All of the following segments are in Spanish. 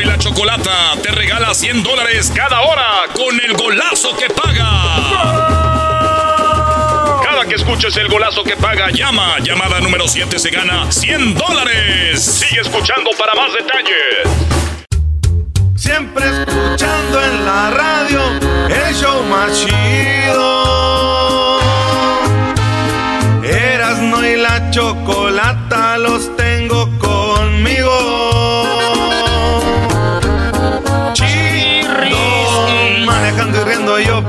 Y la Chocolata te regala 100 dólares cada hora con el golazo que paga. Cada que escuches el golazo que paga, llama. Llamada número 7 se gana 100 dólares. Sigue escuchando para más detalles. Siempre escuchando en la radio el show más chido. Erasmo y la chocolata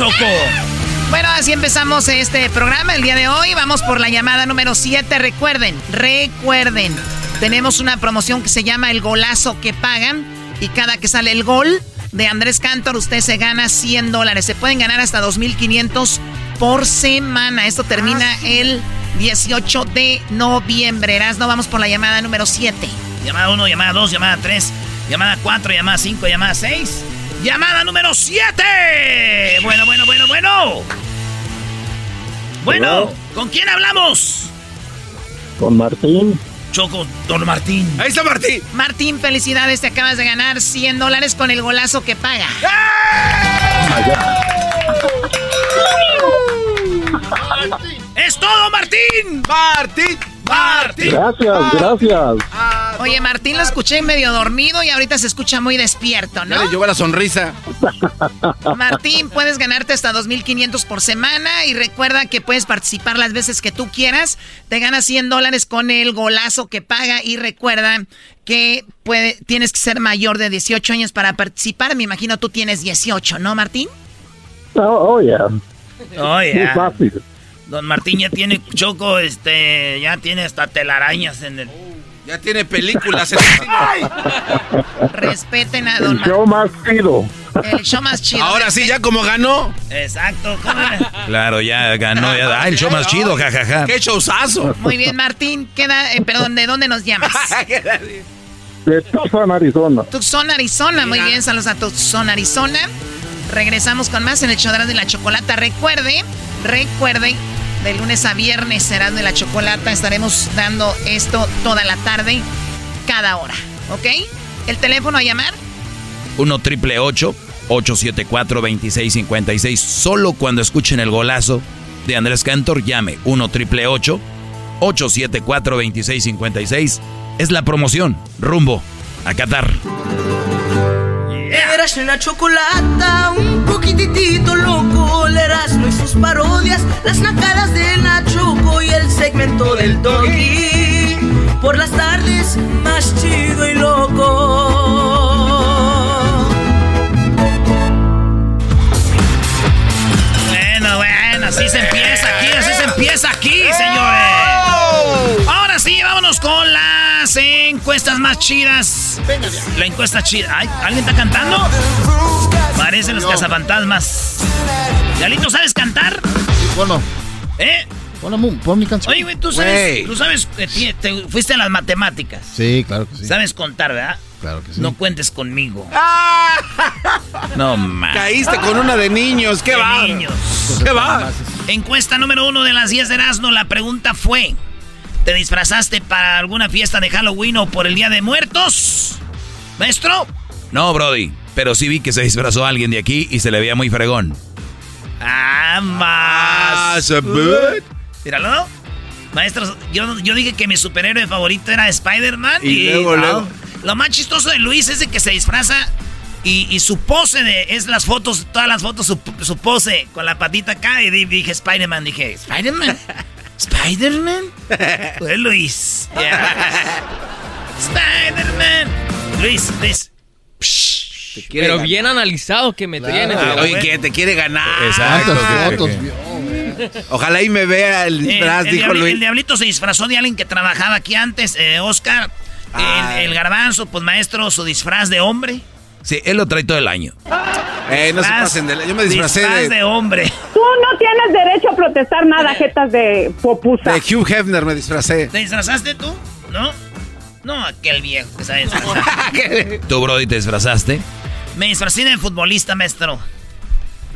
Choco. Bueno, así empezamos este programa el día de hoy. Vamos por la llamada número 7. Recuerden, recuerden, tenemos una promoción que se llama El Golazo que Pagan. Y cada que sale el gol de Andrés Cantor, usted se gana 100 dólares. Se pueden ganar hasta 2.500 por semana. Esto termina el 18 de noviembre. No vamos por la llamada número 7. Llamada 1, llamada 2, llamada 3, llamada 4, llamada 5, llamada 6. Llamada número 7. Bueno, bueno, bueno, bueno. Bueno, Hola. ¿con quién hablamos? Con Martín. Choco, don Martín. Ahí está Martín. Martín, felicidades, te acabas de ganar 100 dólares con el golazo que paga. ¡Es todo, Martín! Martín. Martín. Gracias, gracias. Oye, Martín lo escuché medio dormido y ahorita se escucha muy despierto, ¿no? Le llegó la sonrisa. Martín, puedes ganarte hasta 2.500 por semana y recuerda que puedes participar las veces que tú quieras. Te ganas 100 dólares con el golazo que paga y recuerda que puede, tienes que ser mayor de 18 años para participar. Me imagino tú tienes 18, ¿no, Martín? Oh, oh, yeah. Oye, Muy fácil. Don Martín ya tiene Choco, este, ya tiene hasta telarañas en el. Ya tiene películas. Respeten a don El show más chido. Martín. El show más chido. Ahora sí, ya como ganó. Exacto. Claro, ya ganó. Ya, ah, el show más chido, jajaja. ¡Qué showzazo! Muy bien, Martín. Queda, eh, perdón, ¿de dónde nos llamas? De Tucson, Arizona. Tucson, Arizona. Muy bien, saludos a Tucson, Arizona. Regresamos con más en el Chodrán de la Chocolata. Recuerde, recuerde, de lunes a viernes serán de la Chocolata. Estaremos dando esto toda la tarde, cada hora. ¿Ok? El teléfono a llamar. 1 triple 874 2656. Solo cuando escuchen el golazo de Andrés Cantor, llame 1 triple 874 2656. Es la promoción. Rumbo a Qatar. Eras una chocolata, un poquitito loco, el Erasmo y sus parodias, las nacadas de Nachoco y el segmento del doggy. Por las tardes, más chido y loco. Bueno, bueno, así se empieza aquí, así se empieza aquí, señores. Encuestas más chidas. La encuesta chida. Ay, ¿Alguien está cantando? Parecen los cazafantasmas. ¿Dialito sabes cantar? Bueno. ¿Eh? Pon, mi canción. Oye, güey, tú sabes, tú sabes, eh, te, fuiste a las matemáticas. Sí, claro que sí. Sabes contar, ¿verdad? Claro que sí. No cuentes conmigo. No, man. Caíste con una de niños. ¿Qué De va? niños. ¿Qué va? Encuesta número uno de las 10 de Erasmo. La pregunta fue: ¿te disfrazaste para alguna fiesta de Halloween o por el Día de Muertos? ¿Maestro? No, Brody. Pero sí vi que se disfrazó alguien de aquí y se le veía muy fregón. Ah, más. Ah, good. Míralo. Maestro, yo, yo dije que mi superhéroe favorito era Spider-Man. Y luego, luego. Lo más chistoso de Luis es de que se disfraza y, y su pose de. Es las fotos, todas las fotos, su, su pose con la patita acá. Y di- dije Spider-Man. Dije, ¿Spider-Man? ¿Spider-Man? Fue Luis. Yeah. Spider-Man. Luis, Luis. Te quiere Pero ganar. bien analizado que me tienes. Ah, Oye, que te quiere ganar. Exacto. ¿Cuántas que- fotos? Ojalá y me vea el El, disfraz, el dijo diabli- Luis. el diablito se disfrazó de alguien que trabajaba aquí antes, eh, Oscar. El, Ay. el garbanzo, pues maestro, su disfraz de hombre. Sí, él lo trae todo el año. Eh, no se pasen de la- Yo me disfracé disfraz de, de hombre. Tú no tienes derecho a protestar nada, jetas de popusa. de Hugh Hefner, me disfracé. ¿Te disfrazaste tú? ¿No? No, aquel viejo que sabe disfrazar. ¿Tú, Brody, te disfrazaste? Me disfrazé de futbolista, maestro.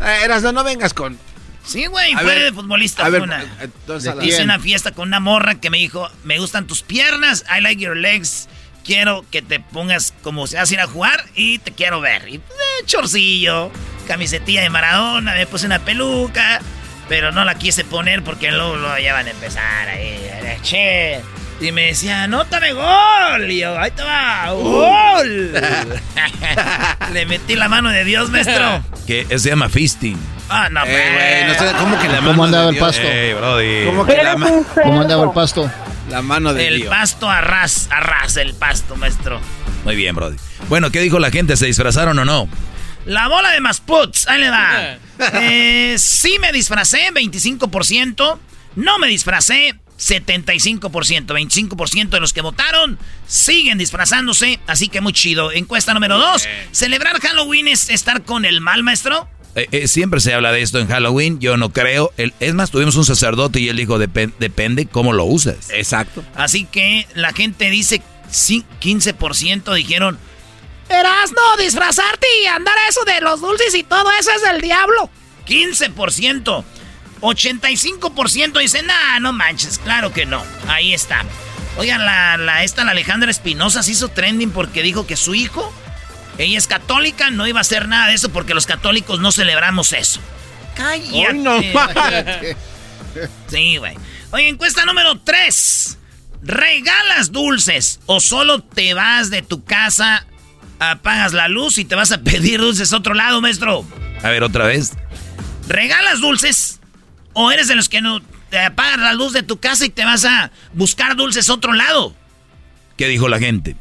Eh, Erasno, no vengas con... Sí, güey, A fue ver, de futbolista. A ver, fue una- entonces, a la- Hice una fiesta con una morra que me dijo, me gustan tus piernas, I like your legs, quiero que te pongas como se hace ir a jugar y te quiero ver. Y pues, eh, chorcillo, camisetilla de Maradona, me puse una peluca, pero no la quise poner porque luego, luego ya van a empezar ahí, eh, che. Y me decía, anótame gol. Y yo, ahí te va, gol. Le metí la mano de Dios, maestro. Que se llama fisting. Ah, no, Eh, güey, no sé, ¿cómo que la ¿Cómo mano andaba de el Dios? pasto? Ey, Brody. ¿Cómo que la, ¿Cómo andaba el pasto? La mano de El Dios? pasto arras, arras el pasto, maestro. Muy bien, Brody. Bueno, ¿qué dijo la gente? ¿Se disfrazaron o no? La bola de Masputs, ahí le va. Eh, sí me disfracé, 25%. No me disfracé, 75%. 25% de los que votaron siguen disfrazándose, así que muy chido. Encuesta número 2. ¿Celebrar Halloween es estar con el mal, maestro? Eh, eh, siempre se habla de esto en Halloween. Yo no creo. El- es más, tuvimos un sacerdote y él dijo, "Depen- depende cómo lo usas. Exacto. Así que la gente dice, sí, 15% dijeron, Erasno, disfrazarte y andar a eso de los dulces y todo eso es del diablo. 15%. 85% dicen, nah, no manches, claro que no. Ahí está. Oigan, la, la, esta, la Alejandra Espinosa se hizo trending porque dijo que su hijo, ella es católica, no iba a hacer nada de eso porque los católicos no celebramos eso. Cállate. Ay, no. Sí, güey. Oye, encuesta número 3. ¿Regalas dulces o solo te vas de tu casa, apagas la luz y te vas a pedir dulces a otro lado, maestro? A ver, otra vez. ¿Regalas dulces o eres de los que no te apagas la luz de tu casa y te vas a buscar dulces a otro lado? ¿Qué dijo la gente?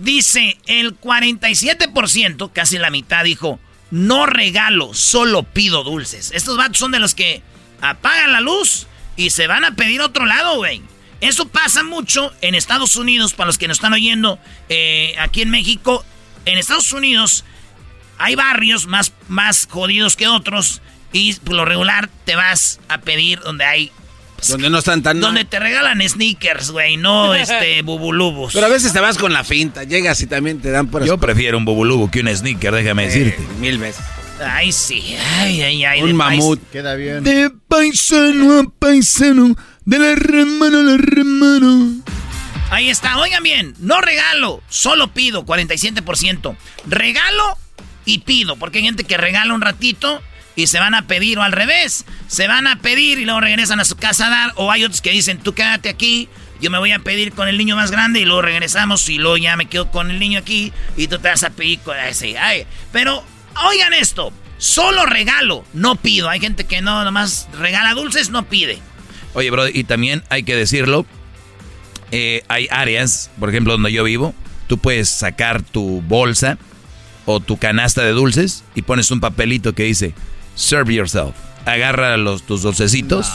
Dice el 47%, casi la mitad, dijo, no regalo, solo pido dulces. Estos vatos son de los que apagan la luz y se van a pedir otro lado, güey. Eso pasa mucho en Estados Unidos, para los que nos están oyendo, eh, aquí en México. En Estados Unidos hay barrios más, más jodidos que otros y por lo regular te vas a pedir donde hay... Donde no están tan... Donde te regalan sneakers, güey, no este bubulubus. Pero a veces te vas con la finta, llegas y también te dan por Yo prefiero un bubulubu que un sneaker, déjame decirte. mil veces. Ay, sí. Ay, ay, ay. Un mamut. Queda bien. De paisano a paisano, de la remano a la remano. Ahí está. Oigan bien. No regalo. Solo pido. 47%. Regalo y pido. Porque hay gente que regala un ratito y se van a pedir. O al revés. Se van a pedir y luego regresan a su casa a dar. O hay otros que dicen, tú quédate aquí. Yo me voy a pedir con el niño más grande y luego regresamos y luego ya me quedo con el niño aquí y tú te vas a pedir con ese. Ay, pero oigan esto, solo regalo, no pido. Hay gente que no, nomás regala dulces, no pide. Oye, bro, y también hay que decirlo, eh, hay áreas, por ejemplo, donde yo vivo, tú puedes sacar tu bolsa o tu canasta de dulces y pones un papelito que dice, serve yourself. Agarra los, tus dulcecitos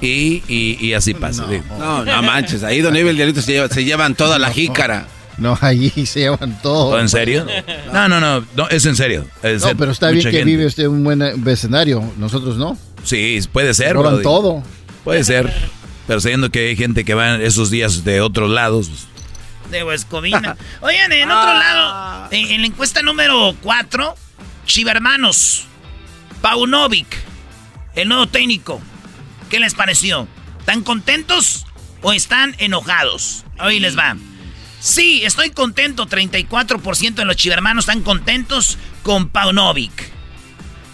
Y, y, y así pasa. No, no manches, ahí Don Evil Diablito se, lleva- se llevan toda la jícara. No, allí se llevan todo. ¿Oh, ¿En serio? No, no, no, no, es en serio. Es No, pero está bien que gente. vive usted en un buen eh, vecindario. Nosotros no. Sí, puede ser. Roban todo. Puede ser. Pero sabiendo que hay gente que va esos días de otros lados. pues, De Huescovina. Oigan, en otro lado, en, en la encuesta número 4, Chivermanos, Paunovic, el nuevo técnico. ¿Qué les pareció? ¿Están contentos o están enojados? Hoy les va. Sí, estoy contento. 34% de los chivermanos están contentos con Paunovic.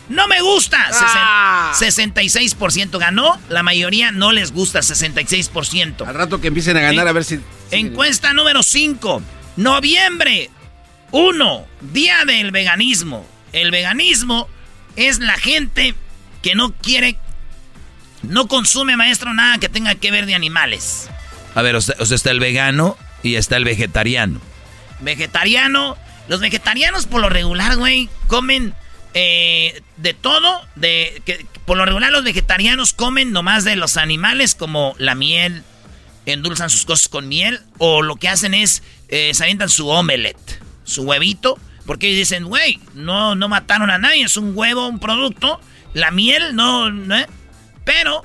No me gusta. Ah. sesen- 66% ganó. La mayoría no les gusta. 66%. Al rato que empiecen a ganar, En- a ver si. Encuesta número 5. Noviembre 1. Día del veganismo. El veganismo es la gente que no quiere, no consume, maestro, nada que tenga que ver de animales. A ver, o sea, está el vegano y está el vegetariano. Vegetariano. Los vegetarianos por lo regular, güey, comen eh, de todo. De, que, por lo regular los vegetarianos comen nomás de los animales como la miel, endulzan sus cosas con miel o lo que hacen es eh, se avientan su omelette, su huevito, porque ellos dicen, güey, no, no mataron a nadie, es un huevo, un producto, la miel no, no ¿eh? pero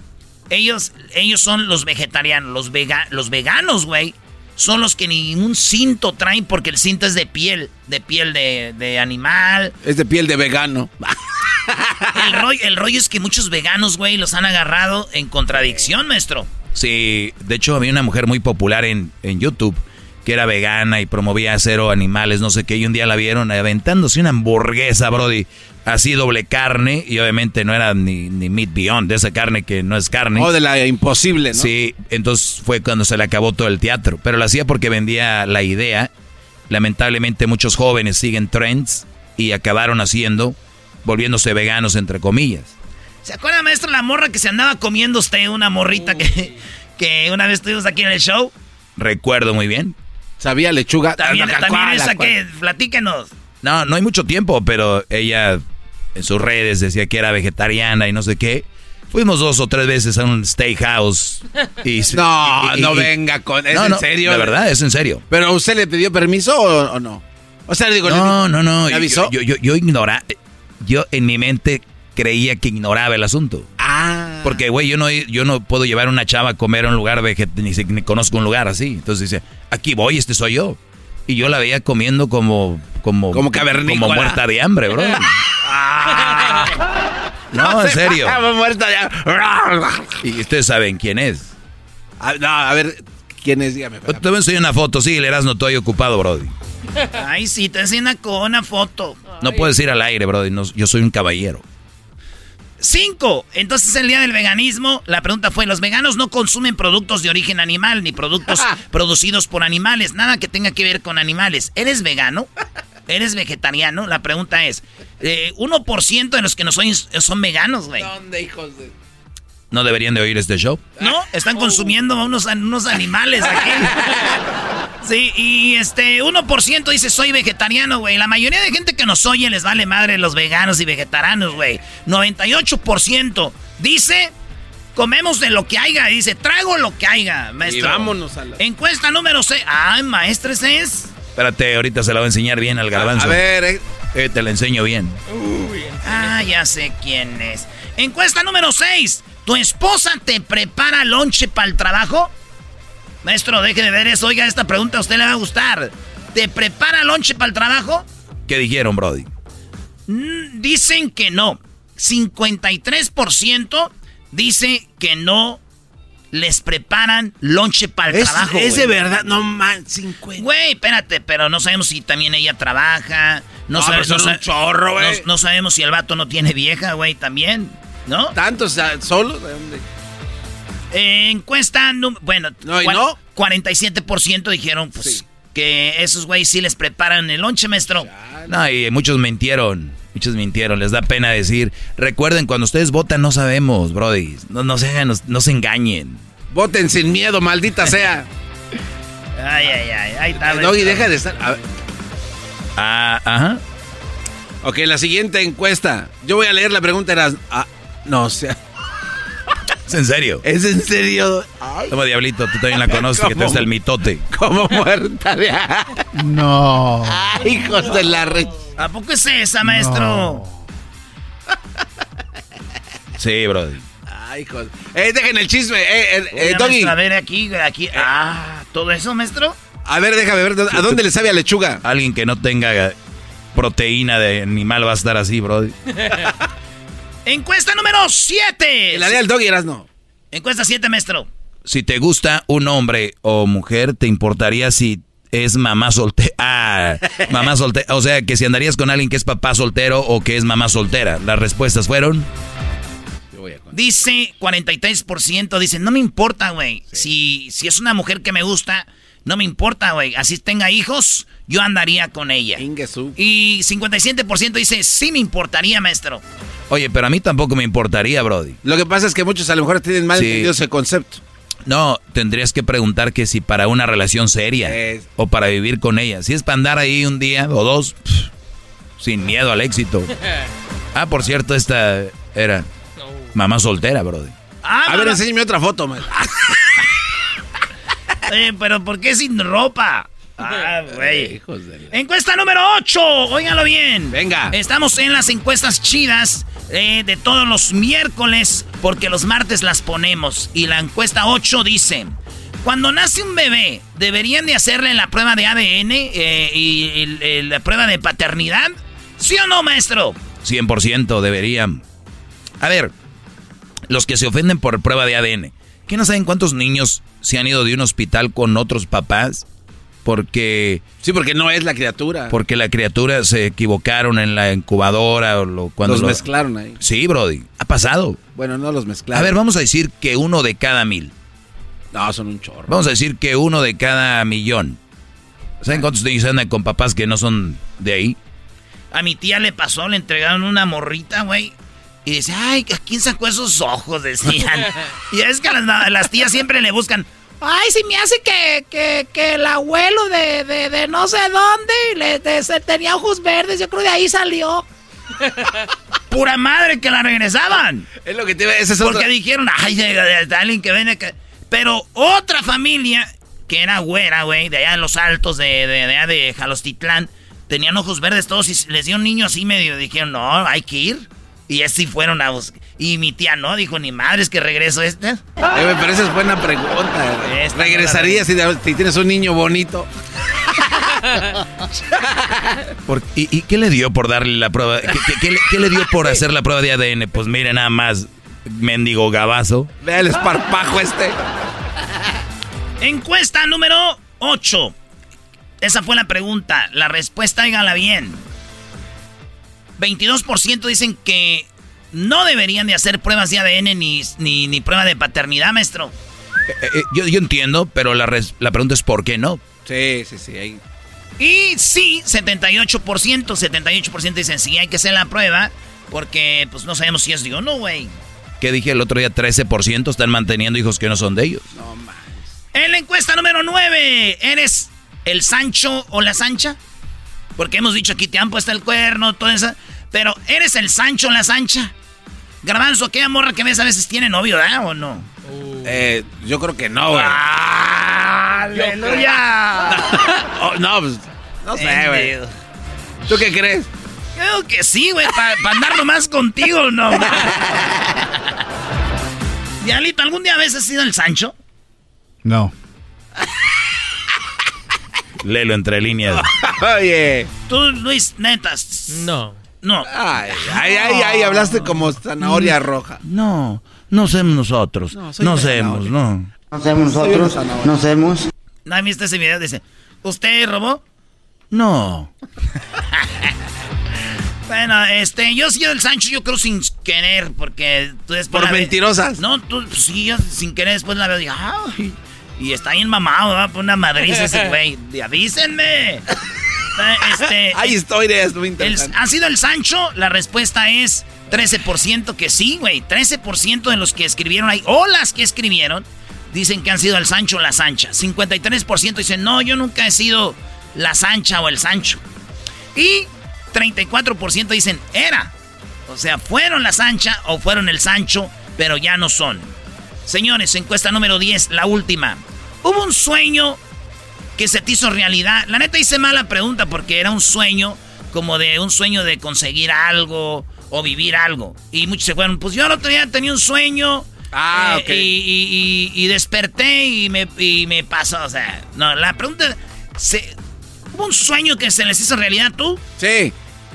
ellos, ellos son los vegetarianos, los, vega, los veganos, güey, son los que ningún cinto traen porque el cinto es de piel, de piel de, de animal. Es de piel de vegano. El rollo, el rollo es que muchos veganos, güey, los han agarrado en contradicción, maestro. Sí, de hecho había una mujer muy popular en, en YouTube que era vegana y promovía cero animales, no sé qué, y un día la vieron aventándose una hamburguesa, Brody, así doble carne, y obviamente no era ni, ni Meat Beyond, de esa carne que no es carne. O de la imposible, ¿no? Sí, entonces fue cuando se le acabó todo el teatro, pero lo hacía porque vendía la idea. Lamentablemente muchos jóvenes siguen trends y acabaron haciendo, volviéndose veganos entre comillas. ¿Se acuerda, maestro, la morra que se andaba comiendo usted, una morrita que, que una vez estuvimos aquí en el show? Recuerdo muy bien. Sabía lechuga. También, Ah, también ¿cuál, esa que, platíquenos. No, no hay mucho tiempo, pero ella en sus redes decía que era vegetariana y no sé qué. Fuimos dos o tres veces a un steakhouse. Y, No, y- y- no y- venga con. ¿Es No, en no, serio? De verdad, es en serio. ¿Pero usted le pidió permiso o, o no? O sea, digo, No, le- no, no. ¿Le avisó? Yo, yo, yo ignora, yo en mi mente creía que ignoraba el asunto. Ah. Porque, güey, yo no, yo no puedo llevar a una chava a comer a un lugar veget ni, ni conozco un lugar así. Entonces dice, aquí voy, este soy yo. Y yo la veía comiendo como... Como, Como cavernícola. Como muerta de hambre, bro. no, en serio. muerta ya. Y ustedes saben quién es. Ah, No, a ver, ¿quién es? Dígame. Te voy a enseñar una foto, sí, el Erasmo estoy ocupado, Brody. Ay, sí, te enseño una, co- una foto. No puedes ir al aire, Brody. no- yo soy un caballero. Cinco. Entonces, el día del veganismo, la pregunta fue: ¿los veganos no consumen productos de origen animal ni productos producidos por animales? Nada que tenga que ver con animales. ¿Eres vegano? ¿Eres vegetariano? La pregunta es: eh, 1% de los que nos oyen son veganos, güey. ¿Dónde, hijos de.? ¿No deberían de oír este show? ¿No? Están consumiendo unos, unos animales aquí. Sí, y este 1% dice soy vegetariano, güey. La mayoría de gente que nos oye les vale madre los veganos y vegetarianos, güey. 98% dice comemos de lo que haya. Dice trago lo que haya, maestro. Y vámonos a la- Encuesta número 6. Ay, maestro, ese es. Espérate, ahorita se la voy a enseñar bien al garbanzo. A ver, eh, Eh, te la enseño bien. Ah, ya sé quién es. Encuesta número 6. ¿Tu esposa te prepara lonche para el trabajo? Maestro, deje de ver eso. Oiga, esta pregunta a usted le va a gustar. ¿Te prepara lonche para el trabajo? ¿Qué dijeron, Brody? Mm, dicen que no. 53% dice que no les preparan lonche para el es, trabajo. es güey. de verdad. No man, 50. Güey, espérate, pero no sabemos si también ella trabaja. No, No, sabemos, no un chorro, güey. no- no sabemos si el vato no tiene vieja, güey, también. ¿No? ¿Tantos solo? ¿De dónde? Eh, encuesta, bueno, No, ¿y cua- no? 47% dijeron pues, que esos güeyes sí les preparan el lonche, maestro. No, y muchos mintieron. Muchos mintieron. Les da pena decir. Recuerden, cuando ustedes votan, no sabemos, Brody. No, no se no, no se engañen. Voten sin miedo, maldita sea. Ay, ay, ay, ahí está. Doggy, deja de estar. a ver. Ah, ajá. Ok, la siguiente encuesta. Yo voy a leer la pregunta. Era. Ah, no, o sea. ¿Es en serio? ¿Es en serio? Toma, Diablito, tú también la conoces, que te gusta el mitote. Como muerta de No. Ay, hijos de la re... ¿A poco es esa, maestro? Sí, brody. Ay, hijos. Eh, dejen el chisme. Eh, eh, eh, maestro, a ver, aquí, aquí. Ah, ¿todo eso, maestro? A ver, déjame ver. ¿A dónde le sabe a lechuga? Alguien que no tenga proteína de animal va a estar así, brody. Encuesta número 7. La del Doggy, no. Encuesta 7, maestro. Si te gusta un hombre o mujer, ¿te importaría si es mamá soltera? Ah, mamá soltera. O sea, que si andarías con alguien que es papá soltero o que es mamá soltera. Las respuestas fueron... Dice 43%, dice, no me importa, güey. Si, si es una mujer que me gusta, no me importa, güey. Así tenga hijos, yo andaría con ella. Y 57% dice, sí me importaría, maestro. Oye, pero a mí tampoco me importaría, Brody. Lo que pasa es que muchos a lo mejor tienen mal Sí. entendido ese concepto. No, tendrías que preguntar que si para una relación seria Es- o para vivir con ella. Si es para andar ahí un día o dos, pff, sin miedo al éxito. Ah, por cierto, esta era mamá soltera, Brody. Ah, a ver, enséñame otra foto, man. Eh, pero ¿por qué sin ropa? Ah, güey. Encuesta número 8, óiganlo bien. Venga. Estamos en las encuestas chidas eh, de todos los miércoles, porque los martes las ponemos. Y la encuesta 8 dice, cuando nace un bebé, ¿deberían de hacerle la prueba de ADN eh, y, y- y la prueba de paternidad? ¿Sí o no, maestro? 100% deberían. A ver, los que se ofenden por prueba de ADN, ¿qué no saben cuántos niños se han ido de un hospital con otros papás? Porque, Sí, porque no es la criatura. porque la criatura se equivocaron en la incubadora o lo, cuando los lo- mezclaron ahí. Sí, Brody, ha pasado. Bueno, no los mezclaron. A ver, vamos a decir que uno de cada mil. No, son un chorro. Vamos a decir que uno de cada millón. ¿Saben cuántos niños andan con papás que no son de ahí? A mi tía le pasó, le entregaron una morrita, güey. Y dice, ay, ¿a quién sacó esos ojos? Decían. y es que a las, las tías siempre le buscan. Ay, si me hace que, que, que el abuelo de, de, de no sé dónde le, de- tenía ojos verdes. Yo creo de ahí salió. Pura madre que la regresaban. Es lo que te iba es Porque otra- dijeron, ay, de, alguien que viene. Que... Pero otra familia, que era güera, güey, de allá de los altos, de, de, de allá de Jalostitlán, tenían ojos verdes todos y les dio un niño así medio. Dijeron, no, hay que ir. Y así fueron a buscar. Y mi tía no, dijo, ni madres que regreso este. Eh, güey, pero esa es buena pregunta. Esta ¿Regresarías si, si tienes un niño bonito? Por- y, y qué le dio por darle la prueba? ¿Qué, qué- qué le, qué le dio por hacer la prueba de ADN? Pues mire nada más, mendigo gabazo. Vea el esparpajo este. Encuesta número 8. Esa fue la pregunta. La respuesta, hágala bien. 22% dicen que no deberían de hacer pruebas de ADN ni, ni, ni prueba de paternidad, maestro. Eh, eh, yo, yo entiendo, pero la, res- la pregunta es ¿por qué no? Sí, sí, sí. ahí. Y sí, 78%, 78% dicen sí, hay que hacer la prueba porque pues no sabemos si es de o no, güey. ¿Qué dije el otro día? 13% están manteniendo hijos que no son de ellos. En la encuesta número 9, ¿eres el Sancho o la Sancha? Porque hemos dicho aquí te han puesto el cuerno, todo eso. Pero ¿eres el Sancho la Sancha? Garbanzo, aquella morra que ves a veces tiene novio, ¿verdad? ¿O no? Eh, yo creo que no, güey. ¡Aleluya! Oh, no, pues, no sé, güey. ¿Tú qué crees? Creo que sí, güey, para andar nomás contigo, no. Diablito, ¿algún día habéis sido el Sancho? No. Léelo entre líneas. Oye. Tú, Luis, netas. No. No. Ay, ay, ay, ay, hablaste como zanahoria roja. No, no somos nosotros. No, No, somos, no. No hacemos nosotros, no. ¿No has visto ese video? Dice, ¿usted robó? No. Bueno, este, yo sí el Sancho, yo creo sin querer, porque tú después Por mentirosas. No, tú, sí, yo sin querer después la veo y digo, "Ay", y está bien mamado, ¿verdad? Por una madriza ese güey. Avísenme. Este, Hay historias muy interesantes. ¿Ha sido el Sancho? La respuesta es 13% que sí, güey. 13% de los que escribieron ahí, o las que escribieron, dicen que han sido el Sancho o la Sancha. 53% dicen, no, yo nunca he sido la Sancha o el Sancho. Y 34% dicen, era. O sea, fueron la Sancha o fueron el Sancho, pero ya no son. Señores, encuesta número 10, la última. Hubo un sueño que se te hizo realidad. La neta hice mala pregunta porque era un sueño, como de un sueño de conseguir algo o vivir algo. Y muchos se fueron, pues yo el otro día tenía un sueño. Ah, eh, y, y, desperté y me, y me pasó, o sea, no, la pregunta, ¿se, ¿hubo un sueño que se les hizo realidad tú? Sí.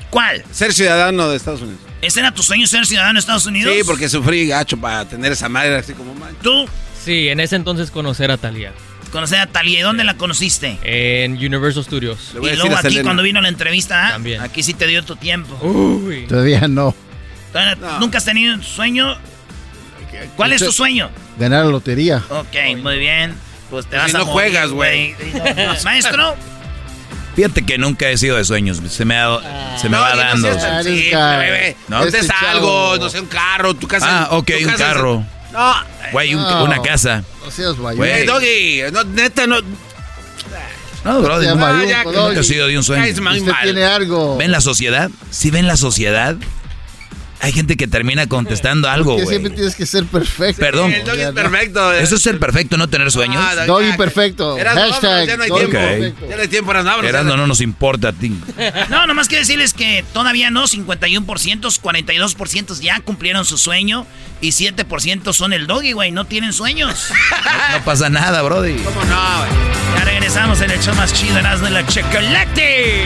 ¿Cuál? Ser ciudadano de Estados Unidos. ¿Ese era tu sueño, ser ciudadano de Estados Unidos? Sí, porque sufrí gacho para tener esa madre así como man. ¿Tú? Sí, en ese entonces conocer a Talia. Conocer a Talia. ¿Y dónde la conociste? En Universal Studios. Y luego aquí cuando vino la entrevista, ¿ah? También. aquí sí te dio tu tiempo. Uy. Todavía no. ¿Nunca has tenido un sueño? ¿Cuál es tu sueño? Ganar la lotería. Ok, muy bien. Pues te vas si a no juegas, güey. Maestro. Fíjate que nunca he sido de sueños. Se me, ha, se me va dando. No, sí, bebé. No, este es algo, no sé, un carro, tu casa. Ah, ok, un carro. No. Güey, una casa. No seas Güey, Doggy, no, neta, no. No, bro, no, ya, nunca he sido de un sueño. Usted tiene algo. ¿Ven la sociedad? ¿Sí ven la sociedad? Hay gente que termina contestando algo, güey. siempre tienes que ser perfecto. Perdón. El doggy es perfecto. ¿Eso es ser perfecto, no tener sueños? Ah, doggy perfecto. Hashtag ya no hay tiempo. Ya no hay tiempo para nada. Erasmo no nos importa a ti. No, nomás quiero decirles que todavía no. 51%, 42% ya cumplieron su sueño. Y 7% son el doggy, güey. No tienen sueños. no, pasa nada, brody. ¿Cómo no, güey? Ya regresamos en el show más chido, Erasmo de la Chocolate.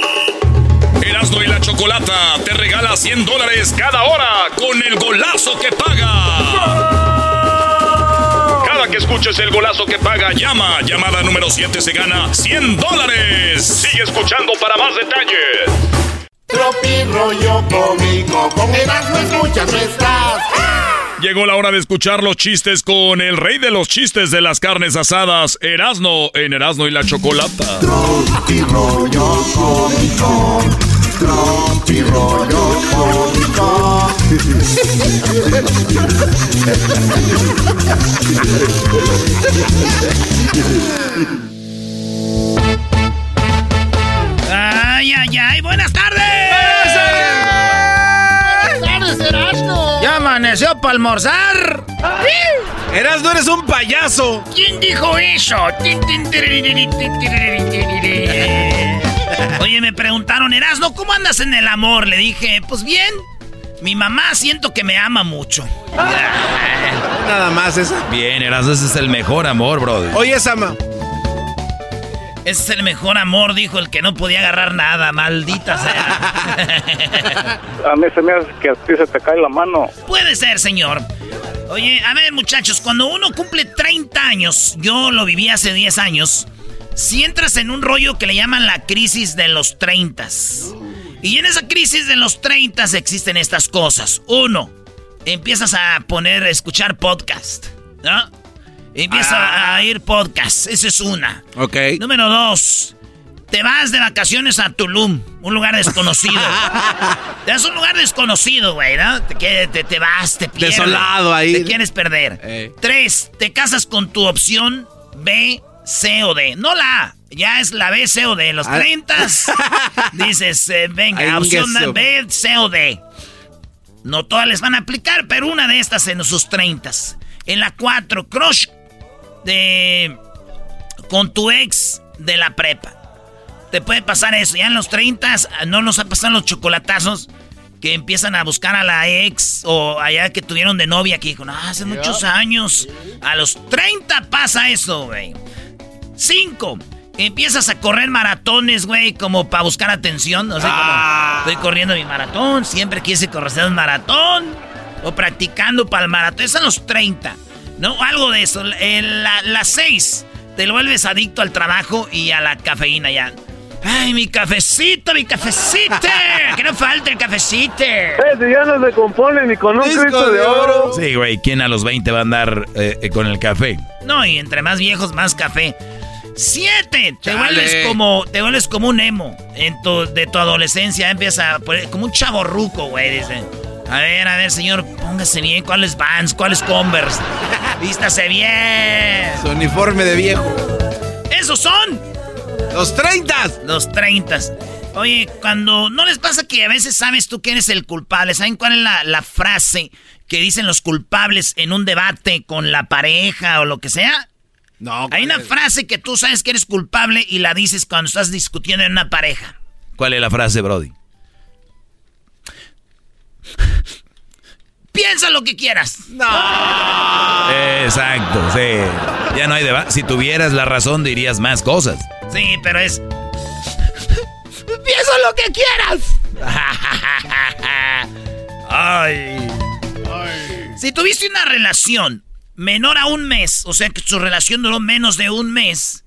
Erasmo y la Chocolata te regala 100 dólares cada hora con el golazo que paga. Cada que escuches el golazo que paga, llama. Llamada número 7 se gana 100 dólares. Sigue escuchando para más detalles. Tropi rollo cómico, con Erasmo escuchas no estás. Llegó la hora de escuchar los chistes con el rey de los chistes de las carnes asadas, Erasno, en Erasno y la Chocolata. Tropi rollo cómico, tropi rollo cómico. Ay, ay, ay, buenas tardes. Buenas tardes, Erasmo. Ya amaneció para almorzar. Erasno, eres un payaso. ¿Quién dijo eso? Oye, me preguntaron, Erasno, ¿cómo andas en el amor? Le dije, pues bien. Mi mamá siento que me ama mucho. Nada más esa. Bien, Erasmo, ese es el mejor amor, bro. Oye, Sama. Ese es el mejor amor, dijo el que no podía agarrar nada, maldita sea. A mí se me hace que a ti se te cae la mano. Puede ser, señor. Oye, a ver, muchachos, cuando uno cumple 30 años, yo lo viví hace 10 años, si entras en un rollo que le llaman la crisis de los 30. Y en esa crisis de los 30 existen estas cosas. Uno, empiezas a poner, a escuchar podcast, ¿no? Empieza a ir podcast, esa es una. Ok. Número dos, te vas de vacaciones a Tulum, un lugar desconocido. te vas a un lugar desconocido, güey, ¿no? Te, te, te vas, te pierdes. Desolado ahí. Te quieres perder. Eh. Tres, te casas con tu opción B, C o D. No la A, ya es la B, C o D. En los Ah. 30 dices, eh, venga, opción. B, C o D. No todas les van a aplicar, pero una de estas en sus 30. En la 4, crush de con tu ex de la prepa. Te puede pasar eso. Ya en los 30 no nos ha pasado los chocolatazos que empiezan a buscar a la ex o allá que tuvieron de novia que dijo, no, hace muchos años. A los 30 pasa eso, güey. 5. Empiezas a correr maratones, güey, como para buscar atención. O sea, como estoy corriendo mi maratón, siempre quise correr un maratón. O practicando para el maratón. Es a los 30. ¿No? Algo de eso. En la, la 6. Te lo vuelves adicto al trabajo y a la cafeína ya. Ay, mi cafecito, mi cafecito. que no falte el cafecito. Ese ya no se compone ni con un Cristo de oro. Sí, güey, ¿quién a los 20 va a andar eh, eh, con el café? No, y entre más viejos, más café. Siete, te vuelves como, te vuelves como un emo en tu, de tu adolescencia, empieza a poner- como un chavo ruco, güey, dice. A ver, a ver, señor, póngase bien, ¿cuáles Vans, cuáles Converse? Vístase bien. Su uniforme de viejo. Esos son los 30. Los 30. Oye, cuando no les pasa que a veces sabes tú que eres el culpable, ¿saben cuál es la, la frase que dicen los culpables en un debate con la pareja o lo que sea? No. Hay una frase que tú sabes que eres culpable y la dices cuando estás discutiendo en una pareja. ¿Cuál es la frase, Brody? Piensa lo que quieras. No. Exacto, sí. Ya no hay debate. Si tuvieras la razón, dirías más cosas. Sí, pero es. Piensa lo que quieras. Ay. Si tuviste una relación menor a un mes, o sea que su relación duró menos de un mes,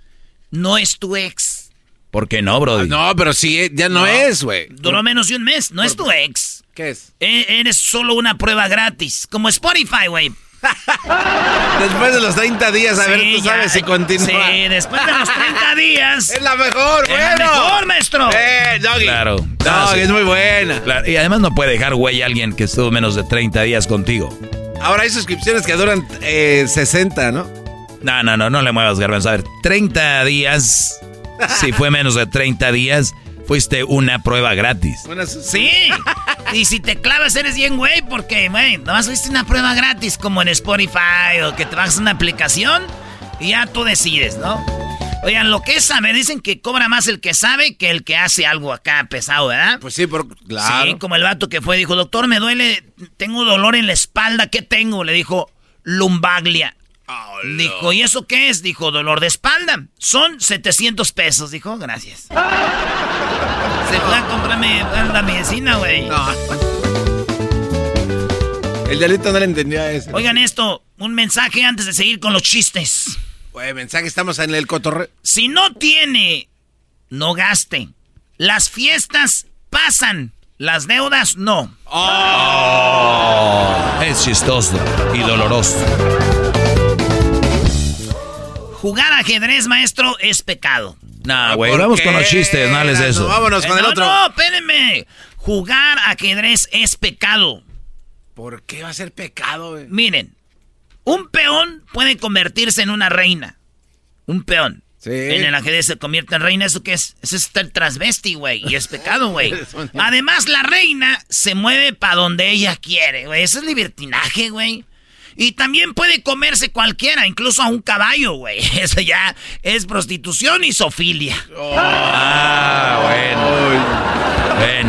no es tu ex. ¿Por qué no, Brody? No, pero sí, eh, ya no, es, güey. Duró menos de un mes, no es tu ex. ¿Qué es? E- eres solo una prueba gratis, como Spotify, güey. Después de los 30 días, a ver, Sí, tú sabes ya. si continúa. Sí, después de los 30 días. Es la mejor, Es bueno. la mejor, maestro. Eh, Doggy. Claro. Doggy, es muy buena. Claro, Y además no puede dejar güey a alguien que estuvo menos de 30 días contigo. Ahora hay suscripciones que duran eh, 60, ¿no? No, no, no, no le muevas, Garbanzo. A ver, 30 días. Si fue menos de 30 días, fuiste una prueba gratis. Sí. Y si te clavas eres bien, güey, porque, güey, nomás fuiste una prueba gratis como en Spotify o que te bajas una aplicación y ya tú decides, ¿no? Oigan, lo que es saber, dicen que cobra más el que sabe que el que hace algo acá pesado, ¿verdad? Pues sí, por, claro. Sí, como el vato que fue, dijo, doctor, me duele, tengo dolor en la espalda, ¿qué tengo? Le dijo, lumbaglia. Dijo, ¿y eso qué es? Dijo, dolor de espalda. Son 700 pesos. Dijo, gracias. Se fue a comprarme la medicina, güey. El delito no le entendió a eso. Oigan esto, un mensaje antes de seguir con los chistes. Güey, mensaje, estamos en el cotorreo. Si no tiene, no gaste. Las fiestas pasan, las deudas no. Oh, es chistoso y doloroso. Jugar ajedrez, maestro, es pecado. Nah, güey, ¿por vamos qué? con los chistes, no hables de eso. No, vámonos con Eh, el no, otro. No, espérenme. Jugar ajedrez es pecado. ¿Por qué va a ser pecado, güey? Miren, un peón puede convertirse en una reina. Un peón. Sí. En el ajedrez se convierte en reina. ¿Eso qué es? Eso es estar transvesti, güey. Y es pecado, güey. Además, la reina se mueve para donde ella quiere, güey. Eso es libertinaje, güey. Y también puede comerse cualquiera, incluso a un caballo, güey. Eso ya es prostitución y sofilia. Ah, bueno. Ven.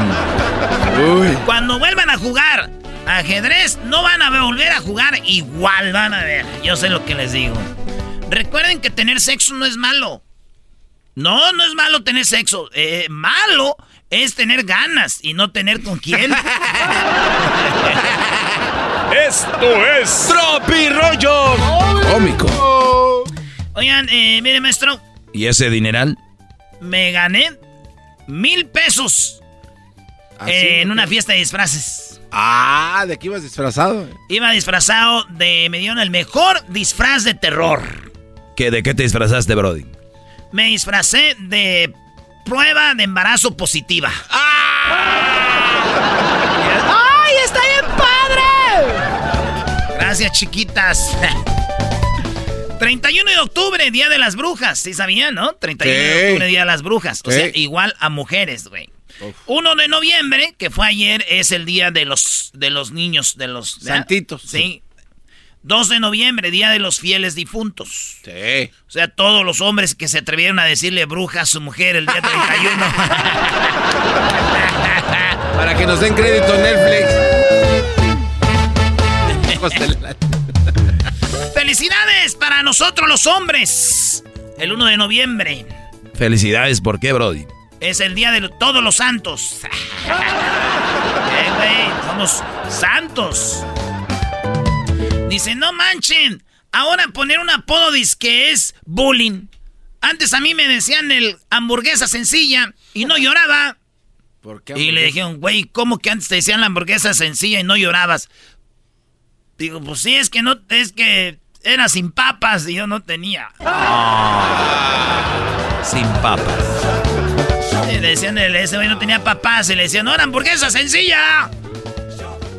Cuando vuelvan a jugar ajedrez, no van a volver a jugar igual, van a ver. Yo sé lo que les digo. Recuerden que tener sexo no es malo. No, no es malo tener sexo. Eh, malo es tener ganas y no tener con quién. Esto es Tropi Rollo Cómico. Oigan, eh, mire, maestro, ¿Y ese dineral? me gané mil pesos ¿Ah, sí? eh, en una fiesta de disfraces. Ah, ¿de qué ibas disfrazado? Iba disfrazado de. Me dieron el mejor disfraz de terror. ¿Qué, ¿De qué te disfrazaste, Brody? Me disfracé de prueba de embarazo positiva. ¡Ay, está bien padre! Gracias, chiquitas. 31 de octubre, Día de las Brujas. ¿Sí sabían, no? 31 de octubre, Día de las Brujas. O sea, igual a mujeres, güey. 1 de noviembre, que fue ayer, es el día de los, de los niños, de los... Santitos. Sí. 2 de noviembre, Día de los Fieles Difuntos. Sí. O sea, todos los hombres que se atrevieron a decirle bruja a su mujer el día 31. Para que nos den crédito Netflix. ¡Felicidades para nosotros los hombres! El 1 de noviembre. Felicidades, ¿por qué, Brody? Es el día de todos los santos. eh, güey, somos santos. Dice, no manchen. Ahora poner un apodo dice que es bullying. Antes a mí me decían el hamburguesa sencilla y no lloraba. ¿Por qué y le dijeron, güey, ¿cómo que antes te decían la hamburguesa sencilla y no llorabas? Digo, pues sí, es que no, es que era sin papas y yo no tenía. Ah, sin papas. Le decían, ese güey no tenía papas y le decían, no, era hamburguesa sencilla.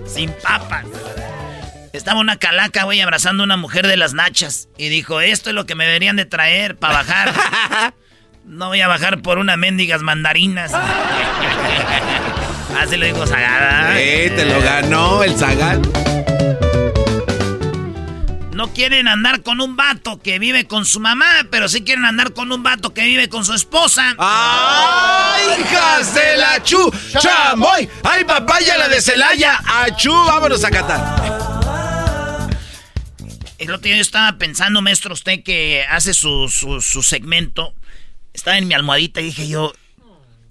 Sin papas. Estaba una calaca, güey, abrazando a una mujer de las nachas. Y dijo, esto es lo que me deberían de traer para bajar. no voy a bajar por unas mendigas mandarinas. Así lo dijo Zagada. Sí, te lo ganó el Zagal. No quieren andar con un vato que vive con su mamá, pero sí quieren andar con un vato que vive con su esposa. ¡Ay, hijas de la chu! ¡Chamoy! ¡Ay, papaya la de Celaya! ¡Achú! ¡Vámonos a Qatar! El otro día yo estaba pensando, maestro, usted que hace su, su, segmento. Estaba en mi almohadita y dije yo,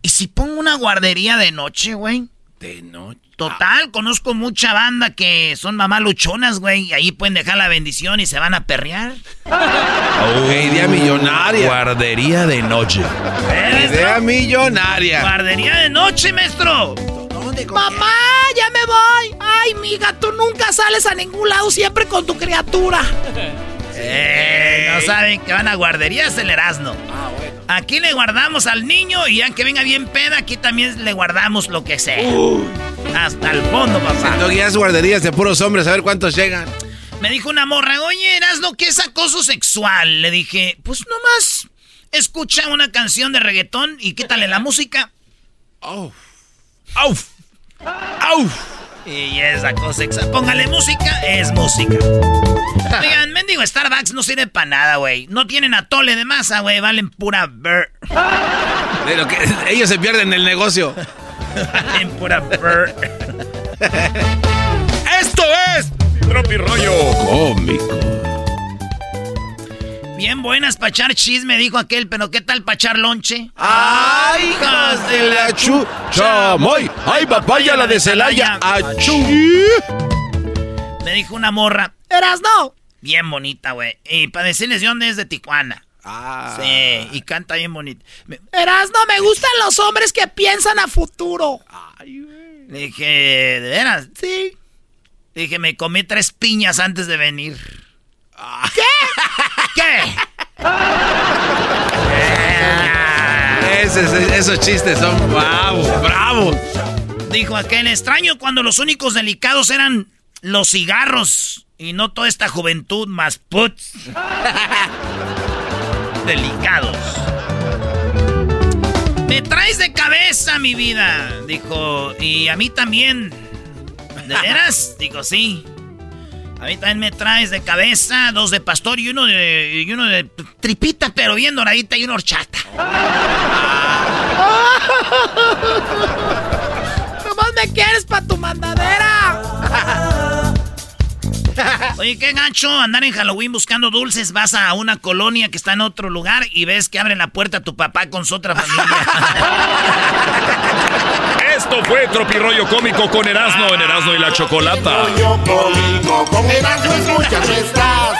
¿y si pongo una guardería de noche, güey? De noche. Total, conozco mucha banda que son mamá luchonas, güey, y ahí pueden dejar la bendición y se van a perrear. Oh, idea millonaria. Guardería de noche. idea millonaria. Guardería de noche, maestro. Mamá, ya me voy. Ay, miga, tú nunca sales a ningún lado, siempre con tu criatura. Eh, no saben que van a guarderías el Erasmo. Ah. Aquí le guardamos al niño y ya que venga bien peda, aquí también le guardamos lo que sea. Hasta el fondo, papá. No guías guarderías de puros hombres, a ver cuántos llegan. Me dijo una morra, oye, Erasmo, ¿qué es acoso sexual? Le dije, pues nomás escucha una canción de reggaetón y quítale la música. ¡Auf! ¡Auf! ¡Auf! Y esa cosa, póngale música, es música. Oigan, mendigo Starbucks no sirve para nada, güey. No tienen atole de masa, güey, valen pura ver. De lo que ellos se pierden el negocio. valen pura ver. Esto es Tropi Rollo Cómico. Bien buenas para echar chisme, dijo aquel, pero ¿qué tal para echar lonche? ¡Ay, hijas de la chu! ¡Chamoy! ¡Ay, papaya la de Celaya! ¡Achú! Me dijo una morra. ¡Eras no! Bien bonita, güey. Y para decirles de dónde es de Tijuana. Ah. Sí, y canta bien bonito. Eras no, me gustan los hombres que piensan a futuro. Ay, güey. Le dije, ¿de veras? Sí. Le dije, me comí tres piñas antes de venir. ¿Qué? ¿Qué? esos chistes son bravos, bravos. Dijo aquel extraño cuando los únicos delicados eran los cigarros y no toda esta juventud más puts. delicados. Me traes de cabeza, mi vida, dijo. Y a mí también. ¿De veras? Digo, sí. A mí también me traes de cabeza, dos de pastor y uno de, y uno de tripita, pero bien doradita y una horchata. Nomás me quieres pa' tu mandadera. Oye, qué gancho andar en Halloween buscando dulces. Vas a una colonia que está en otro lugar y ves que abren la puerta a tu papá con su otra familia. Esto fue Tropirollo Cómico con Erasmo en Erasmo y la Chocolata. Cómico con Erasmo escuchas estás.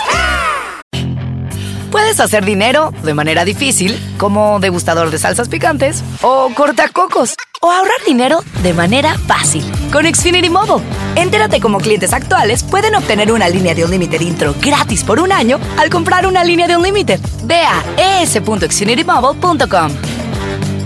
Puedes hacer dinero de manera difícil, como degustador de salsas picantes, o cortacocos, o ahorrar dinero de manera fácil con Xfinity Mobile. Entérate cómo clientes actuales pueden obtener una línea de un límite intro gratis por un año al comprar una línea de un límite. Ve a es.xfinitymobile.com.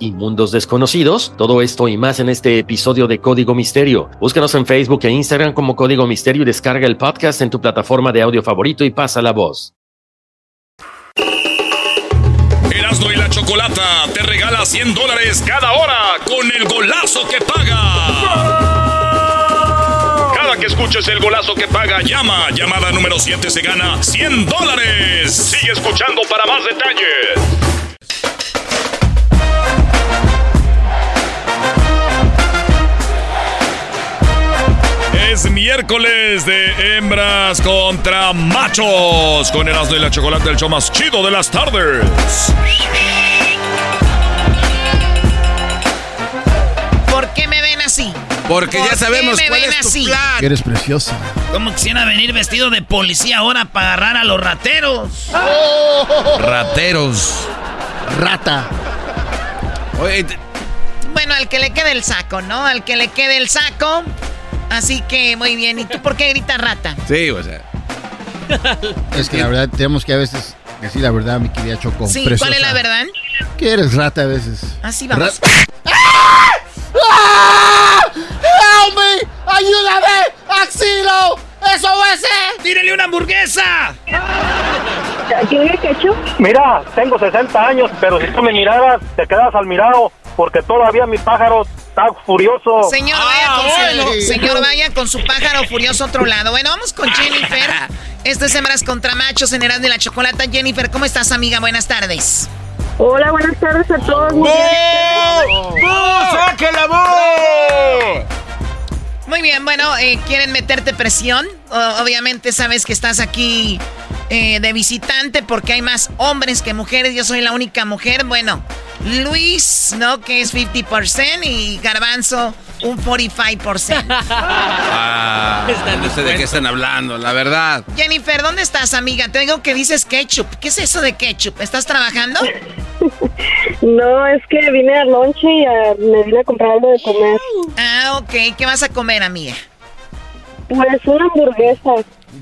y mundos desconocidos? Todo esto y más en este episodio de Código Misterio. Búscanos en Facebook e Instagram como Código Misterio y descarga el podcast en tu plataforma de audio favorito y pasa la voz. Erasmo y la Chocolata te regala 100 dólares cada hora con el golazo que paga. Cada que escuches el golazo que paga, llama. Llamada número 7 se gana 100 dólares. Sigue escuchando para más detalles. Es miércoles de hembras contra machos. Con el asno y la chocolate, el show más chido de las tardes. ¿Por qué me ven así? Porque ya sabemos cuál es tu plan. eres preciosa. ¿Cómo quisiera venir vestido de policía ahora para agarrar a los rateros? Rateros. Rata. bueno, al que le quede el saco, ¿no? Al que le quede el saco. Así que muy bien. ¿Y tú por qué gritas rata? Sí, o sea. Es que la verdad tenemos que a veces decir la verdad, mi querida Choco. Sí, ¿cuál es la verdad? Que eres rata a veces. Así vamos. ¡Ah! ¡Help me! ¡Ayúdame! ¡Axilo! ¡Eso ese! ¡Tírele una hamburguesa! ¿Quiere ketchup? Mira, tengo 60 años, pero si tú me miraras, te quedas al mirado, porque todavía mi pájaro está furioso. Señor, vaya, con su, señor vaya con su pájaro furioso a otro lado. Bueno, vamos con Jennifer. Esto es Hembras contra Machos en Erasmo de la Chocolata. Jennifer, ¿cómo estás, amiga? Buenas tardes. Hola, buenas tardes a todos. Muy bien. ¡Saque la voz! Muy bien, bueno, eh, ¿quieren meterte presión? Obviamente sabes que estás aquí eh, de visitante porque hay más hombres que mujeres. Yo soy la única mujer. Bueno, Luis, ¿no? Que es 50% y Garbanzo un 45%. Ah, no sé de qué están hablando, la verdad. Jennifer, ¿dónde estás, amiga? Te digo que dices ketchup. ¿Qué es eso de ketchup? ¿Estás trabajando? No, es que vine al lonche y ah, me vine a comprar algo de comer. Ah, ok. ¿Qué vas a comer, amiga? Pues una hamburguesa.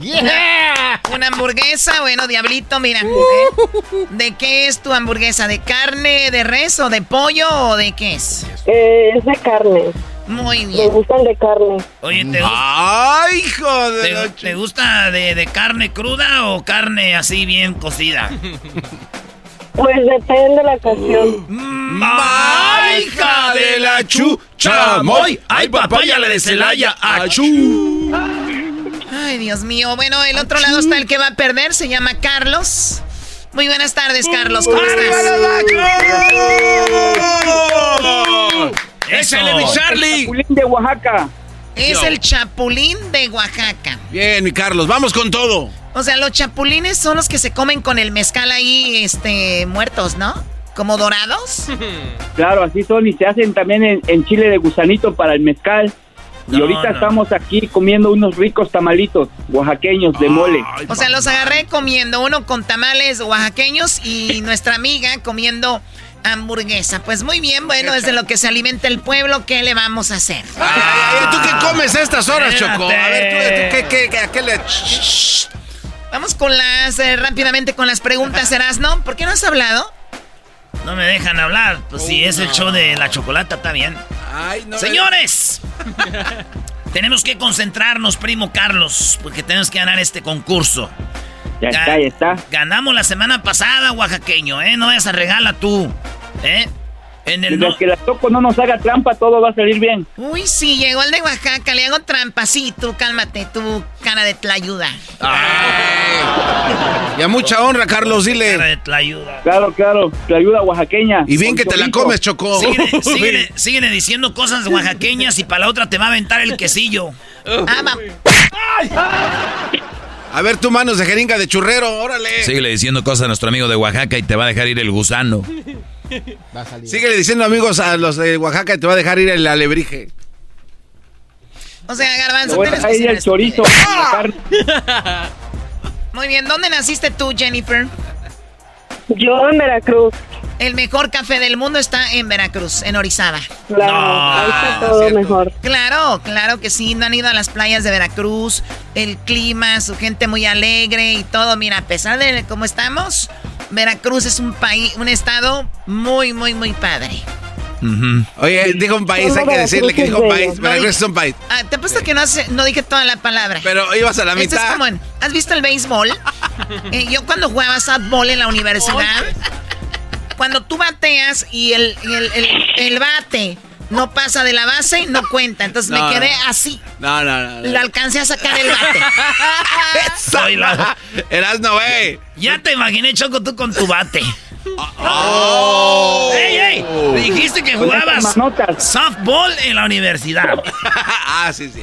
Una, una hamburguesa, bueno, diablito, mira. ¿eh? ¿De qué es tu hamburguesa? ¿De carne, de res o de pollo o de qué es? Eh, es de carne. Muy Me bien. gustan de carne. Oye, ¿te, gusta- ¡Ay, hijo de te- te gusta de, de carne cruda o carne así bien cocida? Pues depende de la. ¡Ay, hija de la chu! ¡Chamoy! ¡Ay, papaya la de Celaya! ¡Achú! Ay, Dios mío. Bueno, el otro lado está el que va a perder, se llama Carlos. Muy buenas tardes, Carlos. ¿Cómo estás? ¡Échale, mi Charlie! de Oaxaca. Es el chapulín de Oaxaca. Bien, mi Carlos, vamos con todo. O sea, los chapulines son los que se comen con el mezcal ahí, este, muertos, ¿no? Como dorados. Claro, así son y se hacen también en, en chile de gusanito para el mezcal. Y ahorita no. estamos aquí comiendo unos ricos tamalitos oaxaqueños de mole. O sea, los agarré comiendo uno con tamales oaxaqueños y nuestra amiga comiendo hamburguesa. Pues muy bien, bueno, es de lo que se alimenta el pueblo, ¿qué le vamos a hacer? Ay, ay, ¿Tú qué comes a estas horas, Choco? A ver, ¿tú, tú qué, qué, qué- a qué le...? Vamos con las, eh, rápidamente con las preguntas, Erasno. ¿Por qué no has hablado? No me dejan hablar. Pues si es el show de la chocolata, está bien. Ay, no. Señores, tenemos que concentrarnos, primo Carlos, porque tenemos que ganar este concurso. Ya Ga- está, ya está. Ganamos la semana pasada, oaxaqueño, ¿eh? No vayas a regala tú, ¿eh? En el no- que la Choco no nos haga trampa, todo va a salir bien. Uy, sí, llegó el de Oaxaca, le hago trampa. Sí, tú cálmate, tú cara de tlayuda. Y a mucha honra, Carlos, dile. ayuda. Claro, claro, te ayuda oaxaqueña. Y bien que te la comes, Chocó. Síguele, síguele- síguele diciendo cosas oaxaqueñas y para la otra te va a aventar el quesillo. Ah, va. A ver, tú manos de jeringa de churrero, órale. Síguele diciendo cosas a nuestro amigo de Oaxaca y te va a dejar ir el gusano. Síguele diciendo amigos a los de Oaxaca y te va a dejar ir el alebrije. O sea, Garbanzo, a tienes que ser el chorizo. la carne. Muy bien, ¿dónde naciste tú, Jennifer? Yo en Veracruz. El mejor café del mundo está en Veracruz, en Orizaba. Claro, ahí está todo mejor. Claro, claro que sí, no han ido a las playas de Veracruz, el clima, su gente muy alegre y todo. Mira, a pesar de cómo estamos, Veracruz es un país, un estado muy, muy, muy padre. Oye, dijo un país, hay que decirle que dijo un país. Veracruz es un país. Ah, te apuesto que no, hace- no dije toda la palabra. Pero ibas a la Esto es mitad. como en- ¿Has visto el béisbol? Eh, yo cuando jugaba softball en la universidad, cuando tú bateas y el, y el, el- el bate no pasa de la base, no cuenta. Entonces No, me quedé no. así. No, no, no. no. Le alcancé a sacar el bate. Soy la... Erasno, güey. Ya te imaginé, Choco, tú con tu bate. Oh. ¡Ey, ey! Dijiste que jugabas softball en la universidad. ah, sí, sí.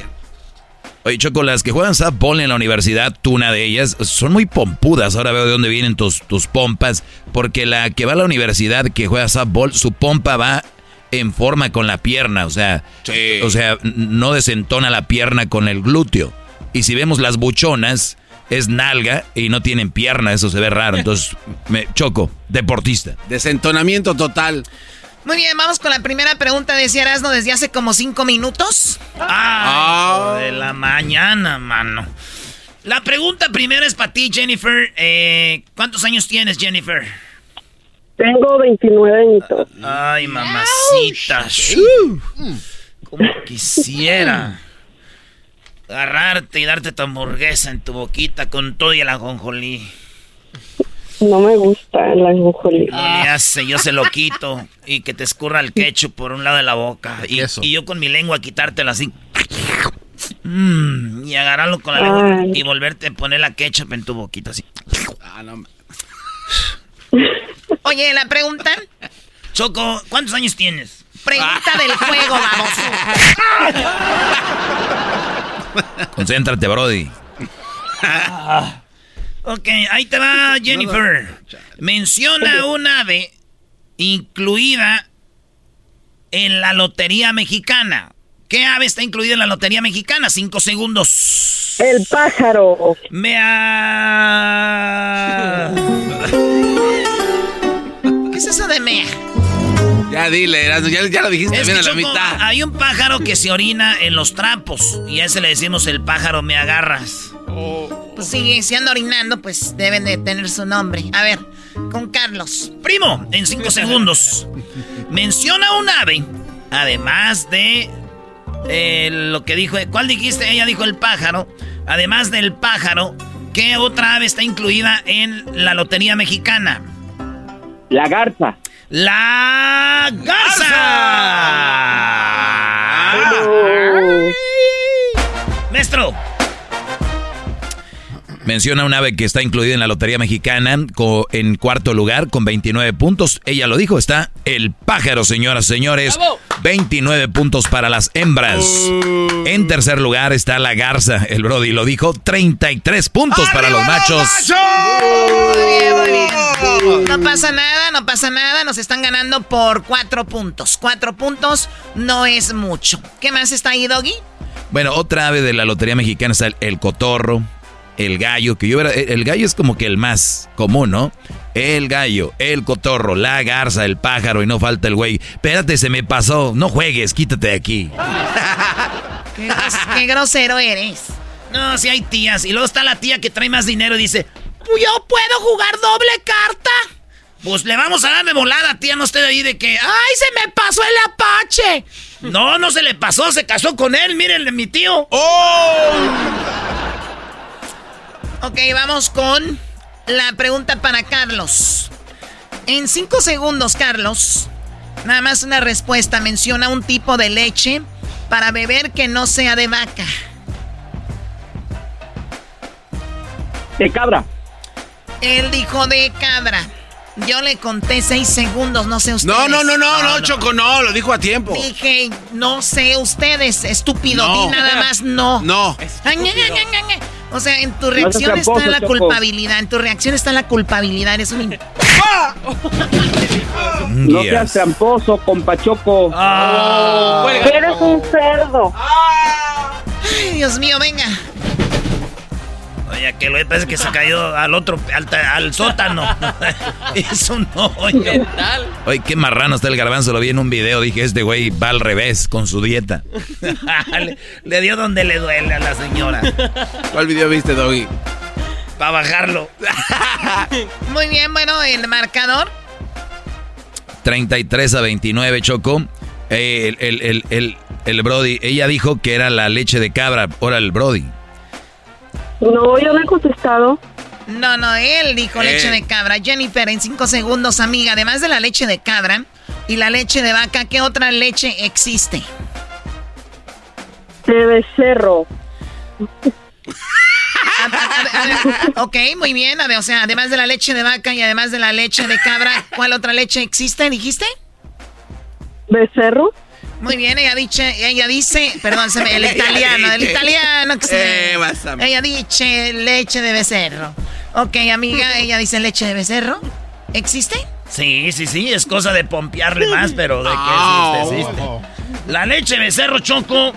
Oye, Choco, las que juegan softball en la universidad, tú una de ellas, son muy pompudas. Ahora veo de dónde vienen tus, tus pompas. Porque la que va a la universidad, que juega softball, su pompa va en forma con la pierna. O sea, o sea, no desentona la pierna con el glúteo. Y si vemos las buchonas, es nalga y no tienen pierna. Eso se ve raro. Entonces, me choco, deportista. Desentonamiento total. Muy bien, vamos con la primera pregunta, decía Erasmo desde hace como cinco minutos. Ah, de la mañana, mano. La pregunta primera es para ti, Jennifer. Eh, ¿Cuántos años tienes, Jennifer? Tengo 29 añitos. Ay, mamacita. Como quisiera agarrarte y darte tu hamburguesa en tu boquita con todo y el ajonjolí. No me gusta el ajonjolí. No le hace, yo se lo quito y que te escurra el ketchup por un lado de la boca. Y, y yo con mi lengua quitártelo así. Mm, y agarrarlo con la lengua Ay. y volverte a poner la ketchup en tu boquita así. Ah, no. Oye, la pregunta, Choco, ¿cuántos años tienes? pregunta del juego, vamos. Concéntrate, Brody. Ok, ahí te va, Jennifer. Menciona un ave incluida en la Lotería Mexicana. ¿Qué ave está incluida en la Lotería Mexicana? Cinco segundos. El pájaro. Me de mea? Ya dile, ya, ya lo dijiste Es bien que, a la Choco, mitad. hay un pájaro que se orina en los trapos y a ese le decimos el pájaro me agarras. Pues sí, si anda orinando, pues deben de tener su nombre. A ver, con Carlos. Primo, en cinco segundos. Menciona un ave, además de eh, lo que dijo. ¿Cuál dijiste? Ella dijo el pájaro. Además del pájaro, ¿qué otra ave está incluida en la Lotería Mexicana? La garza. ¡La garza! Maestro. Menciona un ave que está incluida en la Lotería Mexicana en cuarto lugar con 29 puntos. Ella lo dijo, está el pájaro, señoras y señores. 29 puntos para las hembras. En tercer lugar está la garza. El Brody lo dijo, 33 puntos para los machos. Muy bien, muy bien. No pasa nada, no pasa nada. Nos están ganando por cuatro puntos. Cuatro puntos no es mucho. ¿Qué más está ahí, Doggy? Bueno, otra ave de la Lotería Mexicana está el, el cotorro, el gallo, que yo era- el gallo es como que el más común, ¿no? El gallo, el cotorro, la garza, el pájaro y no falta el güey. Espérate, se me pasó. No juegues, quítate de aquí. Qué, gros- qué grosero eres. No, si hay tías. Y luego está la tía que trae más dinero y dice, ¿yo puedo jugar doble carta? Pues le vamos a dar de volada, tía, no esté de ahí de que, ¡ay, se me pasó el apache! No, no se le pasó, se casó con él, mírenle, mi tío. Ok, vamos con la pregunta para Carlos. En cinco segundos, Carlos, nada más una respuesta. Menciona un tipo de leche para beber que no sea de vaca. De cabra. Él dijo de cabra. Yo le conté seis segundos, no sé ustedes. No, no, no, no, no, Choco, no, lo dijo a tiempo. Dije, no sé ustedes, estúpido, di nada más no. No. O sea, en tu reacción está tramposo, la Choco. culpabilidad, en tu reacción está la culpabilidad, eres un... No seas tramposo, compachoco. Ah. Eres un cerdo. Ay, Dios mío, venga. Oye, que lo parece que se cayó al otro, al, ta- al sótano. es un hoyo. Oye, qué marrano está el garbanzo. Lo vi en un video. Dije, este güey va al revés con su dieta. le, le dio donde le duele a la señora. ¿Cuál video viste, Doggy? Para bajarlo. Muy bien, bueno, el marcador. 33 a 29, Choco. Eh, el, el, el, el, el Brody, ella dijo que era la leche de cabra. Ahora el Brody. No, yo no he contestado. No, no, él dijo Eh. leche de cabra. Jennifer, en cinco segundos, amiga, además de la leche de cabra y la leche de vaca, ¿qué otra leche existe? De becerro. Ok, muy bien. a ver, o sea, además de la leche de vaca y además de la leche de cabra, ¿cuál otra leche existe, dijiste? ¿Becerro? Muy bien, ella dice, ella dice, perdón, se me- el italiano, el italiano. que se- Eh, ella dice leche de becerro. Ok, amiga, ella dice leche de becerro. ¿Existe? Sí, sí, sí, es cosa de pompearle más, pero de que Ah, existe, existe. La leche de becerro choco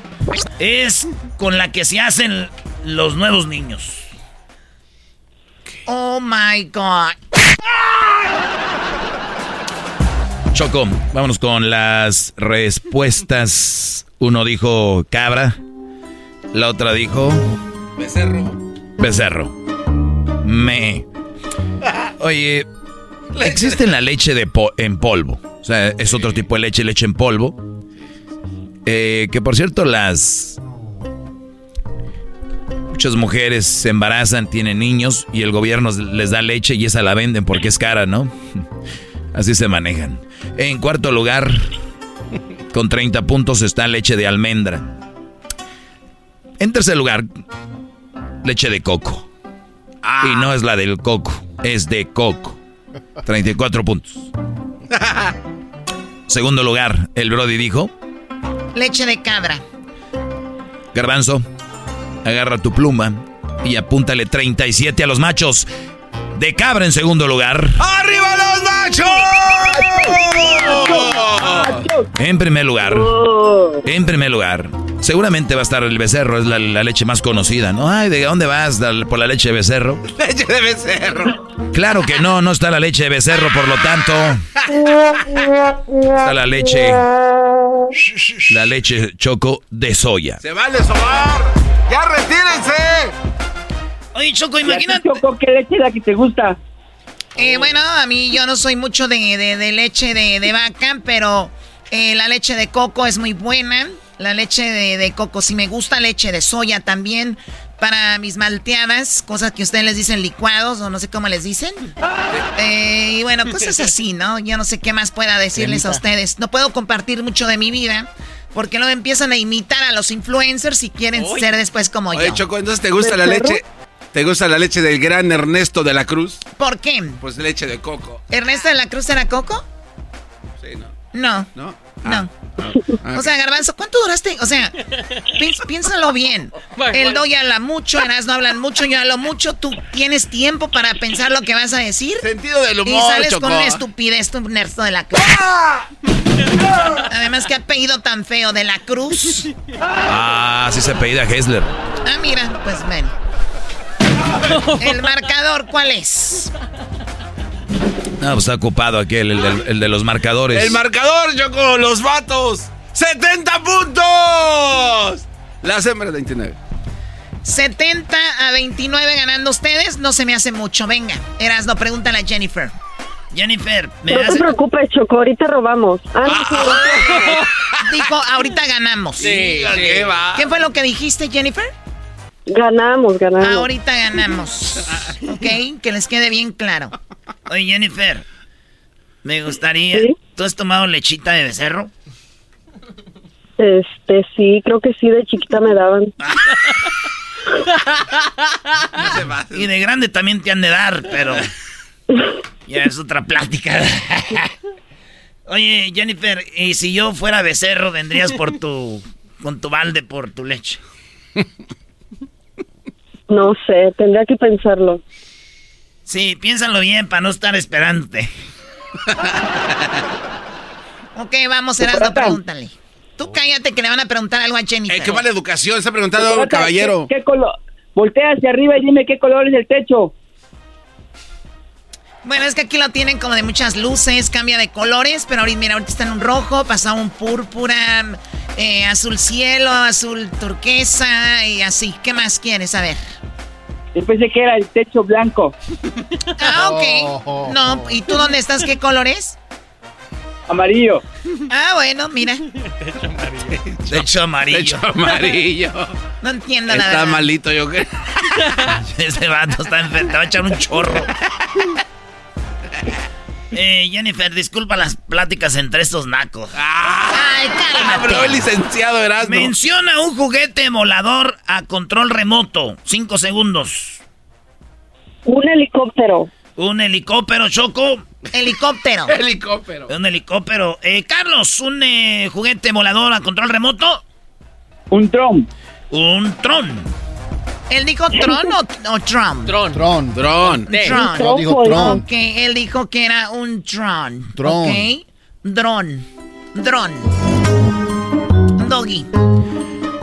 es con la que se hacen los nuevos niños. Oh my God. Choco, vámonos con las respuestas. Uno dijo cabra. La otra dijo Becerro. becerro. Me. Oye, existe la leche de po- en polvo. O sea, es otro tipo de leche, leche en polvo. Eh, que por cierto, las. Muchas mujeres se embarazan, tienen niños y el gobierno les da leche y esa la venden porque es cara, ¿no? Así se manejan. En cuarto lugar, con 30 puntos está leche de almendra. En tercer lugar, leche de coco. Y no es la del coco, es de coco. 34 puntos. Segundo lugar, el Brody dijo, Leche de cabra. Garbanzo, agarra tu pluma y apúntale 37 a los machos. De cabra en segundo lugar. ¡Arriba los machos! En primer lugar. En primer lugar. Seguramente va a estar el becerro, es la, la leche más conocida, ¿no? Ay, ¿de dónde vas? ¿Por la leche de becerro? Leche de becerro. Claro que no, no está la leche de becerro, por lo tanto. Está la leche. La leche choco de soya. Se vale sobar. ¡Ya retírense! Oye, Choco, ¿Y imagínate. Choco, qué leche es la que te gusta? Eh, bueno, a mí yo no soy mucho de, de- de leche de, de vaca, pero eh, la leche de coco es muy buena. La leche de, de coco, si me gusta leche de soya también para mis malteadas, cosas que ustedes les dicen licuados o no sé cómo les dicen. Eh, y bueno, cosas así, ¿no? Yo no sé qué más pueda decirles a ustedes. No puedo compartir mucho de mi vida porque luego empiezan a imitar a los influencers si quieren ser después como Oye, yo. Choco, entonces te gusta la leche. ¿Te gusta la leche del gran Ernesto de la Cruz? ¿Por qué? Pues leche de coco. ¿Ernesto de la Cruz era coco? Sí, ¿no? No. ¿No? No. Ah, O sea, Garbanzo, ¿cuánto duraste? O sea, pi- piénsalo bien. El doy habla mucho, Eras no hablan mucho, yo hablo mucho. Tú tienes tiempo para pensar lo que vas a decir. Sentido del Y humor, sales Choco. con una estupidez, tu Ernesto de la Cruz. Además, qué apellido tan feo, de la Cruz. Ah, sí se apellida Hessler. Ah, mira, pues ven. El marcador, ¿cuál es? No, pues está ocupado aquí el, el del- el de los marcadores. El marcador, Choco, los vatos. ¡70 puntos! Las hembras 29. 70 a 29 ganando ustedes, no se me hace mucho. Venga, Erasno, pregúntale a Jennifer. Jennifer, me No te hace. preocupes, Choco, ahorita robamos. Ah, no, sí, Dijo, ahorita ganamos. Sí, ¿qué va? ¿Qué fue lo que dijiste, Jennifer? Ganamos, ganamos. Ahorita ganamos. ¿Ok? Que les quede bien claro. Oye, Jennifer, me gustaría. ¿Sí? ¿Tú has tomado lechita de becerro? Este, sí, creo que sí, de chiquita me daban. Y de grande también te han de dar, pero ya es otra plática. Oye, Jennifer, y si yo fuera becerro, vendrías por tu con tu balde por tu leche. No sé, tendría que pensarlo. Sí, piénsalo bien para no estar esperándote. ok, vamos, Erasmo, pregúntale. Tú cállate que le van a preguntar algo a Jennifer. Eh, qué mala educación, está preguntando un caballero. ¿Qué, qué color? Voltea hacia arriba y dime qué color es el techo. Bueno, es que aquí lo tienen como de muchas luces, cambia de colores, pero ahorita, mira, ahorita está en un rojo, pasa un púrpura, eh, azul cielo, azul turquesa y así. ¿Qué más quieres saber? Yo pensé que era el techo blanco. Ah, ok. No, ¿y tú dónde estás? ¿Qué color es? Amarillo. Ah, bueno, mira. Techo amarillo. Techo amarillo. No entiendo nada. Está malito, yo creo. Ese vato está enfermo, te va a echar un chorro. Eh, Jennifer, disculpa las pláticas entre estos nacos. Ay, cálmate. Habló el licenciado Erasmo. Menciona un juguete volador a control remoto. Cinco segundos. Un helicóptero. Un helicóptero, Choco. Helicóptero. Helicóptero. Un helicóptero. Eh, Carlos, un eh, juguete volador a control remoto. Un dron. Un tron. ¿Él dijo tron o, o tron? Tron. Tron. Tron. No, dijo Tron. Ok, él dijo que era un dron. Dron. Ok. Dron. Dron. Doggy.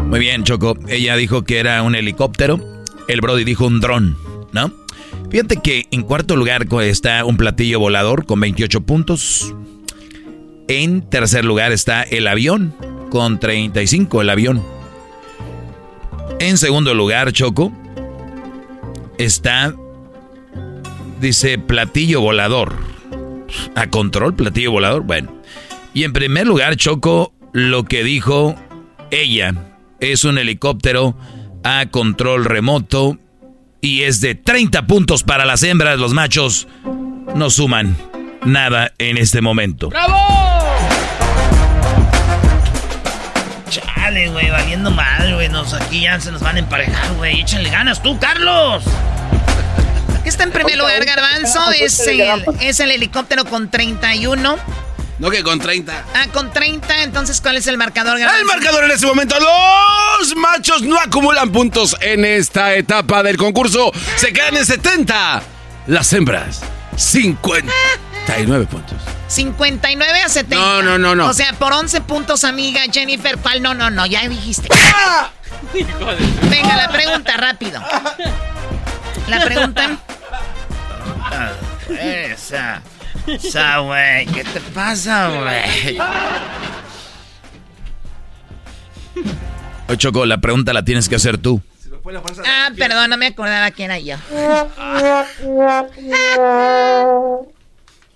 Muy bien, Choco. Ella dijo que era un helicóptero. El Brody dijo un dron, ¿no? Fíjate que en cuarto lugar está un platillo volador con 28 puntos. En tercer lugar está el avión con 35, el avión. En segundo lugar, Choco, está, dice, platillo volador. A control, platillo volador, bueno. Y en primer lugar, Choco, lo que dijo ella es un helicóptero a control remoto y es de 30 puntos para las hembras. Los machos no suman nada en este momento. Chale, güey, valiendo mal, güey. Nos, aquí ya se nos van a emparejar, güey. Échenle ganas tú, Carlos. ¿Qué está en primer lugar, Garbanzo? Es el, es el helicóptero con 31. No que con 30. Ah, con 30. Entonces, ¿cuál es el marcador, Garbanzo? El marcador en este momento, los machos no acumulan puntos en esta etapa del concurso. Se quedan en 70. Las hembras, 59 puntos. 59 a 70. No, no, no, no. O sea, por 11 puntos, amiga Jennifer. ¿Cuál? No, no, no, ya dijiste. Venga, la pregunta, rápido. La pregunta. Esa. Esa, güey. ¿Qué te pasa, güey? Oye, Choco, la pregunta la tienes que hacer tú. Ah, perdón, no me acordaba quién era yo.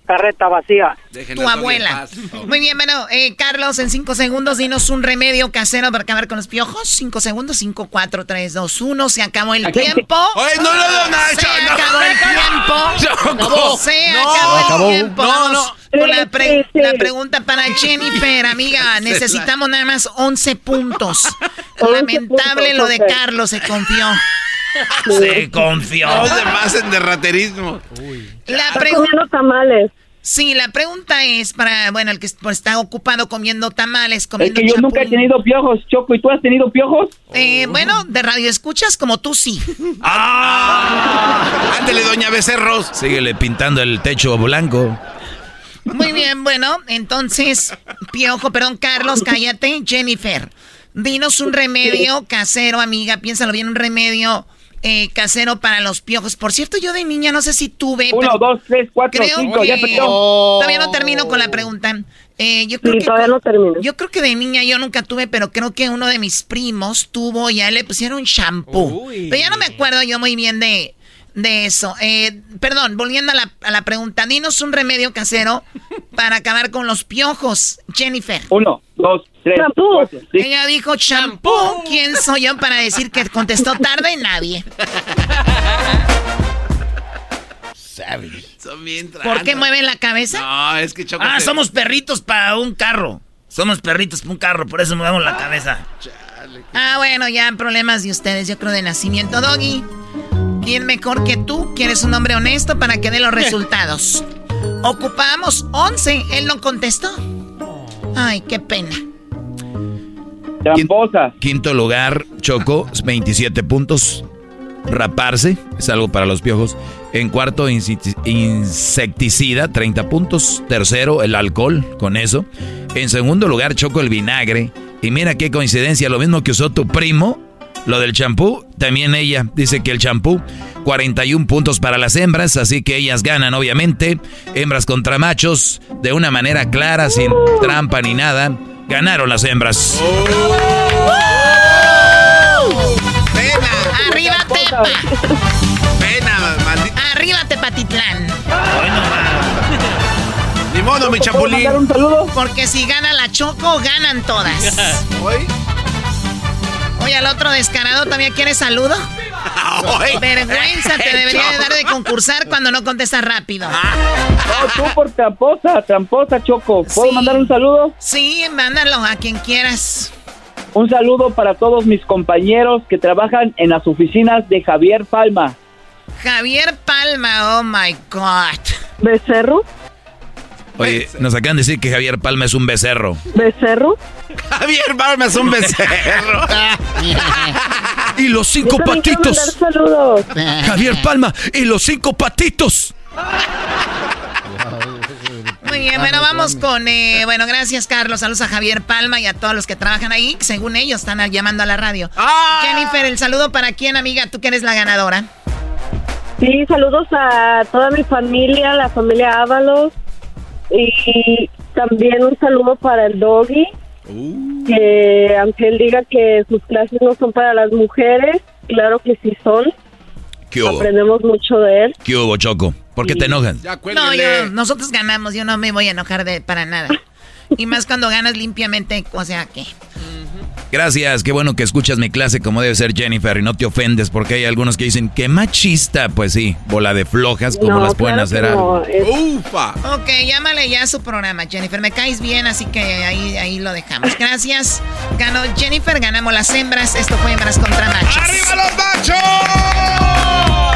Carreta vacía. Tu abuela. Muy bien, bueno, eh, Carlos, en cinco segundos, dinos un remedio casero para acabar con los piojos. Cinco segundos, cinco, cuatro, tres, dos, uno. Se acabó el tiempo. Oye, no, no, no, no, Se no, acabó el tiempo. Choco. Se No, acabó el tiempo. No, no. con la, pre- la pregunta para Jennifer, amiga. Necesitamos nada más 11 puntos. Lamentable lo de Carlos, se confió. Se confió. No se pasen de raterismo. La Está pregunta. comiendo tamales. Sí, la pregunta es para, bueno, el que está ocupado comiendo tamales, Es comiendo que yo nunca he tenido piojos, Choco. ¿Y tú has tenido piojos? Eh, bueno, de radio escuchas como tú sí. ¡Ah! Ándele, doña Becerros. Síguele pintando el techo blanco. Muy bien, bueno, entonces, Piojo, perdón, Carlos, cállate. Jennifer, dinos un remedio casero, amiga, piénsalo bien, un remedio eh, casero para los piojos. Por cierto, yo de niña no sé si tuve. Uno, dos, tres, cuatro, creo cinco. Ya. Todavía no termino con la pregunta. Eh, yo creo Sí, que todavía no termino. Yo creo que de niña yo nunca tuve, pero creo que uno de mis primos tuvo y a él le pusieron shampoo. Uy. Pero ya no me acuerdo yo muy bien de, de eso. Eh, perdón, volviendo a la, a la pregunta, dinos un remedio casero para acabar con los piojos, Jennifer. Uno, dos, tres, cinco. Ella dijo shampoo. ¿Quién soy yo para decir que contestó tarde? Nadie. Son bien ¿Por qué mueven la cabeza? No, es que Choco. Ah, somos perritos para un carro. Somos perritos para un carro, por eso movemos la cabeza. Ah, bueno, ya problemas de ustedes, yo creo de nacimiento. Doggy, ¿quién mejor que tú? ¿Quieres un hombre honesto para que dé los resultados? Ocupamos 11, él no contestó. Ay, qué pena. Tramposa. Quinto lugar, Choco, 27 puntos. Raparse, es algo para los piojos. En cuarto, insecticida, 30 puntos. Tercero, el alcohol, con eso. En segundo lugar, Choco, el vinagre. Y mira qué coincidencia, lo mismo que usó tu primo, lo del champú, también ella dice que el champú, 41 puntos para las hembras, así que ellas ganan, obviamente. Hembras contra machos, de una manera clara, sin trampa ni nada. Ganaron las hembras. ¡Pena! ¡Arriba Tepa! ¡Pena, maldita! ¡Arriba Tepatitlán! Bueno, Ni modo, mi chapulín. un saludo? Porque si gana la Choco, ganan todas. ¿Hoy? Oye, al otro descarado también quiere saludo. Vergüenza te debería de dar de concursar cuando no contestas rápido. No, tú por tramposa, tramposa, Choco. ¿Puedo mandar un saludo? Sí, mándalo a quien quieras. Un saludo para todos mis compañeros que trabajan en las oficinas de Javier Palma. Javier Palma, oh my God. ¿Becerro? Oye, nos acaban de decir que Javier Palma es un becerro. ¿Becerro? Javier Palma es un becerro. y los cinco patitos. Saludos. Javier Palma y los cinco patitos. Muy bien, bueno, vamos con, eh, bueno, gracias Carlos, saludos a Javier Palma y a todos los que trabajan ahí, según ellos están llamando a la radio. ¡Ah! Jennifer, el saludo para quién, amiga, tú que eres la ganadora. Sí, saludos a toda mi familia, la familia Ábalos, y también un saludo para el doggy, Uh. que aunque él diga que sus clases no son para las mujeres, claro que sí son. ¿Qué hubo? Aprendemos mucho de él. ¿Qué hubo, Choco? ¿Por qué te enojan? No, yo- nosotros ganamos, yo no me voy a enojar de para nada. Y más cuando ganas limpiamente, o sea que. Gracias, qué bueno que escuchas mi clase como debe ser Jennifer y no te ofendes porque hay algunos que dicen que machista, pues sí, bola de flojas, como No, las pueden claro hacer a- es- ¡Ufa! Ok, llámale ya a su programa, Jennifer. Me caes bien, así que ahí, ahí lo dejamos. Gracias. Ganó Jennifer, ganamos las hembras. Esto fue hembras contra machos. ¡Arriba los machos!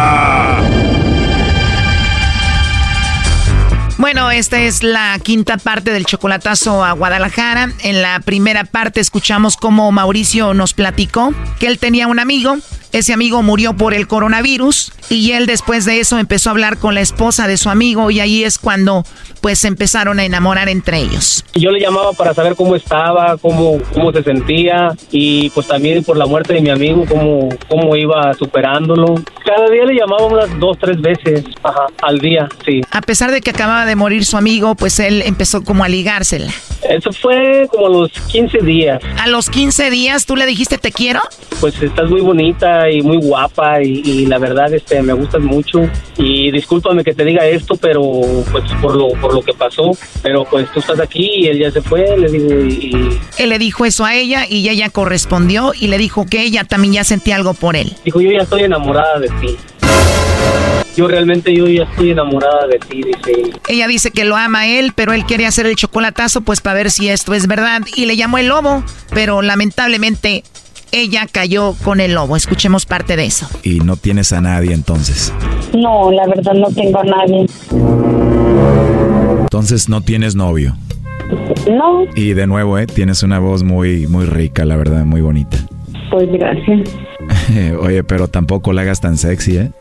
Bueno, esta es la quinta parte del chocolatazo a Guadalajara. En la primera parte escuchamos cómo Mauricio nos platicó que él tenía un amigo. Ese amigo murió por el coronavirus y él después de eso empezó a hablar con la esposa de su amigo y ahí es cuando pues se empezaron a enamorar entre ellos. Yo le llamaba para saber cómo estaba, cómo, cómo se sentía y pues también por la muerte de mi amigo, cómo, cómo iba superándolo. Cada día le llamaba unas dos, tres veces ajá, al día, sí. A pesar de que acababa de morir su amigo, pues él empezó como a ligársela. Eso fue como a los 15 días. A los 15 días tú le dijiste te quiero. Pues estás muy bonita y muy guapa y, y la verdad este me gustas mucho y discúlpame que te diga esto, pero pues por lo por lo que pasó, pero pues tú estás aquí y él ya se fue, le digo y, y Él le dijo eso a ella y ella correspondió y le dijo que ella también ya sentía algo por él. dijo yo ya estoy enamorada de ti. Yo realmente yo ya estoy enamorada de ti, dice. Ella dice que lo ama a él, pero él quiere hacer el chocolatazo pues para ver si esto es verdad y le llamó el lobo, pero lamentablemente ella cayó con el lobo. Escuchemos parte de eso. Y no tienes a nadie entonces. No, la verdad no tengo a nadie. Entonces no tienes novio. No. Y de nuevo, ¿eh? Tienes una voz muy, muy rica, la verdad, muy bonita. Pues gracias. Oye, pero tampoco la hagas tan sexy, ¿eh?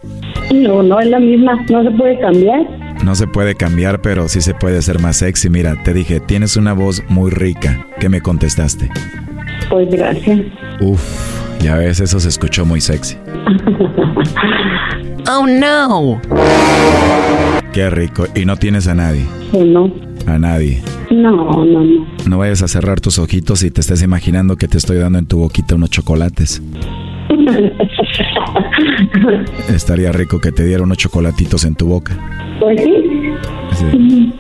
No, no es la misma. No se puede cambiar. No se puede cambiar, pero sí se puede ser más sexy. Mira, te dije, tienes una voz muy rica. ¿Qué me contestaste? Pues gracias. Uf, ya ves, eso se escuchó muy sexy. oh no. Qué rico. ¿Y no tienes a nadie? No. A nadie. No, no, no. No vayas a cerrar tus ojitos y te estés imaginando que te estoy dando en tu boquita unos chocolates. Estaría rico que te diera unos chocolatitos en tu boca. Pues sí. Sí.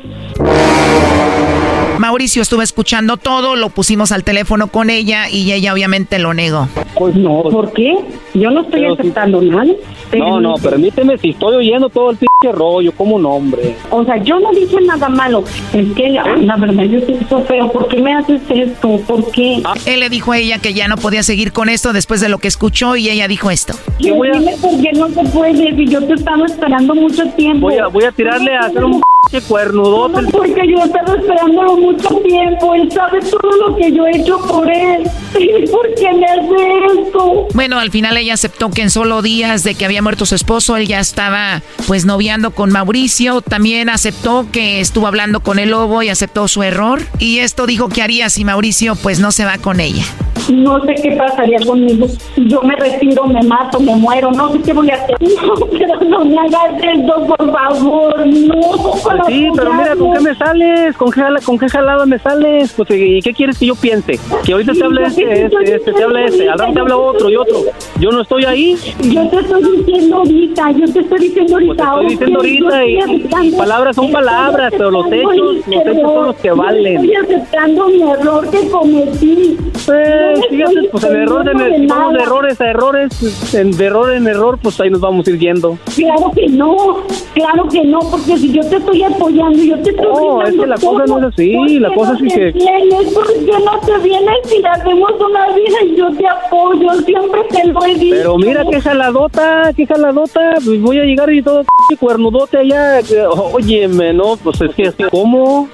Mauricio estuvo escuchando todo, lo pusimos al teléfono con ella y ella obviamente lo negó. Pues no. ¿Por qué? Yo no estoy Pero si- aceptando nada. No, no, permíteme, si estoy oyendo todo el pinche rollo, como un hombre. O sea, yo no dije nada malo. Es que la, la verdad yo siento feo. ¿Por qué me haces esto? ¿Por qué? Él le dijo a ella que ya no podía seguir con esto después de lo que escuchó y ella dijo esto. Yo Dime por qué no se puede. Si yo te estaba esperando mucho tiempo. Voy a, voy a tirarle a hacer un pinche cuernudote. No, porque yo estaba esperándolo mucho tiempo. Él sabe todo lo que yo he hecho por él. ¿Por qué me hace esto? Bueno, al final ella aceptó que en solo días de que había muerto su esposo, él ya estaba pues noviando con Mauricio. También aceptó que estuvo hablando con el lobo y aceptó su error. Y esto dijo que haría si Mauricio pues no se va con ella. No sé qué pasaría conmigo. Yo me retiro, me mato, me muero. No sé qué voy a hacer. No, pero no me hagas esto, por favor. No. Pues sí, pero mira, ¿con qué me sales? ¿Con qué, jala- con qué jalada me sales? Pues, ¿y qué quieres que yo piense? Que ahorita te habla este, este, este, te habla este, al rato te habla otro y otro. Yo no estoy ahí. Yo te estoy diciendo ahorita, yo te estoy diciendo Pues te ahorita. estoy diciendo ahorita y, palabras son palabras, pero los hechos, los hechos son los que valen. Estoy aceptando mi error que cometí. Pues, No fíjate, estoy pues el error de, si vamos de errores a errores, en- de error en error, pues ahí nos vamos a ir yendo. Claro que no, claro que no, porque si yo te estoy apoyando, yo te estoy No, es que la cosa no es así, la cosa es que... vienes? ¿Por qué no te vienes y hacemos una vida y yo te apoyo? Siempre te lo he dicho. Pero mira qué jaladota, qué jaladota, pues voy a llegar y todo cuernudote allá. Óyeme, no, pues es que, ¿cómo?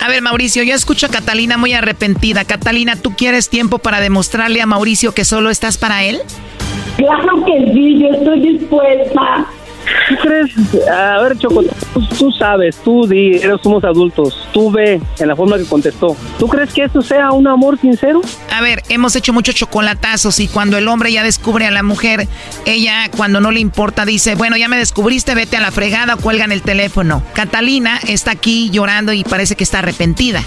A ver, Mauricio, yo escucho a Catalina muy arrepentida. Catalina, ¿tú quieres tiempo para demostrarle a Mauricio que solo estás para él? Claro que sí, yo estoy dispuesta. ¿Tú crees? A ver, Choco, tú, tú sabes, tú di, eres, somos adultos, tú ve en la forma que contestó. ¿Tú crees que eso sea un amor sincero? A ver, hemos hecho muchos chocolatazos y cuando el hombre ya descubre a la mujer, ella cuando no le importa dice, bueno, ya me descubriste, vete a la fregada o cuelgan el teléfono. Catalina está aquí llorando y parece que está arrepentida.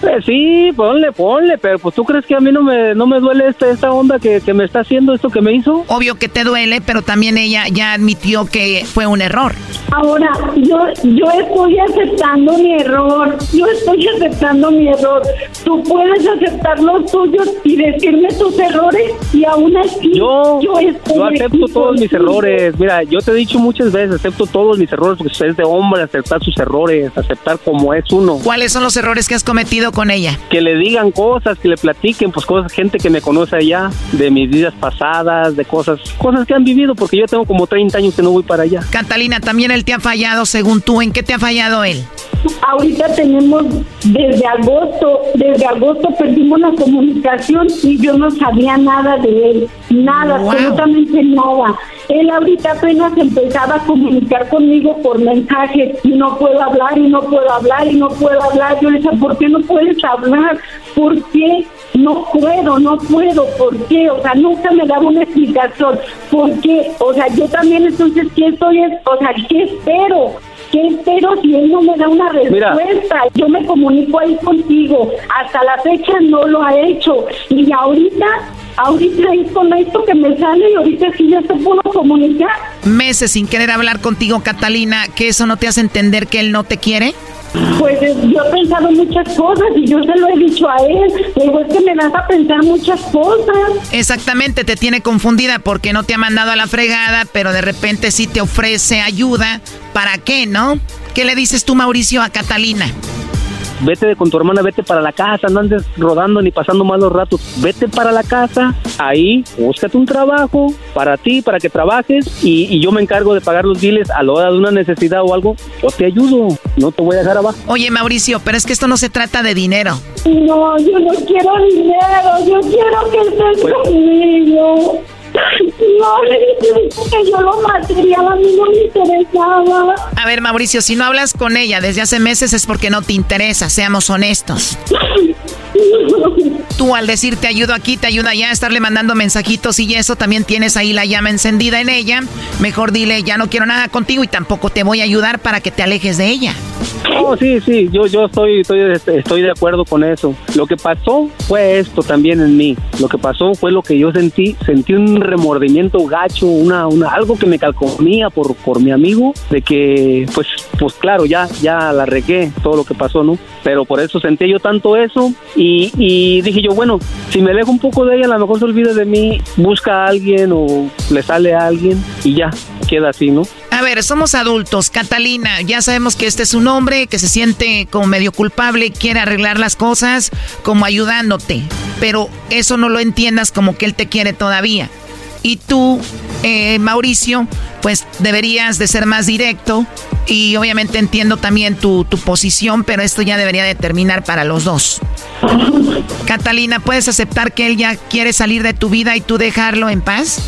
Pues sí, ponle, ponle, pero pues tú crees que a mí no me, no me duele esta, esta onda que, que me está haciendo esto que me hizo. Obvio que te duele, pero también ella ya admitió que fue un error. Ahora, yo, yo estoy aceptando mi error, yo estoy aceptando mi error. Tú puedes aceptar los tuyos y decirme tus errores y aún así Yo, estoy yo acepto todos mis errores. Mira, yo te he dicho muchas veces, acepto todos mis errores porque es de hombre aceptar sus errores, aceptar como es uno. ¿Cuáles son los errores que has cometido con ella? Que le digan cosas, que le platiquen, pues cosas, gente que me conoce allá, de mis vidas pasadas, de cosas, cosas que han vivido, porque yo tengo como 30 años que no voy para allá. Catalina, también él te ha fallado según tú. ¿En qué te ha fallado él? Ahorita tenemos desde agosto, desde agosto perdimos la comunicación y yo no sabía nada de él, nada, Wow. absolutamente nada. Él ahorita apenas empezaba a comunicar conmigo por mensajes y no puedo hablar y no puedo hablar y no puedo hablar. Yo le decía, ¿por qué no puedes hablar? ¿Por qué? No puedo, no puedo, ¿por qué? O sea, nunca me daba una explicación. ¿Por qué? O sea, yo también entonces, ¿qué estoy? es- O sea, ¿qué espero? ¿Qué espero si él no me da una Mira. respuesta? Yo me comunico ahí contigo. Hasta la fecha no lo ha hecho. Y ahorita Ahorita es con esto que me sale y ahorita sí ya se pudo comunicar. Meses sin querer hablar contigo, Catalina, ¿que eso no te hace entender que él no te quiere? Pues eh, yo he pensado muchas cosas y yo se lo he dicho a él. Luego es que me das a pensar muchas cosas. Exactamente, te tiene confundida porque no te ha mandado a la fregada, pero de repente sí te ofrece ayuda. ¿Para qué, no? ¿Qué le dices tú, Mauricio, a Catalina? Vete con tu hermana, vete para la casa, no andes rodando ni pasando malos ratos, vete para la casa, ahí, búscate un trabajo para ti, para que trabajes y, yo me encargo de pagar los biles a la hora de una necesidad o algo, yo te ayudo, no te voy a dejar abajo. Oye Mauricio, pero es que esto no se trata de dinero. No, yo no quiero dinero, yo quiero que estés pues conmigo. No, le dije que yo lo material a mí no me interesaba. A ver, Mauricio, si no hablas con ella desde hace meses es porque no te interesa, seamos honestos. Tú al decir te ayudo aquí, te ayuda allá, estarle mandando mensajitos y eso, también tienes ahí la llama encendida en ella. Mejor dile, ya no quiero nada contigo y tampoco te voy a ayudar para que te alejes de ella. Oh, sí, sí, yo, yo estoy, estoy, estoy de acuerdo con eso. Lo que pasó fue esto también en mí. Lo que pasó fue lo que yo sentí, sentí un remordimiento gacho, una, una algo que me calcomía por, por mi amigo, de que, pues, pues claro, ya, ya la regué todo lo que pasó, ¿no? Pero por eso sentí yo tanto eso y, dije yo, bueno, si me alejo un poco de ella, a lo mejor se olvida de mí, busca a alguien o le sale a alguien y ya, queda así, ¿no? A ver, somos adultos. Catalina, ya sabemos que este es un hombre que se siente como medio culpable quiere arreglar las cosas como ayudándote. Pero eso no lo entiendas como que él te quiere todavía. Y tú, eh, Mauricio, pues deberías de ser más directo. Y obviamente entiendo también tu, tu posición, pero esto ya debería de terminar para los dos. Catalina, ¿puedes aceptar que él ya quiere salir de tu vida y tú dejarlo en paz?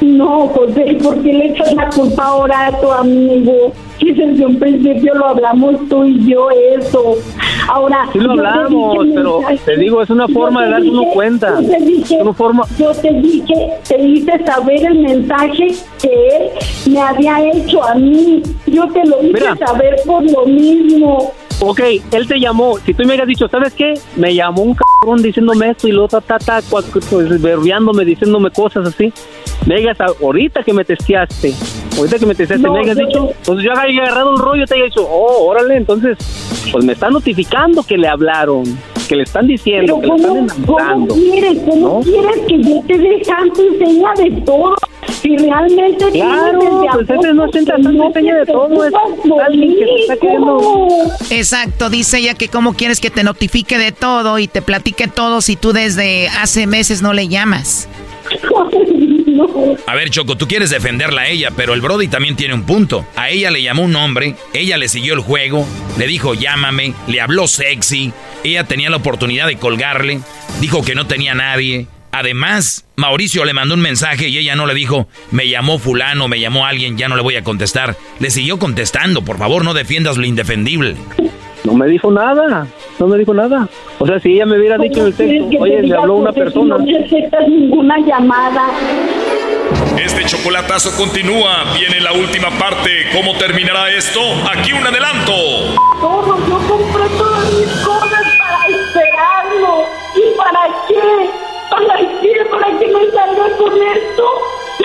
No, José, ¿por qué le echas la culpa ahora a tu amigo? Si desde un principio lo hablamos tú y yo eso. Ahora, sí lo hablamos, pero te digo, es una forma de darse uno cuenta. Yo te dije, una forma... yo te dije, te hice saber el mensaje que él me había hecho a mí. Yo te lo hice saber por lo mismo. Ok, él te llamó. Si tú me hubieras dicho, ¿sabes qué? Me llamó un cabrón diciéndome esto y luego ta, ta, ta, berreándome, diciéndome cosas así. Me digas, ahorita que me testeaste, ahorita que me testeaste, me hayas dicho, pues yo había agarrado un rollo y te haya dicho, oh, órale, entonces, pues me está notificando que le hablaron, que le están diciendo, que le están enamorando. ¿Cómo quieres? ¿Cómo quieres que yo te dé tanto enseña de todo? Si realmente claro, pues ese no es tanta enseña de todo, es alguien que se está queriendo. Exacto, dice ella que cómo quieres que te notifique de todo y te platique todo si tú desde hace meses no le llamas. A ver, Choco, tú quieres defenderla a ella, pero el Brody también tiene un punto. A ella le llamó un hombre, ella le siguió el juego, le dijo llámame, le habló sexy, ella tenía la oportunidad de colgarle, dijo que no tenía nadie. Además, Mauricio le mandó un mensaje y ella no le dijo, me llamó fulano, me llamó alguien, ya no le voy a contestar. Le siguió contestando, por favor, no defiendas lo indefendible. No me dijo nada, no me dijo nada. O sea, si ella me hubiera dicho en el texto, oye, le habló una persona. No necesitas ninguna llamada. Este chocolatazo continúa. Viene la última parte. ¿Cómo terminará esto? Aquí un adelanto. Todo, yo compré todas mis cosas para esperarlo. ¿Y para qué? ¿Para qué? ¿Para qué me salga con esto?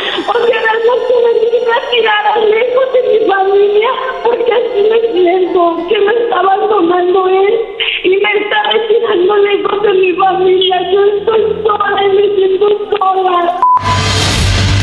Sea, realmente me vine a tirar lejos de mi familia porque así me siento, que me está abandonando él y me está retirando lejos de mi familia. Yo estoy sola y me siento sola.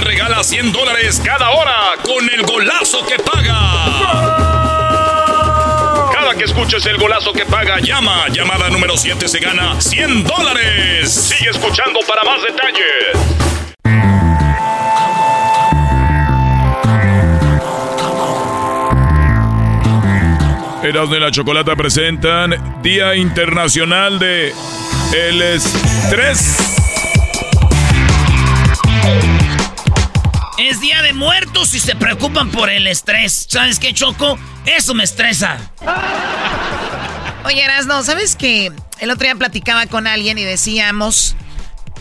Regala 100 dólares cada hora con el golazo que paga. Cada que escuches el golazo que paga, llama. Llamada número 7 se gana 100 dólares. Sigue escuchando para más detalles. Eras de la Chocolata presentan Día Internacional de el Estrés. Es día de muertos y se preocupan por el estrés. ¿Sabes qué, Choco? Eso me estresa. Oye, Erasno, ¿sabes que el otro día platicaba con alguien y decíamos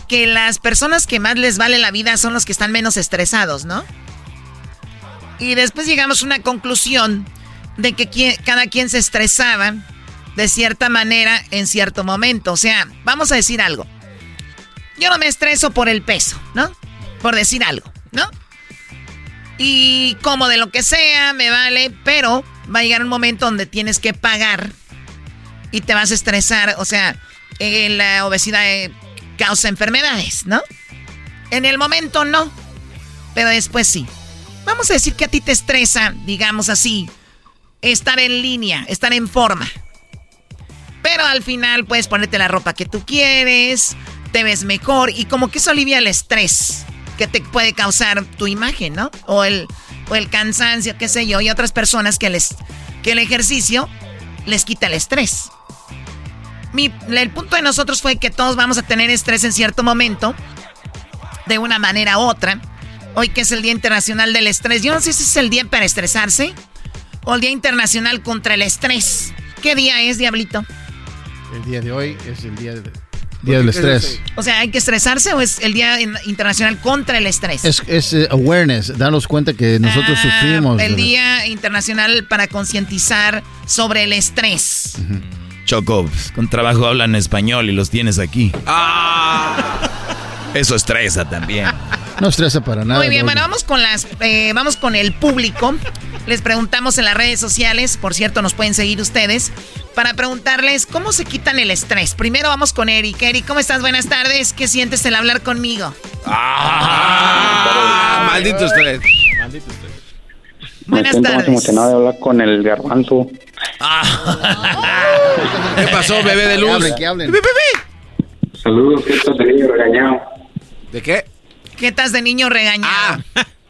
que las personas que más les vale la vida son los que están menos estresados, ¿no? Y después llegamos a una conclusión de que cada quien se estresaba de cierta manera en cierto momento. O sea, vamos a decir algo. Yo no me estreso por el peso, ¿no? Por decir algo, ¿no? Y como de lo que sea, me vale, pero va a llegar un momento donde tienes que pagar y te vas a estresar. O sea, eh, la obesidad eh, causa enfermedades, ¿no? En el momento no, pero después sí. Vamos a decir que a ti te estresa, digamos así, estar en línea, estar en forma. Pero al final puedes ponerte la ropa que tú quieres, te ves mejor y como que eso alivia el estrés que te puede causar tu imagen, ¿no? O el, o el cansancio, qué sé yo, y otras personas que, les, que el ejercicio les quita el estrés. Mi, el punto de nosotros fue que todos vamos a tener estrés en cierto momento, de una manera u otra. Hoy que es el Día Internacional del Estrés, yo no sé si es el día para estresarse o el Día Internacional contra el Estrés. ¿Qué día es, Diablito? El día de hoy es el día, de, día del estrés. O sea, ¿hay que estresarse o es el Día Internacional contra el Estrés? Es, es uh, awareness, darnos cuenta que nosotros ah, sufrimos. El Día Internacional para concientizar sobre el estrés. Uh -huh. Choco, pues, con trabajo hablan español y los tienes aquí. Ah. Eso estresa también. No estresa para nada. Muy bien, bueno, vamos con las, eh, vamos con el público. Les preguntamos en las redes sociales, por cierto, nos pueden seguir ustedes, para preguntarles cómo se quitan el estrés. Primero vamos con Eric. Eric, ¿cómo estás? Buenas tardes. ¿Qué sientes el hablar conmigo? Ah, maldito usted. Maldito usted. Buenas Me siento tardes. más emocionado de hablar con el garbanzo. ¿Qué pasó, bebé de luz? Que hablen, que hablen. Bebé, bebé. Saludos, que estás regañado. ¿De qué? ¿Qué estás de niño regañado?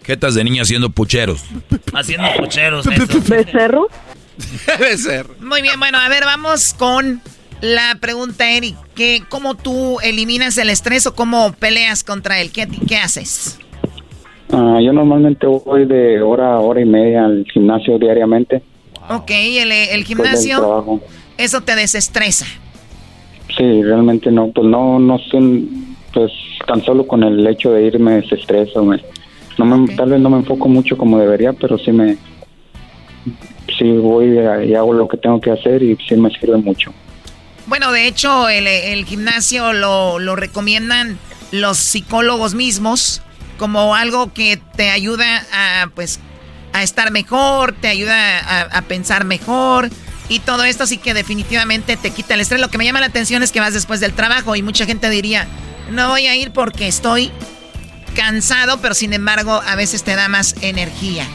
¿Qué estás de niño haciendo pucheros? Haciendo pucheros. ¿Becerro? Debe ser. Muy bien, bueno, a ver, vamos con la pregunta, Eric. ¿Qué, ¿Cómo tú eliminas el estrés o cómo peleas contra él? ¿Qué, qué haces? Ah, yo normalmente voy de hora a hora y media al gimnasio diariamente. Ok, el, el gimnasio, eso te desestresa. Sí, realmente no, pues no, no sé, pues tan solo con el hecho de ir me desestreso, me, no me, tal vez no me enfoco mucho como debería, pero sí me, sí voy y hago lo que tengo que hacer y sí me sirve mucho. Bueno, de hecho, el, el gimnasio lo, lo recomiendan los psicólogos mismos como algo que te ayuda a, pues, a estar mejor, te ayuda a, a pensar mejor y todo esto, así que definitivamente te quita el estrés. Lo que me llama la atención es que vas después del trabajo y mucha gente diría, no voy a ir porque estoy cansado, pero sin embargo a veces te da más energía.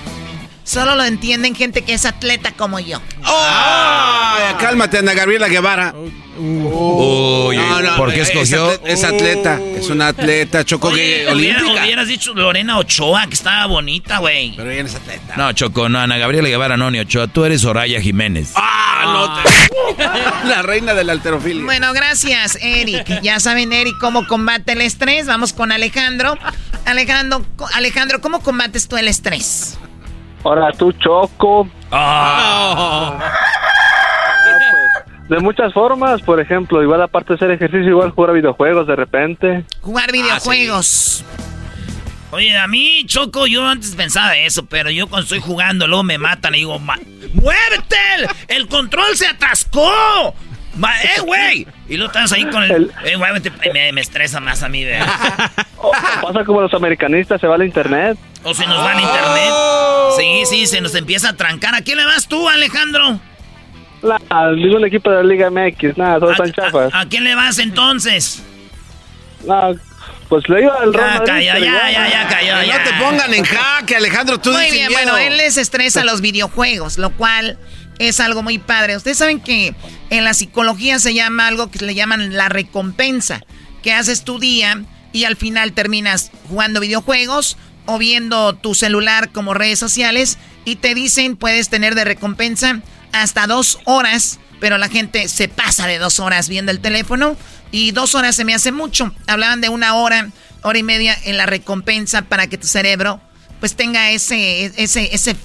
Solo lo entienden gente que es atleta como yo. Ay, cálmate, Ana Gabriela Guevara. Uy, ¿por qué es escogió? Es atleta, es una atleta, chocó Oye, que hubiera- olímpica. hubieras dicho Lorena Ochoa, que estaba bonita, güey. Pero ella no es atleta. No, Choco, no, Ana Gabriela Guevara, no, ni Ochoa. Tú eres Soraya Jiménez. Ah, no. te- La reina del alterofilia. Bueno, gracias, Eric. Ya saben, Eric, cómo combate el estrés. Vamos con Alejandro. Alejandro, Alejandro, ¿cómo combates tú el estrés? Ahora tú, Choco. Ah. De muchas formas, por ejemplo, igual aparte de hacer ejercicio, igual jugar a videojuegos de repente. Jugar videojuegos. Oye, a mí, Choco, yo antes pensaba eso, pero yo cuando estoy jugando, luego me matan y digo, "Ma- ¡muévete! El, control se atascó! Ma- ¡Eh, güey! Y luego estás ahí con el... ¡Eh, muévete! Y Me, me estresa más a mí, ¿verdad? Pasa como los americanistas, se va al internet. O se nos va el internet. Sí, sí, se nos empieza a trancar. ¿A quién le vas tú, Alejandro? La, digo el equipo de la Liga MX, nada, todos están chafas. ¿A quién le vas entonces? Nah, pues le iba al Ya Real Madrid, cayó, pero ya, ya, ya cayó, Que ya. no te pongan en jaque, Alejandro, tú Muy dices bien, miedo. bueno, él les estresa los videojuegos, lo cual es algo muy padre. Ustedes saben que en la psicología se llama algo que le llaman la recompensa, que haces tu día y al final terminas jugando videojuegos o viendo tu celular como redes sociales y te dicen puedes tener de recompensa hasta dos horas, pero la gente se pasa de dos horas viendo el teléfono y dos horas se me hace mucho. Hablaban de una hora, hora y media en la recompensa para que tu cerebro pues tenga ese, ese, ese,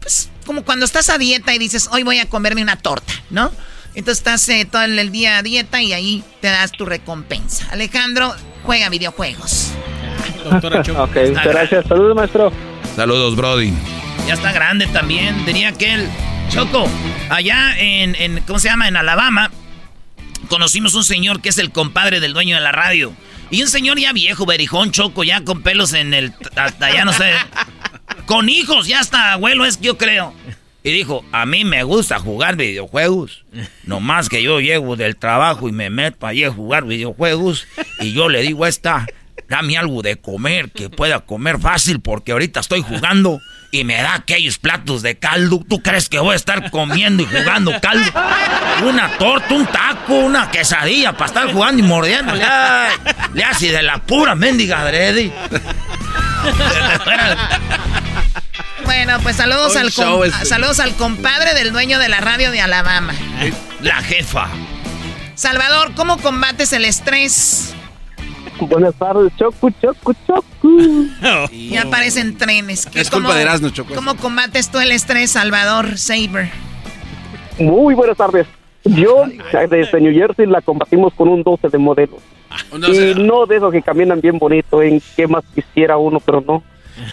pues como cuando estás a dieta y dices, hoy voy a comerme una torta, ¿no? Entonces estás eh, todo el día a dieta y ahí te das tu recompensa. Alejandro, juega videojuegos. ok, gracias. Saludos, maestro. Saludos, Brody. Ya está grande también, diría que él. Choco, allá en, en, ¿cómo se llama? En Alabama, conocimos un señor que es el compadre del dueño de la radio. Y un señor ya viejo, berijón, choco, ya con pelos en el... Hasta ya no sé. Con hijos, ya hasta abuelo es, yo creo. Y dijo, a mí me gusta jugar videojuegos. Nomás que yo llego del trabajo y me meto allí a jugar videojuegos. Y yo le digo a esta, dame algo de comer, que pueda comer fácil, porque ahorita estoy jugando y me da aquellos platos de caldo. ¿Tú crees que voy a estar comiendo y jugando caldo? Una torta, un taco, una quesadilla para estar jugando y mordiéndole. Ay, Le hace de la pura mendiga adrede. Bueno, pues saludos al, com- este. saludos al compadre del dueño de la radio de Alabama. La jefa. Salvador, ¿cómo combates el estrés? Buenas tardes, Choco, Choco, Choco. Y aparecen trenes. ¿Qué- Es culpa cómo- de Erasmo, Choco. ¿Cómo combates tú el estrés, Salvador Saber? Muy buenas tardes. Yo, desde New Jersey, la combatimos con un 12 de modelo. Y no de esos que caminan bien bonito, en qué más quisiera uno, pero no.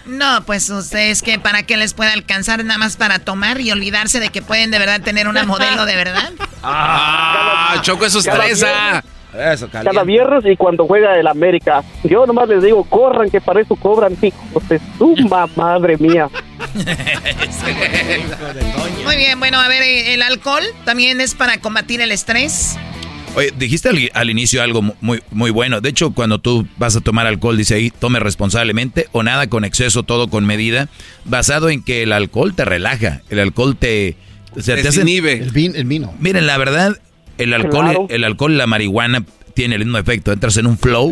No, pues ustedes que para que les pueda alcanzar nada más para tomar y olvidarse de que pueden de verdad tener una modelo de verdad. Ah, Choco, eso Cada Cada viernes y cuando juega el América. Yo nomás les digo, corran, que para eso cobran, hijos de su ma- madre mía. Muy bien, bueno, a ver, eh, el alcohol también es para combatir el estrés. Oye, dijiste al, al inicio algo mu- muy, muy bueno. De hecho, cuando tú vas a tomar alcohol, dice ahí, tome responsablemente o nada con exceso, todo con medida, basado en que el alcohol te relaja, el alcohol te... o sea, te hace- El, vin- el vino. Miren, la verdad, el alcohol, Claro. el alcohol y la marihuana tiene el mismo efecto. Entras en un flow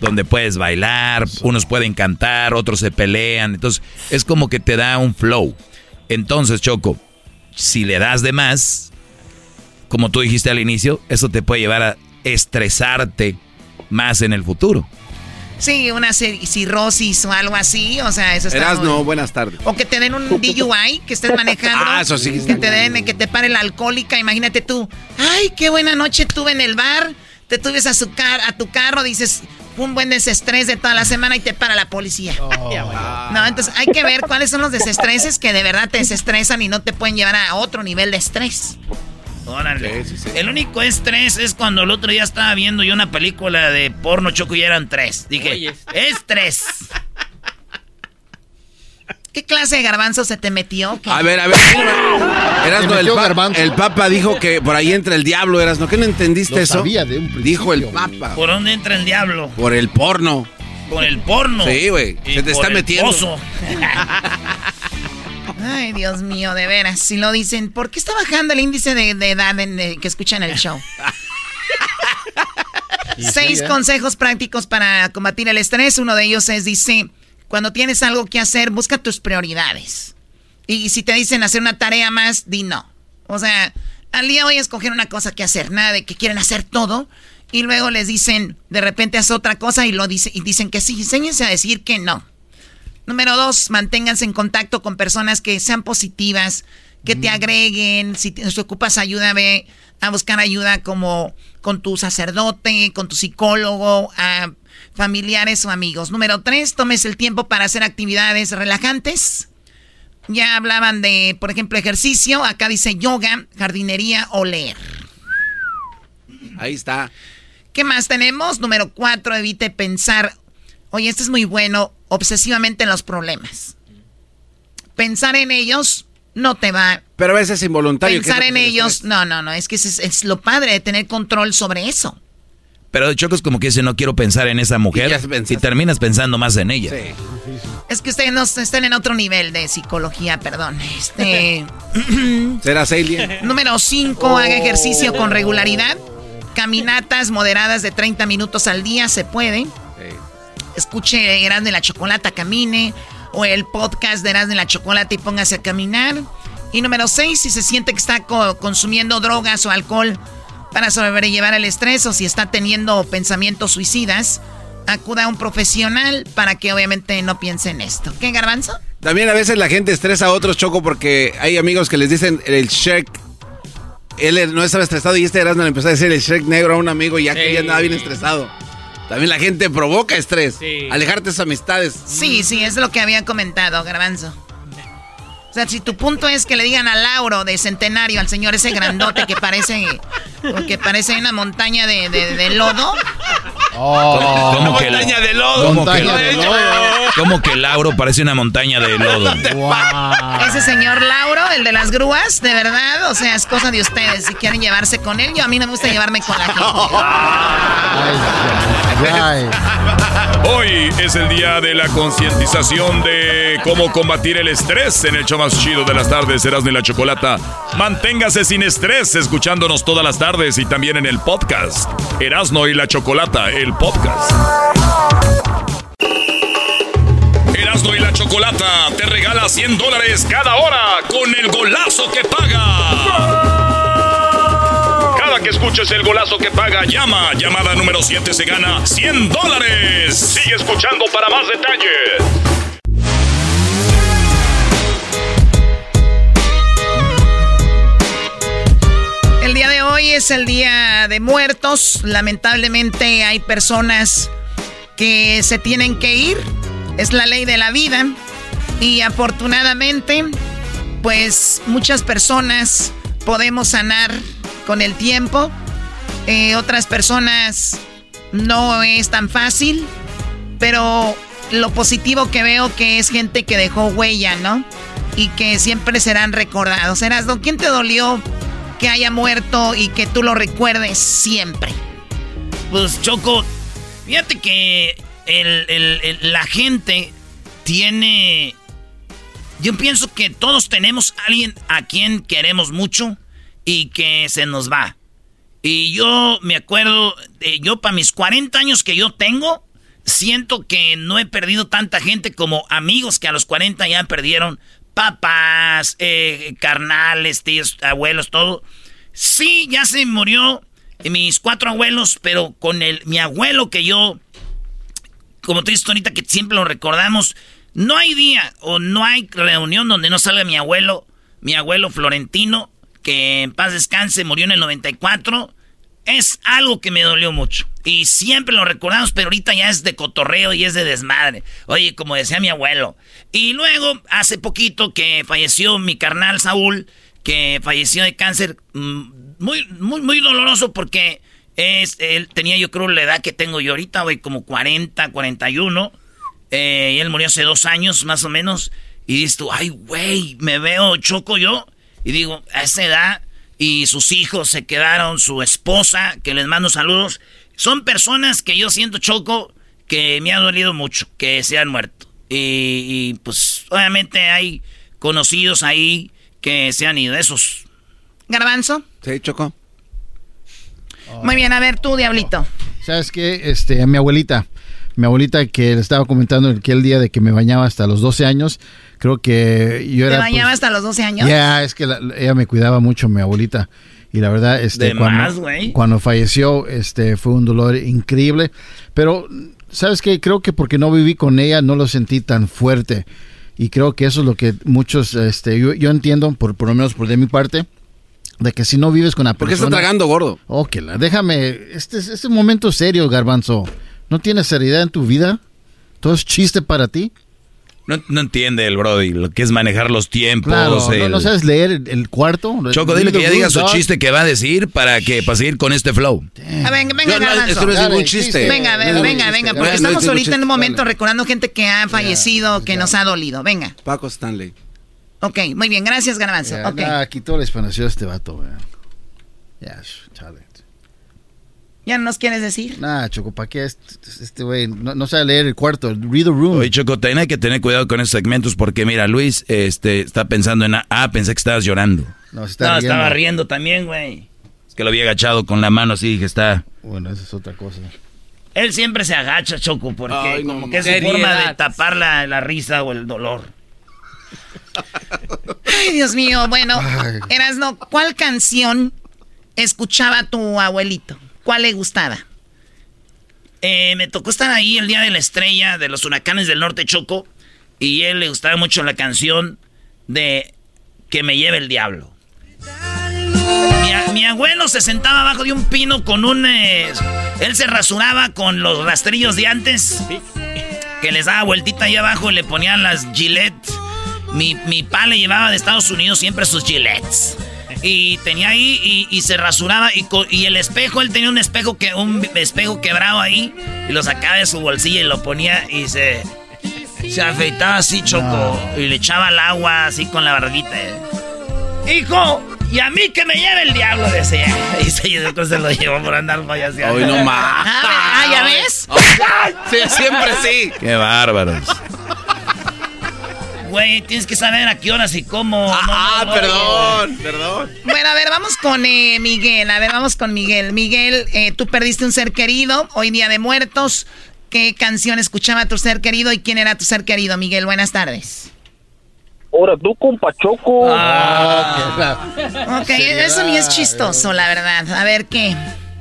donde puedes bailar, unos pueden cantar, otros se pelean. Entonces, es como que te da un flow. Entonces, Choco, si le das de más, como tú dijiste al inicio, eso te puede llevar a estresarte más en el futuro. Sí, una cir- cirrosis o algo así, o sea, eso está Erasno, muy- buenas tardes. O que te den un DUI, que estés manejando. Ah, eso sí. Que te den, que te pare la alcohólica. Imagínate tú, ay, qué buena noche tuve en el bar. Te subes a, su car a tu carro, dices, un buen desestrés de toda la semana y te para la policía. No, entonces hay que ver cuáles son los desestreses que de verdad te desestresan y no te pueden llevar a otro nivel de estrés. Órale. El único estrés es cuando el otro día estaba viendo yo una película de porno choco y eran tres. Dije, es tres. ¿Qué clase de garbanzo se te metió? ¿Qué? A ver, a ver. Erasno, el, pa- el Papa dijo que por ahí entra el diablo, Erasno. ¿Qué no entendiste Lo eso? sabía de un Dijo el Papa. ¿Por dónde entra el diablo? Por el porno. Por el porno. Sí, güey. Se te por está el metiendo. Ay, Dios mío, de veras. Si lo dicen, ¿por qué está bajando el índice de, de edad en, eh, que escuchan el show? Seis sí, ¿eh? consejos prácticos para combatir el estrés. Uno de ellos es, dice, cuando tienes algo que hacer, busca tus prioridades. Y si te dicen hacer una tarea más, di no. O sea, al día voy a escoger una cosa que hacer. Nada de que quieren hacer todo. Y luego les dicen, de repente haz otra cosa y, lo dice, y dicen que sí. Enséñense a decir que no. Número dos, manténganse en contacto con personas que sean positivas, que te agreguen. Si te si ocupas ayuda, ve a buscar ayuda como con tu sacerdote, con tu psicólogo, a familiares o amigos. Número tres, tomes el tiempo para hacer actividades relajantes. Ya hablaban de, por ejemplo, ejercicio. Acá dice yoga, jardinería o leer. Ahí está. ¿Qué más tenemos? Número cuatro, evite pensar, oye, esto es muy bueno, obsesivamente en los problemas. Pensar en ellos no te va. Pero a veces es involuntario. Pensar ¿qué es en ellos, no, no, no, es que es, es lo padre de tener control sobre eso. Pero Choco es como que dice, no quiero pensar en esa mujer. Y, terminas pensando más en ella. Sí. Es que ustedes no están en otro nivel de psicología, perdón. Este. ¿Será alien? Número 5, haga ejercicio con regularidad. Caminatas moderadas de 30 minutos al día, se puede. Escuche Erasmo de la Chocolata, camine. O el podcast de Erasmo de la Chocolata y póngase a caminar. Y número 6, si se siente que está consumiendo drogas o alcohol para sobrellevar el estrés o si está teniendo pensamientos suicidas, acuda a un profesional para que obviamente no piense en esto. ¿Qué, garbanzo? También a veces la gente estresa a otros, Choco, porque hay amigos que les dicen el Shrek. Él no estaba estresado y este Erasmo le empezó a decir el Shrek negro a un amigo y ya que ya andaba bien estresado. También la gente provoca estrés. Alejarte de sus amistades. Sí, sí, es lo que había comentado, Garbanzo. O sea, si tu punto es que le digan a Lauro de centenario, al señor ese grandote que parece que parece una montaña de, de, lodo. Oh, ¿Cómo, que montaña de lodo? ¿Cómo que, ¿Cómo que Lauro parece una montaña de lodo? Ese señor Lauro, el de las grúas, de verdad, o sea, es cosa de ustedes. Si quieren llevarse con él, yo a mí no me gusta llevarme con la gente. Hoy es el día de la concientización de cómo combatir el estrés en el show más chido de las tardes, Erasmo y la Chocolata. Manténgase sin estrés escuchándonos todas las tardes y también en el podcast. Erasmo y la Chocolata, el podcast. Erasmo y la Chocolata te regala 100 dólares cada hora con el golazo que paga que escuches el golazo que paga, llama. Llamada número 7 se gana 100 dólares. Sigue escuchando para más detalles. Es el día de muertos. Lamentablemente hay personas que se tienen que ir. Es la ley de la vida. Y afortunadamente, pues muchas personas podemos sanar con el tiempo. Eh, otras personas no es tan fácil, pero lo positivo que veo que es gente que dejó huella, ¿no? Y que siempre serán recordados. Erasdo, ¿quién te dolió que haya muerto y que tú lo recuerdes siempre? Pues Choco, fíjate que la gente tiene... Yo pienso que todos tenemos alguien a quien queremos mucho y que se nos va. Y yo me acuerdo, yo para mis 40 años que yo tengo, siento que no he perdido tanta gente como amigos que a los 40 ya perdieron papás, eh, carnales, tíos, abuelos, todo. Sí, ya se murió mis cuatro abuelos, pero con el, mi abuelo que yo, como te dices ahorita que siempre lo recordamos, no hay día o no hay reunión donde no salga mi abuelo, mi abuelo Florentino, que en paz descanse, murió en el 94, es algo que me dolió mucho. Y siempre lo recordamos, pero ahorita ya es de cotorreo y es de desmadre. Oye, como decía mi abuelo. Y luego, hace poquito que falleció mi carnal Saúl, que falleció de cáncer, mm, muy, muy, muy doloroso porque es, él tenía yo creo la edad que tengo yo ahorita, güey, como 40, 41. Eh, y él murió hace dos años más o menos. Y dices tú, ay, güey, me veo choco yo. Y digo, a esa edad, y sus hijos se quedaron, su esposa, que les mando saludos, son personas que yo siento choco, que me ha dolido mucho, que se han muerto. Y, pues obviamente hay conocidos ahí que se han ido, esos. Garbanzo. Sí, choco. Muy bien, a ver tú, Diablito. ¿Sabes qué? Este, mi abuelita, mi abuelita que le estaba comentando el día de que me bañaba hasta los 12 años, creo que yo era... ¿Te bañaba pues, hasta los 12 años? Ya, es que ella me cuidaba mucho, mi abuelita. Y la verdad, este, cuando, cuando falleció, este, fue un dolor increíble. Pero, ¿sabes qué? Creo que porque no viví con ella, no lo sentí tan fuerte. Y creo que eso es lo que muchos, este, yo, yo entiendo, por, por lo menos por de mi parte, de que si no vives con la persona... ¿Por qué está tragando, gordo? Ok, déjame, este, este es un momento serio, garbanzo. ¿No tienes seriedad en tu vida? ¿Todo es chiste para ti? No, entiende el Brody lo que es manejar los tiempos. no, sabes leer el, cuarto. Choco, dile que ya diga su chiste que va a decir para que para seguir con este flow. Ah, venga, venga, no, es ningún chiste. Venga, venga, venga, porque estamos ahorita en un momento recordando gente que ha fallecido, que nos ha dolido. Venga. Paco Stanley. Ok, muy bien, gracias, Garbanzo. Ya, okay. quitó la explanación este vato, Ya, chale. ¿Ya no nos quieres decir? Nah, Choco, ¿para qué este güey? no, no, sabe leer el cuarto, read the room. Oye, Choco, hay que tener cuidado con esos segmentos porque, mira, Luis este, está pensando en... Ah, pensé que estabas llorando. No, está no estaba riendo también, güey. Es que lo había agachado con la mano así, dije, está... Bueno, esa es otra cosa. Él siempre se agacha, Choco, porque como que es su forma de tapar la, la risa o el dolor. Ay, Dios mío. Bueno, Erasno, ¿cuál canción escuchaba tu abuelito? ¿Cuál le gustaba? Eh, me tocó estar ahí el día de la estrella de los huracanes del norte Choco. Y él le gustaba mucho la canción de Que me lleve el diablo. Mi, abuelo se sentaba abajo de un pino con un... Eh, él se rasuraba con los rastrillos de antes. Que les daba vueltita ahí abajo y le ponían las Gillette. Mi, mi pa le llevaba de Estados Unidos siempre sus Gillettes. Y tenía ahí y, se rasuraba y, y, el espejo, él tenía un espejo que un espejo quebrado ahí y lo sacaba de su bolsillo y lo ponía y se se afeitaba así choco y le echaba el agua así con la barbita. Hijo, y a mí que me lleve el diablo, decía. Y se, se lo llevó por andar fallaseando. Hoy no más. Ah, ¿ya ves? Sí, siempre sí. Qué bárbaros. Güey, tienes que saber a qué horas y cómo. Ah, perdón, perdón. Bueno, a ver, vamos con eh, Miguel. A ver, vamos con Miguel. Miguel, eh, tú perdiste un ser querido, hoy día de muertos. ¿Qué canción escuchaba tu ser querido y quién era tu ser querido, Miguel? Buenas tardes. Ahora tú con Pachoco. Ah, ok, eso ni es chistoso, la verdad. A ver, ¿qué?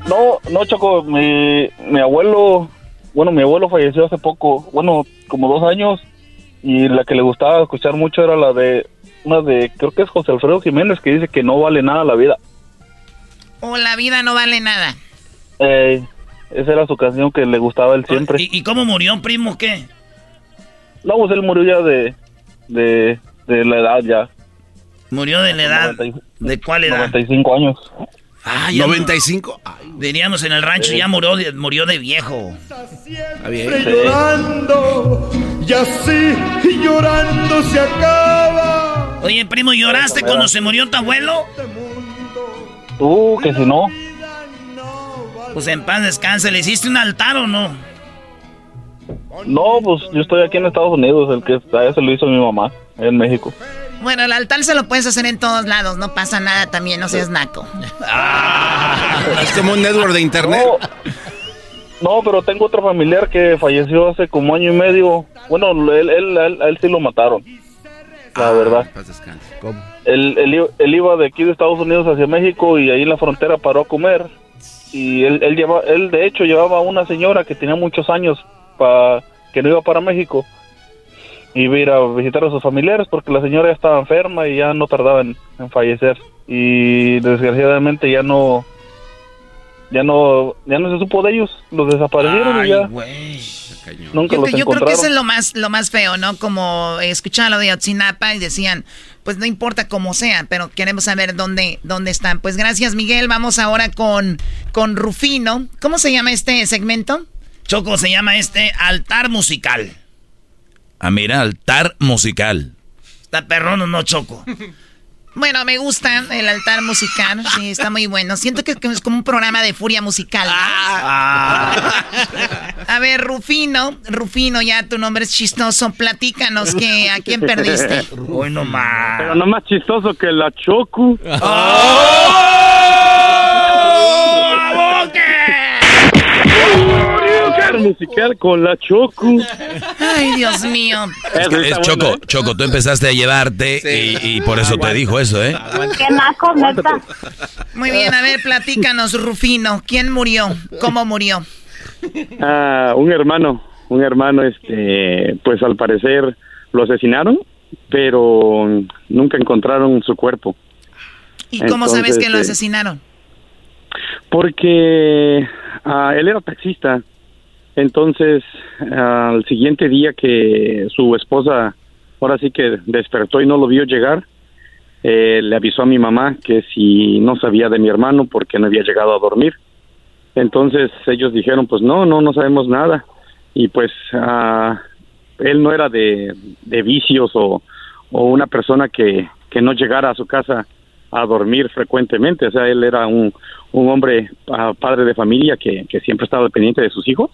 No, no, Choco, mi, mi abuelo, bueno, mi abuelo falleció hace poco, bueno, como dos años, y la que le gustaba escuchar mucho era la de una de creo que es José Alfredo Jiménez que dice que no vale nada la vida. O la vida no vale nada. Eh, esa era su canción que le gustaba él siempre. ¿Y, cómo murió, primo? ¿Qué? No, pues él murió ya de, de, de la edad ya. ¿Murió de la edad? ¿De cuál edad? 95 años. Ah, 95. Diríamos en el rancho, ya murió, murió de viejo. Está bien. Llorando, y así llorando se acaba. Oye, primo, ¿lloraste cuando se murió tu abuelo? Tú, que si no. Pues en paz descanse, ¿le hiciste un altar o no? No, pues yo estoy aquí en Estados Unidos, el que está, se lo hizo mi mamá, en México. Bueno, el altar se lo puedes hacer en todos lados, no pasa nada también, no seas naco. Ah, es como un network de internet. No, pero tengo otro familiar que falleció hace como año y medio. Bueno, él, él, él, sí lo mataron. La ah, verdad. ¿Cómo? Él, él, iba de aquí de Estados Unidos hacia México y ahí en la frontera paró a comer. Y él, él, lleva, él de hecho llevaba a una señora que tenía muchos años pa, que no iba para México y iba a ir a visitar a sus familiares porque la señora ya estaba enferma y ya no tardaba en, fallecer y desgraciadamente ya no ya no ya no se supo de ellos. Los desaparecieron y ya. Nunca yo, los yo creo que eso es lo más lo más feo no como escuchaba lo de Otsinapa y decían pues no importa cómo sea pero queremos saber dónde dónde están. Pues gracias Miguel. Vamos ahora con con Rufino. Cómo se llama este segmento Choco se llama este altar musical. Ah, mira, altar musical. Está perrón o no, Choco. Bueno, me gusta el altar musical, sí, está muy bueno. Siento que es como un programa de furia musical. Ah. A ver, Rufino, Rufino, ya tu nombre es chistoso, platícanos que a quién perdiste. Bueno, más. Pero no más chistoso que la Choco. Musical con la Choco. Ay, Dios mío. Es, Choco, Choco, tú empezaste a llevarte y, por eso te dijo eso, ¿eh? Qué naco, neta. Muy bien, a ver, platícanos, Rufino. ¿Quién murió? ¿Cómo murió? Ah, un hermano, un hermano, este, pues al parecer lo asesinaron, pero nunca encontraron su cuerpo. ¿Y cómo sabes que lo eh, asesinaron? Porque ah, él era taxista entonces, al siguiente día que su esposa ahora sí que despertó y no lo vio llegar, eh, le avisó a mi mamá que si no sabía de mi hermano porque no había llegado a dormir. Entonces ellos dijeron, pues no, no, no sabemos nada. Y pues ah, él no era de, vicios o, o una persona que, que no llegara a su casa a dormir frecuentemente. O sea, él era un, un hombre ah, padre de familia que, que siempre estaba dependiente de sus hijos.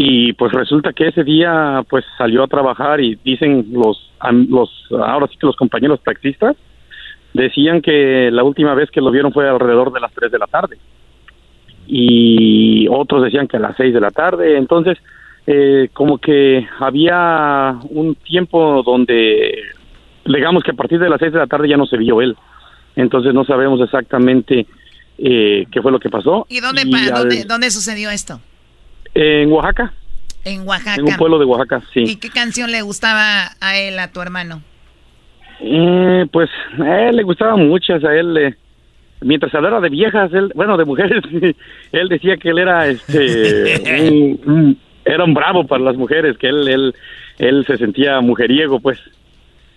Y pues resulta que ese día pues salió a trabajar y dicen los, los ahora sí que los compañeros taxistas decían que la última vez que lo vieron fue alrededor de las 3 de la tarde. Y otros decían que a las 6 de la tarde. Entonces, eh, como que había un tiempo donde, digamos que a partir de las 6 de la tarde ya no se vio él. Entonces no sabemos exactamente eh, qué fue lo que pasó. ¿Y dónde, dónde, sucedió esto? En Oaxaca. En Oaxaca. En un pueblo de Oaxaca, sí. ¿Y qué canción le gustaba a él, a tu hermano? Eh, pues a él le gustaban muchas, a él le mientras hablaba de viejas, él, bueno, de mujeres, él decía que él era este era un bravo para las mujeres, que él él él se sentía mujeriego, pues.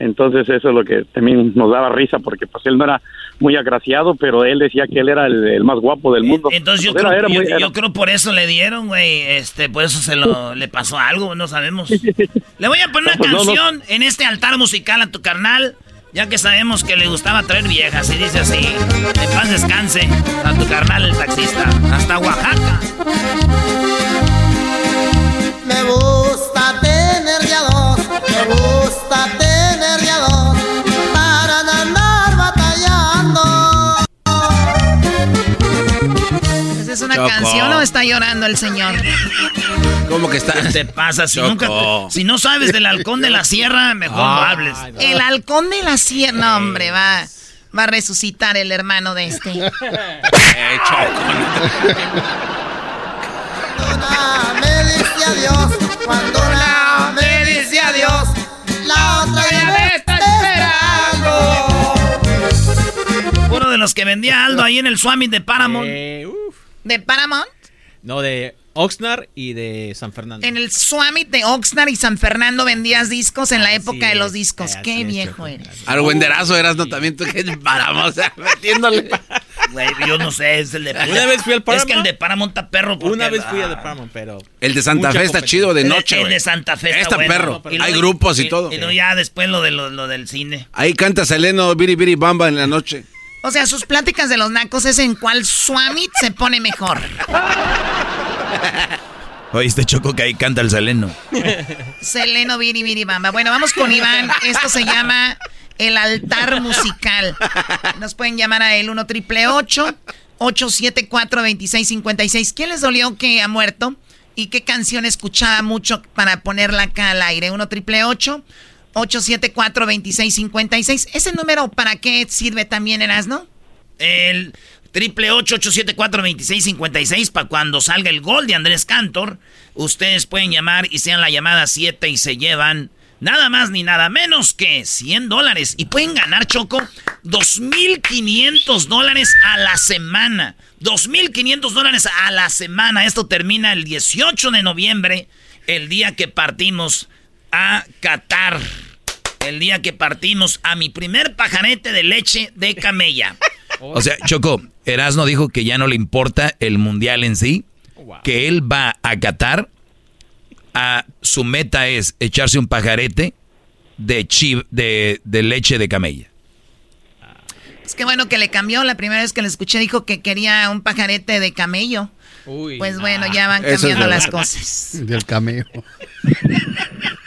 Entonces eso es lo que también nos daba risa porque pues él no era muy agraciado, pero él decía que él era el, más guapo del mundo. Entonces yo, creo, yo, creo, por eso le dieron, güey, este, por eso se lo le pasó algo, no sabemos. le voy a poner una pues, canción en este altar musical a tu carnal, ya que sabemos que le gustaba traer viejas y dice así, en paz descanse a tu carnal el taxista, hasta Oaxaca. Me gusta tener ya dos, me gusta tener es una canción o está llorando el señor? ¿Cómo que está? ¿Qué te pasa? Si, nunca si no sabes del halcón de la sierra, mejor no hables. El halcón de la sierra, no, hombre, va, va a resucitar el hermano de este. eh, Choco me dice adiós, cuando la me dice adiós, la otra ya me está esperando. Uno de los que vendía Aldo ahí en el Swami de Paramount. Eh, ¿De Paramount? No, de Oxnard y de San Fernando. En el Swami de Oxnard y San Fernando vendías discos en la época de los discos. Qué viejo eres. Argüenderazo eras, no también tú que paramos, metiéndole. Güey, yo no sé, es el de Una vez fui al Paramount. Es que el de Paramount está perro. Una vez fui al de Paramount, pero. El de Santa Fe está chido de noche. El, el de Santa Fe está, está perro. Hay grupos y, todo. Y luego ya después lo, de, lo, del cine. Ahí canta Seleno Biri Biri Bamba en la noche. O sea, sus pláticas de los nacos es en cuál Swamit se pone mejor. Oíste, Choco, que ahí canta el Seleno. Seleno Biri Biri Bamba. Bueno, vamos con Iván. Esto se llama El Altar Musical. Nos pueden llamar a el 1 triple 874 2656 ¿Quién les dolió que ha muerto? ¿Y qué canción escuchaba mucho para ponerla acá al aire? 1 triple 874 2656 ¿Ese número para qué sirve también, Erasno? El triple 874 2656 para cuando salga el gol de Andrés Cantor. Ustedes pueden llamar y sean la llamada 7 y se llevan nada más ni nada menos que 100 dólares. Y pueden ganar, Choco, 2.500 dólares a la semana. 2.500 dólares a la semana. Esto termina el 18 de noviembre, el día que partimos a Qatar. El día que partimos a mi primer pajarete de leche de camella. O sea, Choco, Erasno dijo que ya no le importa el mundial en sí, que él va a Qatar a, su meta es echarse un pajarete de, de, de leche de camella. Es que bueno que le cambió. La primera vez que le escuché dijo que quería un pajarete de camello. Pues bueno, ya van cambiando las cosas. Del camello.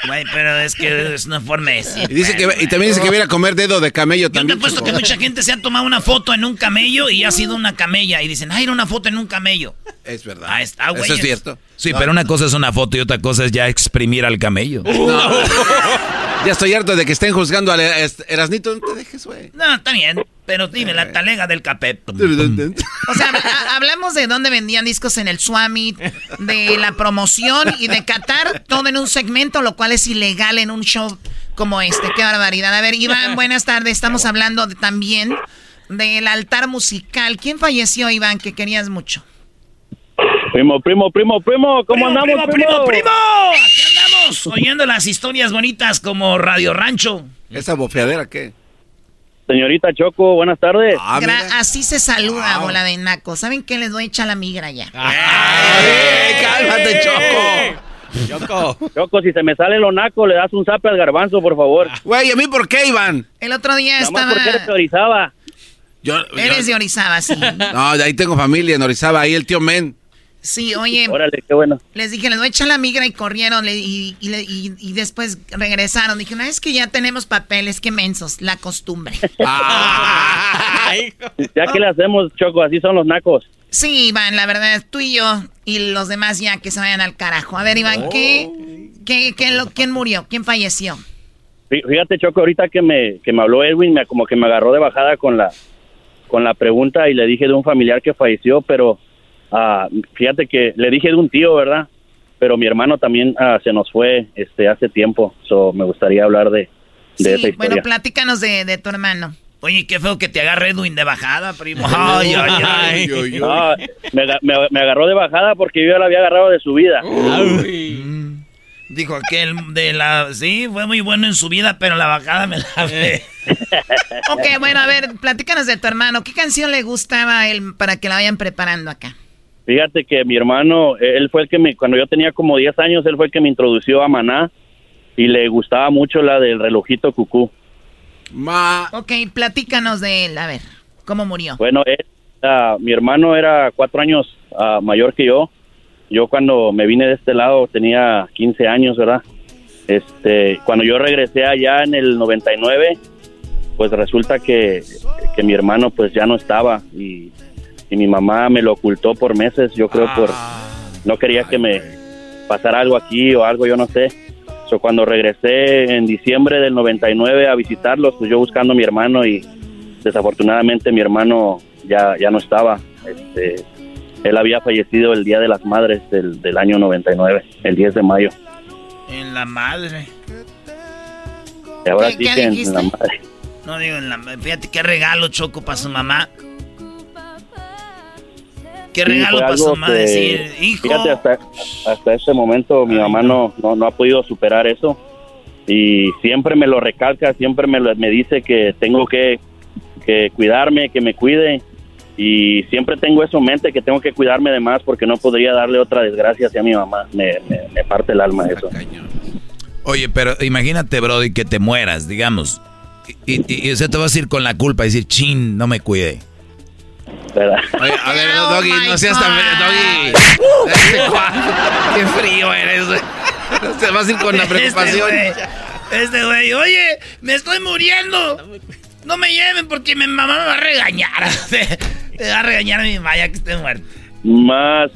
Güey, pero es que es una forma de Y, dice que, y también dice que viene a comer dedo de camello también. Yo te he puesto que mucha gente se ha tomado una foto en un camello y ha sido una camella. Y dicen, ay, era una foto en un camello. Es verdad. Ahí está, güey. Eso es cierto. Sí, pero una cosa es una foto y otra cosa es ya exprimir al camello. ya estoy harto de que estén juzgando a Erasnito. No te dejes, güey. No, está bien. Pero dime, la talega del capé. o sea, hablamos de dónde vendían discos en el Swami, de la promoción y de Qatar, todo en un segmento, lo cual es ilegal en un show como este. Qué barbaridad. A ver, Iván, buenas tardes. Estamos hablando también del altar musical. ¿Quién falleció, Iván, que querías mucho? Primo, primo, primo, primo, ¿cómo andamos, primo? Primo, primo, Aquí oyendo las historias bonitas como Radio Rancho. ¿Esa bofeadera qué? Señorita Choco, buenas tardes. Ah, así se saluda, bola de naco. ¿Saben qué? Les voy a echar la migra ya. ¡Cálmate, Choco! Choco. Choco, si se me sale lo naco, le das un zape al garbanzo, por favor. Güey, ¿a mí por qué, Iván? El otro día estaba... porque te priorizaba. Eres de Orizaba, sí. No, de ahí tengo familia en Orizaba, ahí el tío Men. Sí, oye. Órale, qué bueno. Les dije, les voy a echar la migra y corrieron y, y, después regresaron. Dije, no, es que ya tenemos papeles, qué mensos, la costumbre. ya que le hacemos, Choco, así son los nacos. Sí, Iván, la verdad, tú y yo y los demás ya que se vayan al carajo. A ver, Iván, ¿qué, qué, qué lo, quién murió? ¿Quién falleció? Fíjate, Choco, ahorita que me, que me habló Edwin, me, como que me agarró de bajada con la, con la pregunta y le dije de un familiar que falleció, pero Ah, fíjate que le dije de un tío, ¿verdad? Pero mi hermano también ah, se nos fue este hace tiempo, so me gustaría hablar de, de esa historia. Bueno, platícanos de, tu hermano. Oye, qué feo que te agarre Edwin de bajada, primo. Ay, ay, ay. No, me, agarró de bajada porque yo la había agarrado de su vida. Dijo aquel de la... Sí, fue muy bueno en su vida, pero la bajada me la ve. ok, bueno, a ver, platícanos de tu hermano. ¿Qué canción le gustaba a él para que la vayan preparando acá? Fíjate que mi hermano, él fue el que me, cuando yo tenía como 10 años, él fue el que me introdució a Maná y le gustaba mucho la del relojito cucú. Ma. Ok, platícanos de él, a ver, ¿cómo murió? Bueno, mi hermano era cuatro años ah, mayor que yo. Yo cuando me vine de este lado tenía 15 años, ¿verdad? Este, cuando yo regresé allá en el 99, pues resulta que, que mi hermano pues ya no estaba y y mi mamá me lo ocultó por meses, yo creo por no quería que me pasara algo aquí o algo, yo no sé. So, cuando regresé en diciembre del 99 a visitarlos, pues yo buscando a mi hermano y desafortunadamente mi hermano ya, ya no estaba. Este, él había fallecido el Día de las Madres del, del año 99, el 10 de mayo. En la madre. Y ahora sí que en la madre. No digo en la Fíjate qué regalo Choco para su mamá. Qué regalo para su mamá decir, hijo. Fíjate, hasta, hasta este momento mi mamá no, no, ha podido superar eso. Y siempre me lo recalca, siempre me, me dice que tengo que, que cuidarme, que me cuide. Y siempre tengo eso en mente, que tengo que cuidarme de más porque no podría darle otra desgracia hacia mi mamá. Me, me, parte el alma eso. Oye, pero imagínate, Brody, que te mueras, digamos. Y, y, y, te vas a ir con la culpa y decir, chin, no me cuide a ver, oh Doggy, no seas tan Doggy. Qué frío eres, güey. Te vas a ir con la este preocupación. Este güey, oye, me estoy muriendo. No me lleven porque mi mamá me va a regañar. Me va a regañar a mi mamá que esté muerto. Más.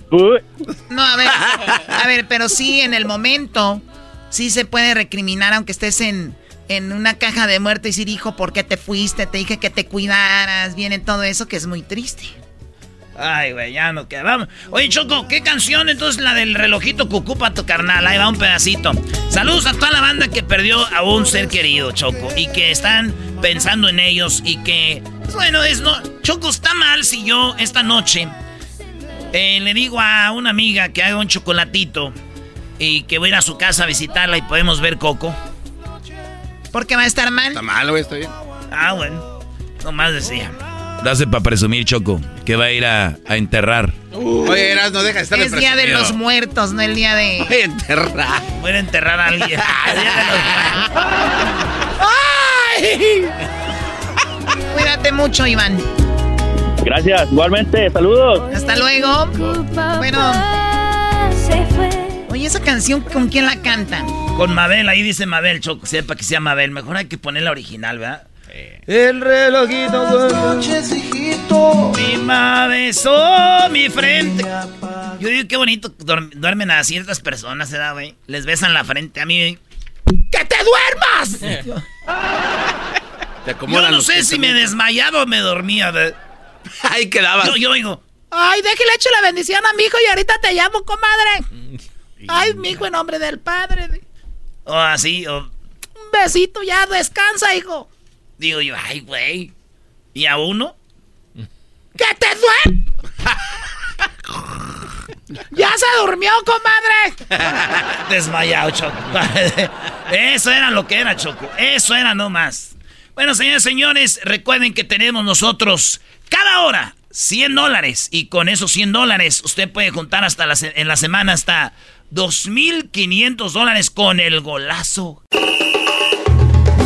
No, a ver, a ver, pero sí en el momento, sí se puede recriminar aunque estés en en una caja de muerte y decir, hijo, ¿por qué te fuiste? Te dije que te cuidaras. Viene todo eso que es muy triste. Ay, güey, ya no quedamos. Oye, Choco, ¿qué canción entonces la del relojito cucupa tu carnal? Ahí va un pedacito. Saludos a toda la banda que perdió a un ser querido, Choco, y que están pensando en ellos y que, pues, bueno, es no. Choco, está mal si yo esta noche eh, le digo a una amiga que haga un chocolatito y que voy a ir a su casa a visitarla y podemos ver Coco. ¿Por qué va a estar mal? Está mal, güey, está bien. Ah, bueno. Nomás decía. Dase para presumir, Choco, que va a ir a, enterrar. Oye, Eras, no deja de estar Es día de los muertos, no el día de. Voy a enterrar. Voy a enterrar a alguien. ¡Ay! Cuídate mucho, Iván. Gracias, igualmente, saludos. Hasta luego. Bueno. Oye, esa canción, ¿con quién la cantan? Con Mabel, ahí dice Mabel, Choco, sepa que sea Mabel. Mejor hay que poner la original, ¿verdad? El relojito noches, hijito. Mi mamá besó mi frente. Yo digo, qué bonito duermen a ciertas personas, ¿verdad, güey? Les besan la frente a mí. ¡Que te duermas! yo no sé si me desmayaba o me dormía. Ahí quedaba. Yo, yo digo, ay, déjale hecho la bendición a mi hijo y ahorita te llamo, comadre. Ay, mi hijo, en nombre del padre. O así, o... Un besito, ya, descansa, hijo. Digo yo, ay, güey. ¿Y a uno? ¿Qué te duele? ¡Ya se durmió, comadre! Desmayado, Choco. Eso era lo que era, Choco. Eso era no más. Bueno, señores, señores, recuerden que tenemos nosotros cada hora 100 dólares. Y con esos 100 dólares usted puede juntar hasta en la semana hasta 2.500 dólares con el golazo.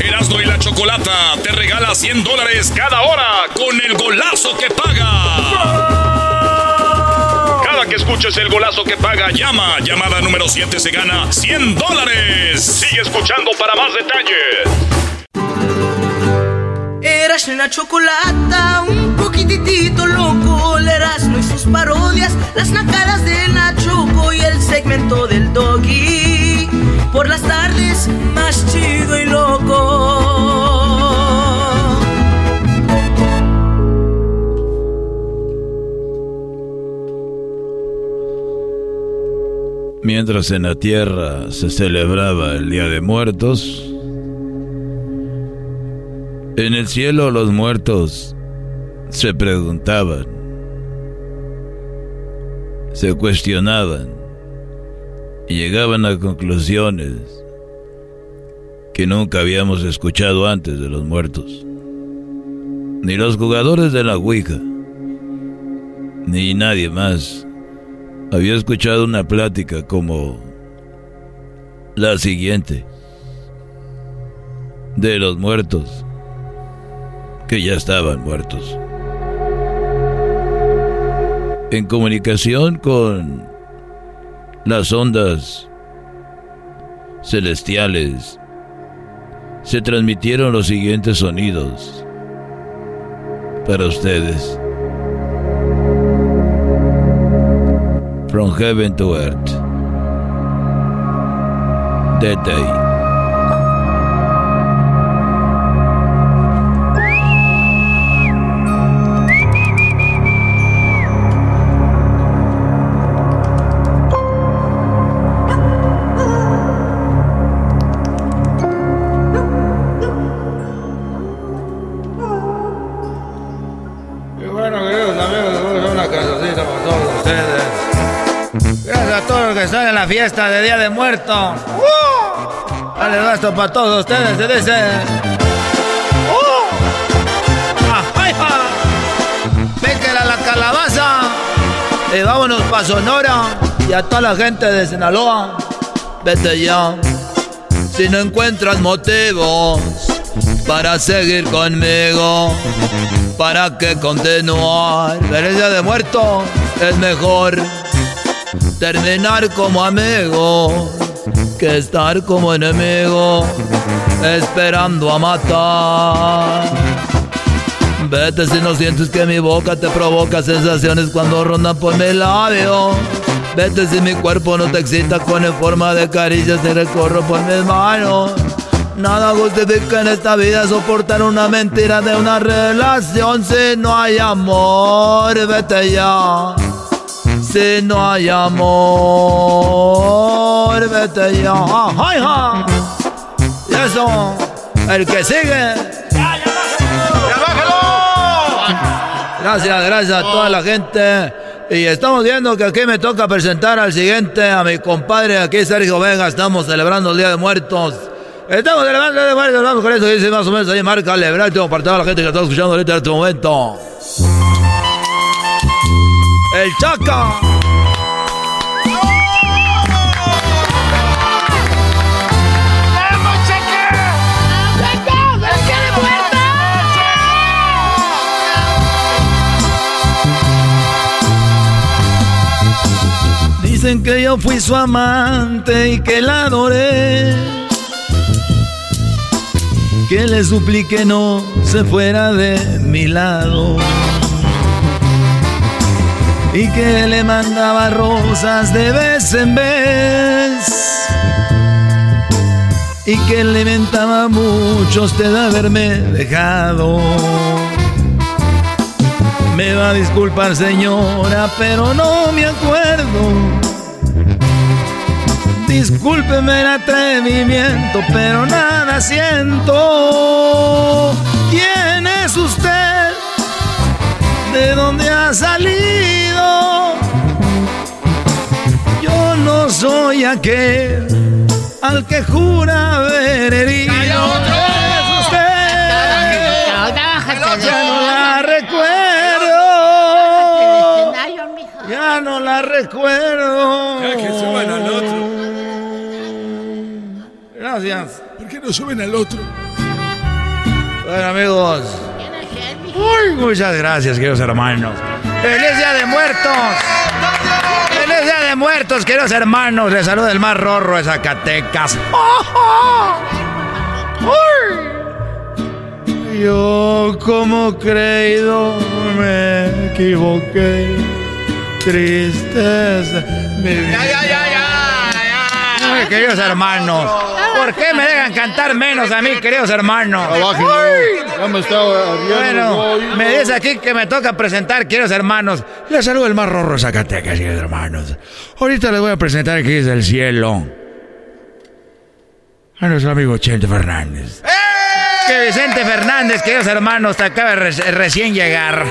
Erasmo y la Chocolata te regala 100 dólares cada hora con el golazo que paga. Cada que escuches el golazo que paga, llama. Llamada número 7 se gana 100 dólares. Sigue escuchando para más detalles. Eras la chocolata, un poquitito loco, el Erasmo y sus parodias, las nacadas de Nachoco y el segmento del doggy. Por las tardes, más chido y loco. Mientras en la tierra se celebraba el Día de Muertos, en el cielo los muertos se preguntaban, se cuestionaban llegaban a conclusiones que nunca habíamos escuchado antes de los muertos. Ni los jugadores de la Ouija, ni nadie más había escuchado una plática como la siguiente de los muertos que ya estaban muertos. En comunicación con las ondas celestiales, se transmitieron los siguientes sonidos para ustedes. From Heaven to Earth. That day. Fiesta de Día de Muertos. ¡Uh! Dale esto para todos ustedes, se dice. ¡Uh! a la calabaza. Y vámonos para Sonora. Y a toda la gente de Sinaloa. Vete ya. Si no encuentras motivos para seguir conmigo, para que continuar. Pero el día de muerto es mejor terminar como amigo que estar como enemigo esperando a matar. Vete si no sientes que mi boca te provoca sensaciones cuando rondan por mi labio. Vete si mi cuerpo no te excita con en forma de caricias y recorro por mis manos. Nada justifica en esta vida soportar una mentira de una relación si no hay amor. Vete ya. Si no hay amor, vete ya. ¡Ay, ja! Y eso, el que sigue. ¡Ya, ya bájalo! Gracias, gracias a toda la gente. Y estamos viendo que aquí me toca presentar al siguiente, a mi compadre aquí, Sergio Vega. Estamos celebrando el Día de Muertos. Estamos celebrando el Día de Muertos. Vamos con eso, dice más o menos ahí, marca, celebrar. Tengo para toda la gente que está escuchando ahorita en este momento. El Chaca. Dicen que yo fui su amante y que la adoré. Que le suplique no se fuera de mi lado y que le mandaba rosas de vez en vez y que le mentaba mucho usted haberme dejado. Me va a disculpar señora, pero no me acuerdo. Discúlpeme el atrevimiento, pero nada siento. ¿De dónde ha salido? no soy aquel al que jura haber herido. Es usted. Ya no la recuerdo. Ya no la recuerdo. Ya que suban al otro. Gracias. ¿Por qué no suben al otro? Bueno, amigos. Muchas gracias, queridos hermanos. ¡Feliz Día de Muertos! ¡Feliz Día de Muertos, queridos hermanos! Les saluda el más rorro de Zacatecas. Yo como creído me equivoqué. Tristeza. Ya, ya, ya. Queridos hermanos. ¿Por qué me dejan cantar menos a mí, queridos hermanos? bueno, me dice aquí que me toca presentar, queridos hermanos. Les saludo el más rorro Zacatecas, queridos hermanos. Ahorita les voy a presentar aquí desde el cielo a nuestro amigo Chente Fernández. Que Vicente Fernández, queridos hermanos, te acaba de recién llegar.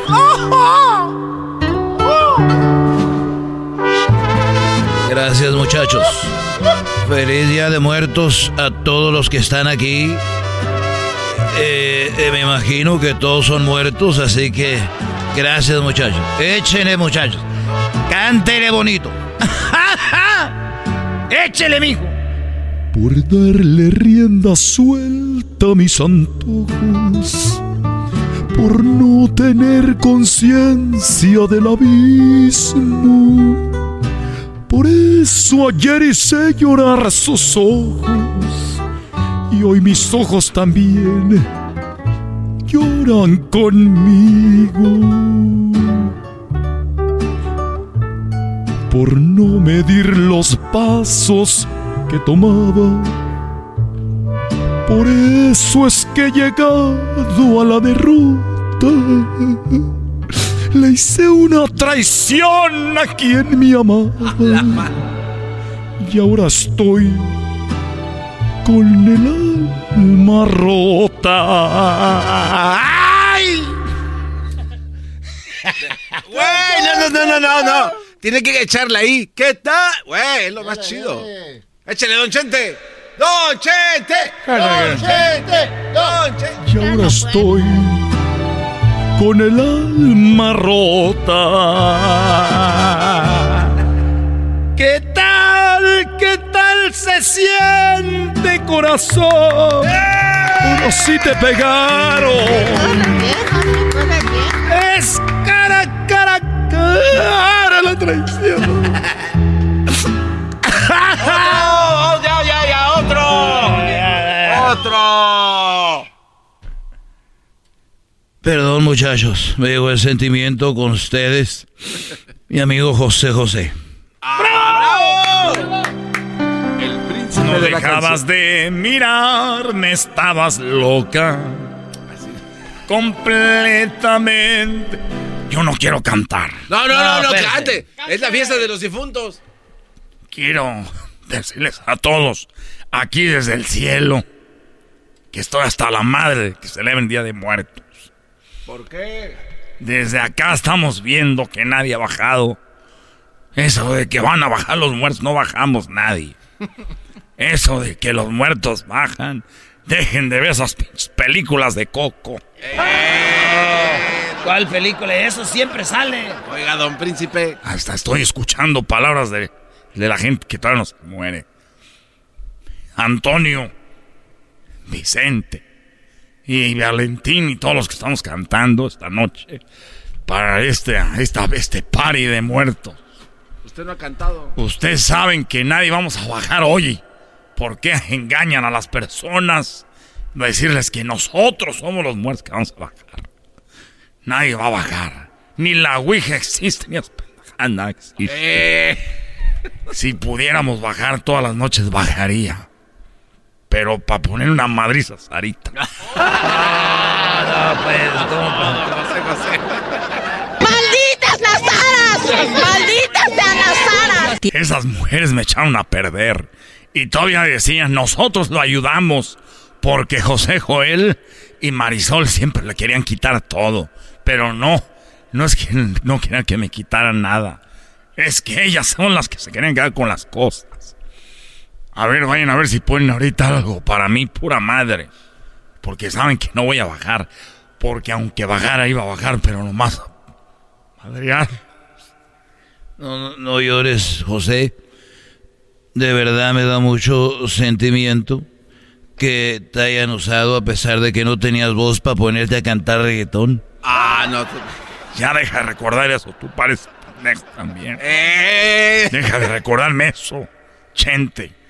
Gracias, muchachos. Feliz Día de Muertos a todos los que están aquí. Eh, eh, me imagino que todos son muertos, así que gracias, muchachos. Échenle, muchachos. Cántele bonito. Échele, mijo por darle rienda suelta a mis antojos, por no tener conciencia del abismo. Por eso ayer hice llorar sus ojos y hoy mis ojos también lloran conmigo. Por no medir los pasos que tomaba. Por eso es que he llegado a la derrota. Le hice una traición a quien me amaba. Y ahora estoy con el alma rota. ¡Ay! no, no, no, no, no. Tiene que echarle ahí. ¿Qué tal? Güey, es lo más chido. Échale, don Chente. Don Chente. Don Chente. Don Chente. Y ahora estoy con el alma rota. ¿Qué tal? ¿Qué tal se siente, corazón? Uno sí te pegaron. Es cara, cara, cara la traición. otro. Perdón, muchachos. Me llegó el sentimiento con ustedes. Mi amigo José José. ¡Bravo! El príncipe no dejabas de mirarme, estabas loca. Completamente. Yo no quiero cantar. No, no, no, no, no cante. Es la fiesta de los difuntos. Quiero decirles a todos, aquí desde el cielo, que estoy hasta la madre que celebren Día de Muertos. ¿Por qué? Desde acá estamos viendo que nadie ha bajado. Eso de que van a bajar los muertos, no bajamos nadie. Eso de que los muertos bajan. Dejen de ver esas películas de Coco. Eh, ¿Cuál película? Eso siempre sale. Oiga, don príncipe. Hasta estoy escuchando palabras de, de la gente que todavía no se muere. Antonio, Vicente y Valentín y todos los que estamos cantando esta noche para este, esta, este party de muertos. Usted no ha cantado. Ustedes saben que nadie vamos a bajar hoy. ¿Por qué engañan a las personas? Decirles que nosotros somos los muertos que vamos a bajar. Nadie va a bajar. Ni la Ouija existe, ni las existe. Eh. Si pudiéramos bajar todas las noches, bajaría pero para poner una madriza Sarita. ¡Malditas las aras! ¡Malditas sean las aras! Esas mujeres me echaron a perder. Y todavía decían, nosotros lo ayudamos. Porque José Joel y Marisol siempre le querían quitar todo. Pero no, no es que no quieran que me quitaran nada. Es que ellas son las que se querían quedar con las cosas. A ver, vayan a ver si ponen ahorita algo para mí, pura madre. Porque saben que no voy a bajar. Porque aunque bajara, iba a bajar, pero nomás. Adrián. No, no, no llores, José. De verdad me da mucho sentimiento que te hayan usado a pesar de que no tenías voz para ponerte a cantar reggaetón? Ah, no. Ya deja de recordar eso, tú pareces pendejo también. Eh. Deja de recordarme eso, Chente.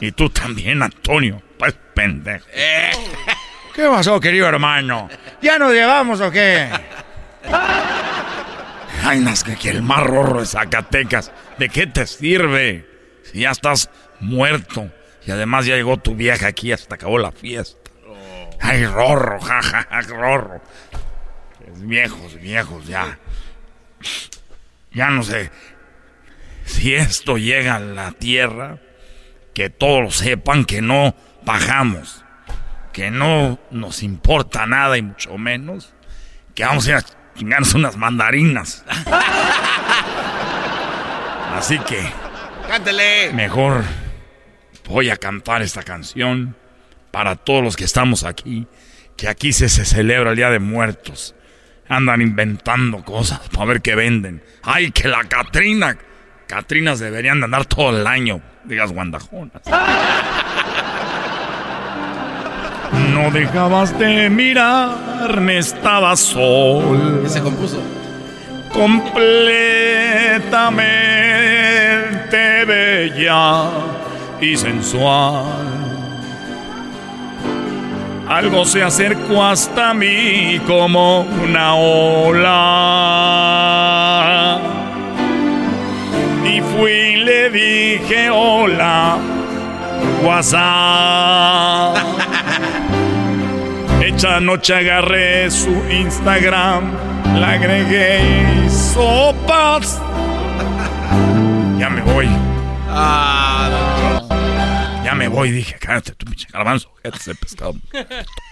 Y tú también, Antonio, pues pendejo. ¿Qué pasó, querido hermano? ¿Ya nos llevamos o qué? Ay, más que el más rorro de Zacatecas. ¿De qué te sirve? Si ya estás muerto. Y además ya llegó tu vieja aquí, hasta acabó la fiesta. Ay, rorro, jaja, rorro. viejos, viejos, ya. Ya no sé. Si esto llega a la tierra, que todos sepan que no bajamos. Que no nos importa nada y mucho menos. Que vamos a ir a chingarnos unas mandarinas. Así que. Cántele. Mejor voy a cantar esta canción para todos los que estamos aquí, que aquí se, celebra el Día de Muertos. Andan inventando cosas para ver qué venden. ¡Ay, que la Catrina! Catrinas deberían de andar todo el año, digas guandajonas. No dejabas de mirarme, estaba sol. Se compuso. Completamente bella y sensual. Algo se acercó hasta mí como una ola. Y fui y le dije hola, WhatsApp. Echa noche agarré su Instagram, la agregué sopas. Ya me voy. Ah, ya me voy, dije, cállate tu pinche garbanzo, ese pescado.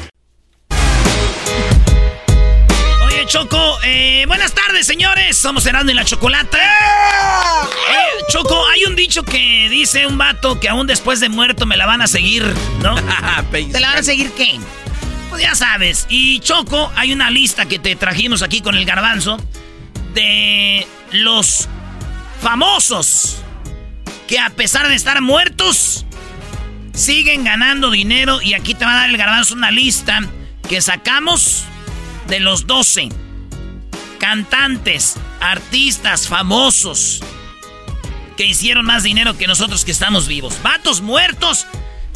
Choco, eh, buenas tardes, señores. Somos Herando y la Chocolata. Eh, Choco, hay un dicho que dice un vato que aún después de muerto me la van a seguir, ¿no? ¿Te la van a seguir qué? Pues ya sabes. Y Choco, hay una lista que te trajimos aquí con el garbanzo de los famosos que a pesar de estar muertos, siguen ganando dinero. Y aquí te va a dar el garbanzo una lista que sacamos de los 12 cantantes, artistas famosos que hicieron más dinero que nosotros que estamos vivos. Vatos muertos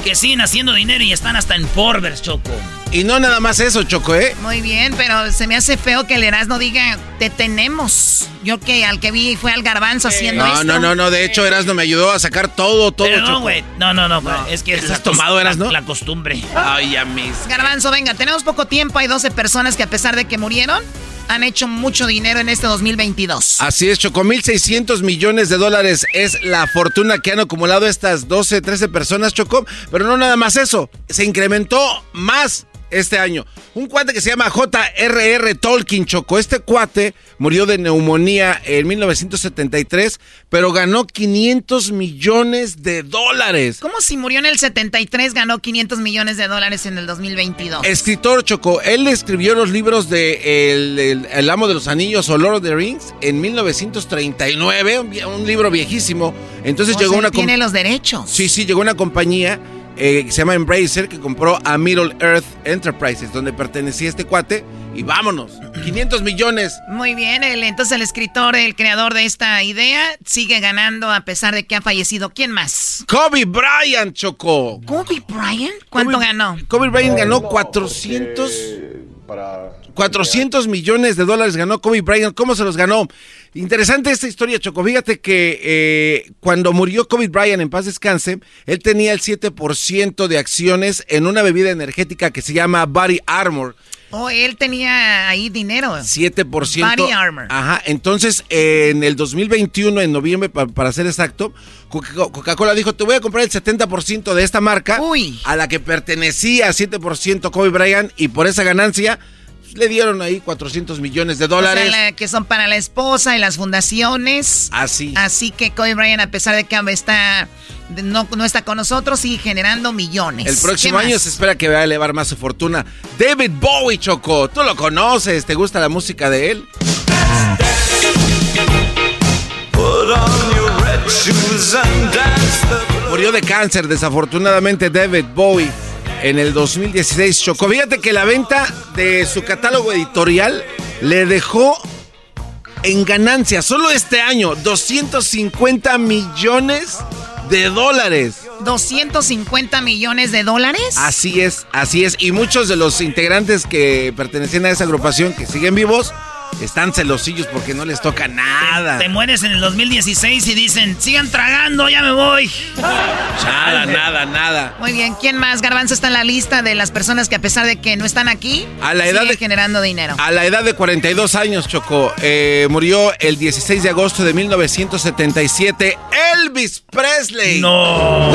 que siguen haciendo dinero y están hasta en Forbes, Choco. Y no nada más eso, Choco, ¿eh? Muy bien, pero se me hace feo que el Erasmo diga, te tenemos. Yo que al que vi fue al garbanzo haciendo no, esto. No, no, no, de hecho Erasmo me ayudó a sacar todo, todo, pero no, güey, no, no, no, es que... ¿Estás tomado, Erasmo? La, la costumbre. Ay, a mis... Garbanzo, venga, tenemos poco tiempo, hay 12 personas que a pesar de que murieron, han hecho mucho dinero en este 2022. Así es, Choco, 1.600 millones de dólares es la fortuna que han acumulado estas 12, 13 personas, Choco. Pero no nada más eso, se incrementó más este año. Un cuate que se llama J.R.R. Tolkien Choco. Este cuate murió de neumonía en 1973, pero ganó 500 millones de dólares. ¿Cómo si murió en el 73 ganó 500 millones de dólares en el 2022? Escritor Choco. Él escribió los libros de el, Amo de los Anillos o Lord of the Rings en 1939, un, libro viejísimo. Entonces llegó una... Tiene los derechos. Sí, sí, llegó una compañía eh, se llama Embracer, que compró a Middle Earth Enterprises, donde pertenecía este cuate. Y vámonos, 500 millones. Muy bien, entonces el escritor, el creador de esta idea, sigue ganando a pesar de que ha fallecido. ¿Quién más? Kobe Bryant, Chocó. ¿Kobe Bryant? ¿Cuánto ganó? Kobe Bryant ganó 400... 400 millones de dólares ganó Kobe Bryant. ¿Cómo se los ganó? Interesante esta historia, Choco. Fíjate que eh, cuando murió Kobe Bryant, en paz descanse, él tenía el 7% de acciones en una bebida energética que se llama Body Armor. Oh, él tenía ahí dinero. 7%. Body Armor. Ajá. Entonces, en el 2021, en noviembre, para, ser exacto, Coca-Cola dijo, te voy a comprar el 70% de esta marca. Uy. A la que pertenecía 7% Kobe Bryant y por esa ganancia le dieron ahí 400 millones de dólares. que son para la esposa y las fundaciones. Así. Así que Kobe Bryant, a pesar de que está no, no está con nosotros, sigue generando millones. El próximo año se espera que vaya a elevar más su fortuna. David Bowie, Choco, tú lo conoces, ¿te gusta la música de él? Murió de cáncer, desafortunadamente, David Bowie en el 2016. Choco, fíjate que la venta de su catálogo editorial le dejó en ganancia solo este año 250 millones de dólares. 250 millones de dólares. Así es, así es. Y muchos de los integrantes que pertenecían a esa agrupación que siguen vivos están celosillos porque no les toca nada. Te, mueres en el 2016 y dicen, sigan tragando, ya me voy. Nada, nada, nada. Muy bien, ¿quién más? Garbanzo está en la lista de las personas que a pesar de que no están aquí, a la edad de, generando dinero. A la edad de 42 años, Choco, eh, murió el 16 de agosto de 1977 Elvis Presley. No.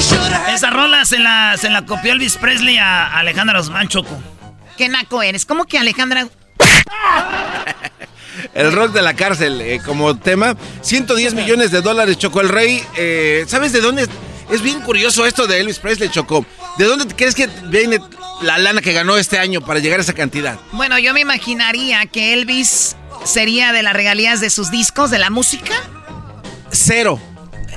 Esa rola se la, se la copió Elvis Presley a Alejandra Osman Choco. ¿Qué naco eres? ¿Cómo que Alejandra? El rock de la cárcel eh, como tema. 110 millones de dólares, Choco el Rey. Eh, ¿Sabes de dónde? Es bien curioso esto de Elvis Presley, Choco. ¿De dónde crees que viene la lana que ganó este año para llegar a esa cantidad? Bueno, yo me imaginaría que Elvis sería de las regalías de sus discos, de la música. Cero.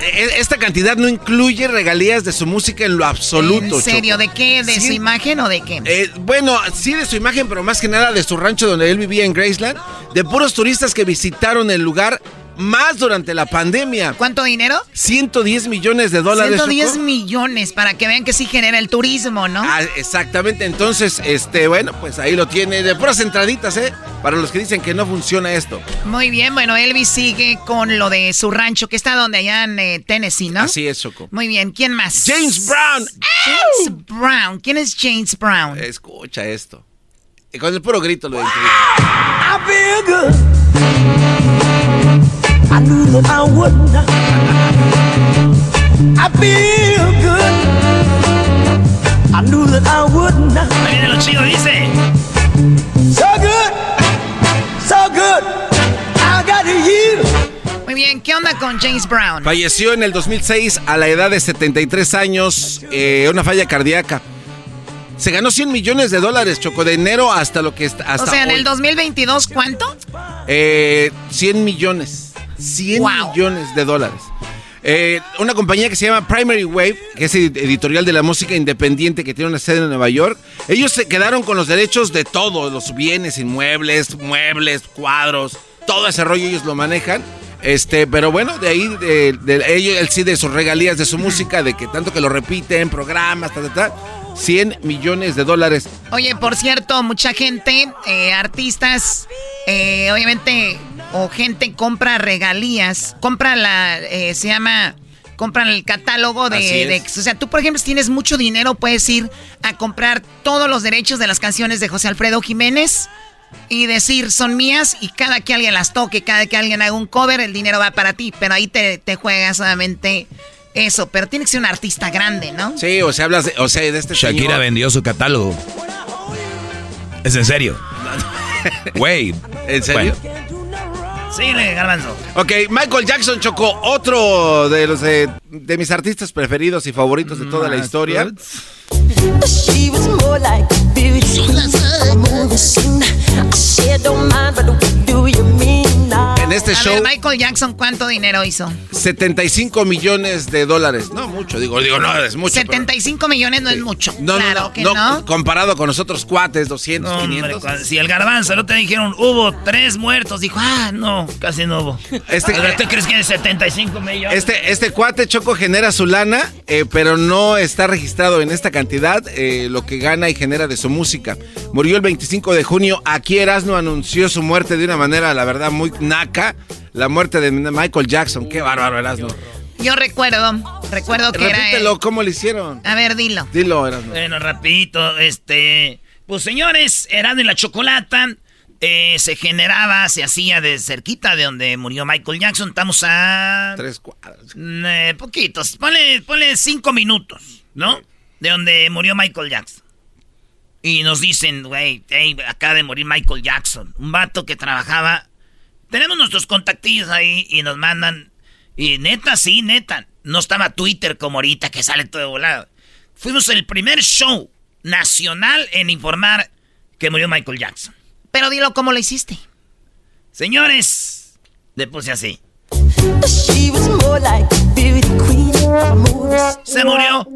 E, esta cantidad no incluye regalías de su música en lo absoluto. ¿En serio? ¿De qué? ¿De su imagen o de qué? Eh, bueno, sí de su imagen, pero más que nada de su rancho donde él vivía en Graceland. De puros turistas que visitaron el lugar más durante la pandemia. ¿Cuánto dinero? 110 millones de dólares. 110 millones para que vean que sí genera el turismo, ¿no? Ah, exactamente. Entonces, este, bueno, pues ahí lo tiene de puras entraditas, ¿eh? Para los que dicen que no funciona esto. Muy bien, bueno, Elvis sigue con lo de su rancho, que está donde allá en eh, Tennessee, ¿no? Así es, Choco. Muy bien, ¿quién más? James Brown. James Brown. ¿Quién es James Brown? Escucha esto. Y con el puro grito lo identifico. I knew that I would not. I feel good. I knew that I would not. Ahí viene lo chido, dice. So good, so good. I got you. Muy bien, ¿qué onda con James Brown? Falleció en el 2006 a la edad de 73 años, eh, una falla cardíaca. Se ganó 100 millones de dólares, Choco, de enero hasta lo que está. Hasta o sea, en el 2022, ¿cuánto? Eh, 100 millones. 100 millones de dólares. Eh, una compañía que se llama Primary Wave, que es editorial de la música independiente que tiene una sede en Nueva York, ellos se quedaron con los derechos de todo, los bienes inmuebles, muebles, cuadros, todo ese rollo ellos lo manejan. Este, pero bueno, de ahí, de, ellos, él sí, de sus regalías, de su música, de que tanto que lo repiten, programas, tal, tal, 100 millones de dólares. Oye, por cierto, mucha gente, eh, artistas, eh, obviamente o gente compra regalías, compra la, eh, se llama, compran el catálogo de, O sea, tú, por ejemplo, si tienes mucho dinero, puedes ir a comprar todos los derechos de las canciones de José Alfredo Jiménez y decir, son mías, y cada que alguien las toque, cada que alguien haga un cover, el dinero va para ti, pero ahí te, te juegas solamente... Eso, pero tiene que ser un artista grande, ¿no? Sí, o sea, hablas de, o sea, de este Shakira vendió su catálogo. ¿Es en serio? Güey. ¿En serio? Síguele, garbanzo. Ok, Michael Jackson chocó otro de los de, mis artistas preferidos y favoritos de toda la historia. Este show. Michael Jackson, ¿cuánto dinero hizo? 75 millones de dólares. No mucho, digo, digo, no es mucho. 75 millones no es mucho. No, claro no, que no, Comparado con nosotros cuates, 200, 500. si el garbanzo no te dijeron hubo tres muertos, dijo, ah, no, casi no hubo. Este, ¿Te crees que es 75 millones? Este, este cuate Choco genera su lana, eh, pero no está registrado en esta cantidad eh, lo que gana y genera de su música. Murió el 25 de junio. Aquí Erasmo anunció su muerte de una manera, la verdad, muy naca. La muerte de Michael Jackson. Qué bárbaro, Erasmo. Yo recuerdo, recuerdo que Repítelo, era... ¿cómo lo hicieron? A ver, dilo. Dilo, Erasmo. Bueno, rapidito, este... Pues señores, Erasmo y la Chocolata eh, se generaba, se hacía de cerquita de donde murió Michael Jackson. Estamos a... Tres cuadras. Eh, poquitos. Ponle, ponle cinco minutos, ¿no? De donde murió Michael Jackson. Y nos dicen, güey, hey, acaba de morir Michael Jackson. Un vato que trabajaba. Tenemos nuestros contactillos ahí y nos mandan. Y neta, sí, neta. No estaba Twitter como ahorita que sale todo volado. Fuimos el primer show nacional en informar que murió Michael Jackson. Pero dilo cómo lo hiciste. Señores, le puse así. Se murió.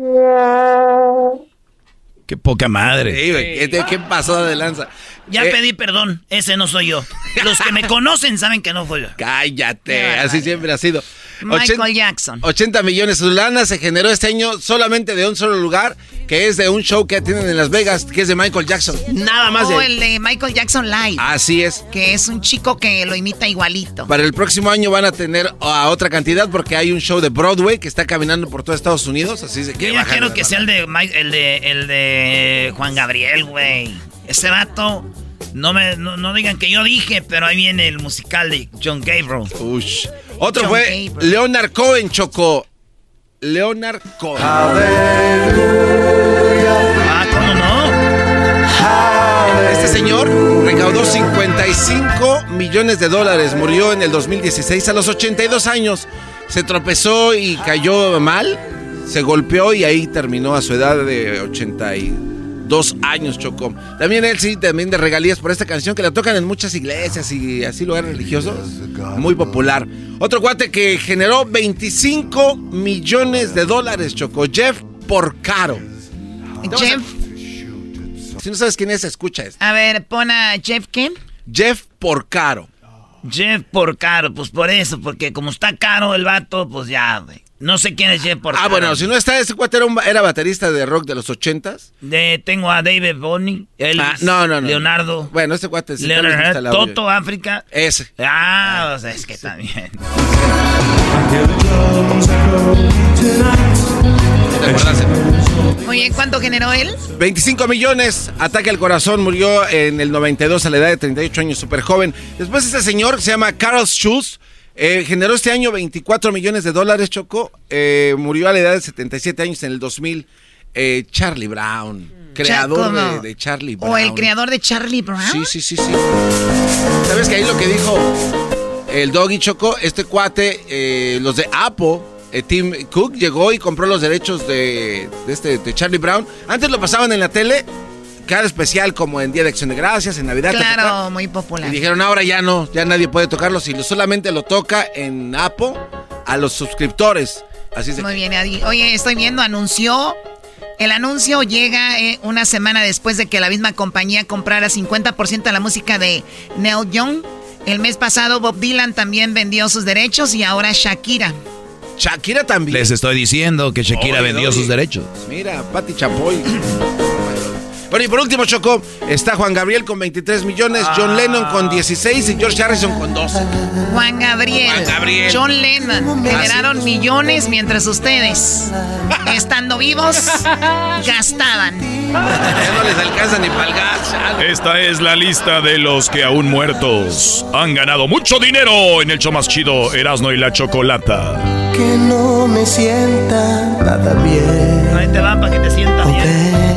Qué poca madre. ¿qué, pasó de lanza? Ya eh, pedí perdón, ese no soy yo. Los que me conocen saben que no fui yo. Cállate, así siempre ha sido. Michael Jackson. 80 millones de lana se generó este año solamente de un solo lugar, que es de un show que tienen en Las Vegas, que es de Michael Jackson. Nada más. O el de Michael Jackson Live. Así es. Que es un chico que lo imita igualito. Para el próximo año van a tener a otra cantidad porque hay un show de Broadway que está caminando por todo Estados Unidos, así que... Yo ya quiero que sea el de, el de, el de Juan Gabriel, güey. Ese vato... No me no, digan que yo dije, pero ahí viene el musical de John Gabriel. Ush. Otro fue Leonard Cohen, Choco. Leonard Cohen. Ah, ¿cómo no? Este señor recaudó 55 millones de dólares. Murió en el 2016 a los 82 años. Se tropezó y cayó mal. Se golpeó y ahí terminó a su edad de 82 dos años, Chocó. También él sí, también de regalías por esta canción que la tocan en muchas iglesias y así lugares religiosos. Muy popular. Otro cuate que generó 25 millones de dólares, Choco. Jeff Porcaro. Jeff. Si no sabes quién es, escucha esto. A ver, pon a Jeff qué? Jeff Porcaro. Jeff Porcaro, pues por eso, porque como está caro el vato, pues ya, güey. No sé quién es Jeff Porcaro. Ah, bueno, si no está, ese cuate era, baterista de rock de los ochentas. De, tengo a David Bowie, Elvis, ah, no, no, no. Leonardo. Bueno, este cuate es Leonardo, Toto, África. Ese. Ah, o sea, es que también. Oye, ¿cuánto generó él? 25 millones. Ataque al corazón. Murió en el 92 a la edad de 38 años, súper joven. Después este señor se llama Carl Schulz eh, generó este año 24 millones de dólares, Choco. Eh, murió a la edad de 77 años en el 2000. Eh, Charlie Brown, creador de, Charlie Brown. ¿O el creador de Charlie Brown? Sí, sí, sí, sí. ¿Sabes que ahí lo que dijo el Doggy Choco? Este cuate, los de Apple, Tim Cook, llegó y compró los derechos de, este, de Charlie Brown. Antes lo pasaban en la tele cada especial como en Día de Acción de Gracias, en Navidad. Claro, muy popular. Y dijeron, ahora ya no, ya nadie puede tocarlo, si solamente lo toca en Apple a los suscriptores. Así Muy bien, Oye, estoy viendo, anunció el anuncio llega eh, una semana después de que la misma compañía comprara 50% de la música de Neil Young. El mes pasado Bob Dylan también vendió sus derechos y ahora Shakira. Shakira también. Les estoy diciendo que Shakira vendió sus derechos. Mira, Patti Chapoy. Bueno, y por último, Chocó, está Juan Gabriel con 23 millones, John Lennon con 16 y George Harrison con 12. Juan Gabriel. Juan Gabriel. John Lennon generaron millones mientras ustedes, estando vivos, gastaban. Ya no les alcanza ni para el gas. Esta es la lista de los que aún muertos han ganado mucho dinero en el show más chido, Erasmo y la Chocolata. Que no me sienta nada bien. Ahí te va para que te sienta bien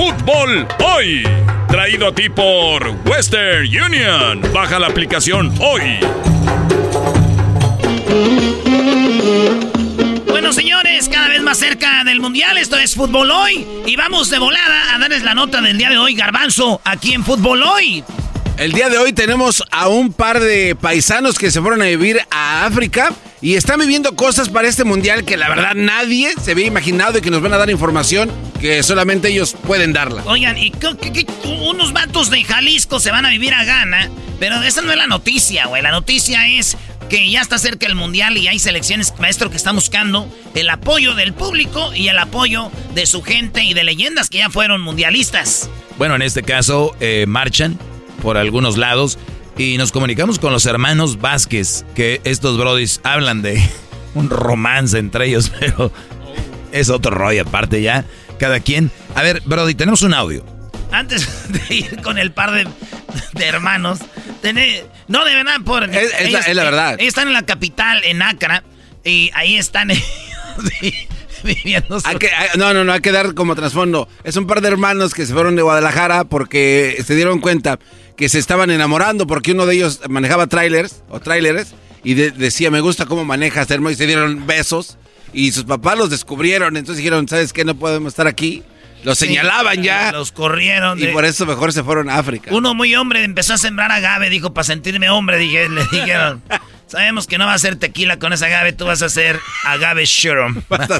Fútbol Hoy. Traído a ti por Western Union. Baja la aplicación hoy. Bueno, señores, cada vez más cerca del Mundial. Esto es Fútbol Hoy. Y vamos de volada a darles la nota del día de hoy, Garbanzo, aquí en Fútbol Hoy. El día de hoy tenemos a un par de paisanos que se fueron a vivir a África y están viviendo cosas para este mundial que la verdad nadie se había imaginado y que nos van a dar información que solamente ellos pueden darla. Oigan, y unos vatos de Jalisco se van a vivir a Ghana, pero esa no es la noticia, güey. La noticia es que ya está cerca el mundial y hay selecciones, maestro, que están buscando el apoyo del público y el apoyo de su gente y de leyendas que ya fueron mundialistas. Bueno, en este caso, eh, marchan por algunos lados y nos comunicamos con los hermanos Vázquez, que estos brodis hablan de un romance entre ellos, pero es otro rollo aparte ya cada quien. A ver, Brody, tenemos un audio. Antes de ir con el par de, hermanos, no de verdad por... Es, la, verdad. Ellos están en la capital, en Acra, y ahí están viviendo No, no, no, hay que dar como trasfondo. Es un par de hermanos que se fueron de Guadalajara porque se dieron cuenta que se estaban enamorando porque uno de ellos manejaba trailers o trailers y decía, me gusta cómo manejas, y se dieron besos y sus papás los descubrieron, entonces dijeron, ¿sabes qué? No podemos estar aquí. Los señalaban ya. Los corrieron. Y por eso mejor se fueron a África. Uno muy hombre empezó a sembrar agave, dijo, para sentirme hombre, dije, le dijeron. Sabemos que no va a ser tequila con esa agave, tú vas a hacer agave shurum. Vas a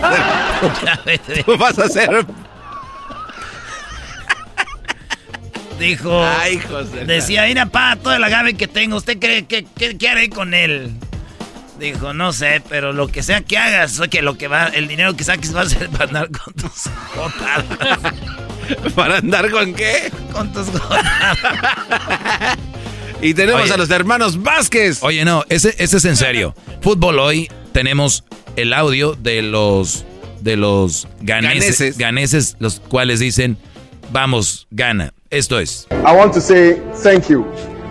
hacer. tú vas a hacer. Dijo. Ay, José. Decía, mira, pa, todo el agave que tengo, ¿usted cree que, qué haré con él? Dijo, no sé, pero lo que sea que hagas, que lo que va, el dinero que saques va a ser para andar con tus jotadas. ¿Para andar con qué? Con tus jotadas. y tenemos a los hermanos Vázquez. Oye, no, ese, ese es en serio. Fútbol hoy tenemos el audio de los de los ganeses, ganeses, los cuales dicen, vamos, gana. Esto es. I want to say thank you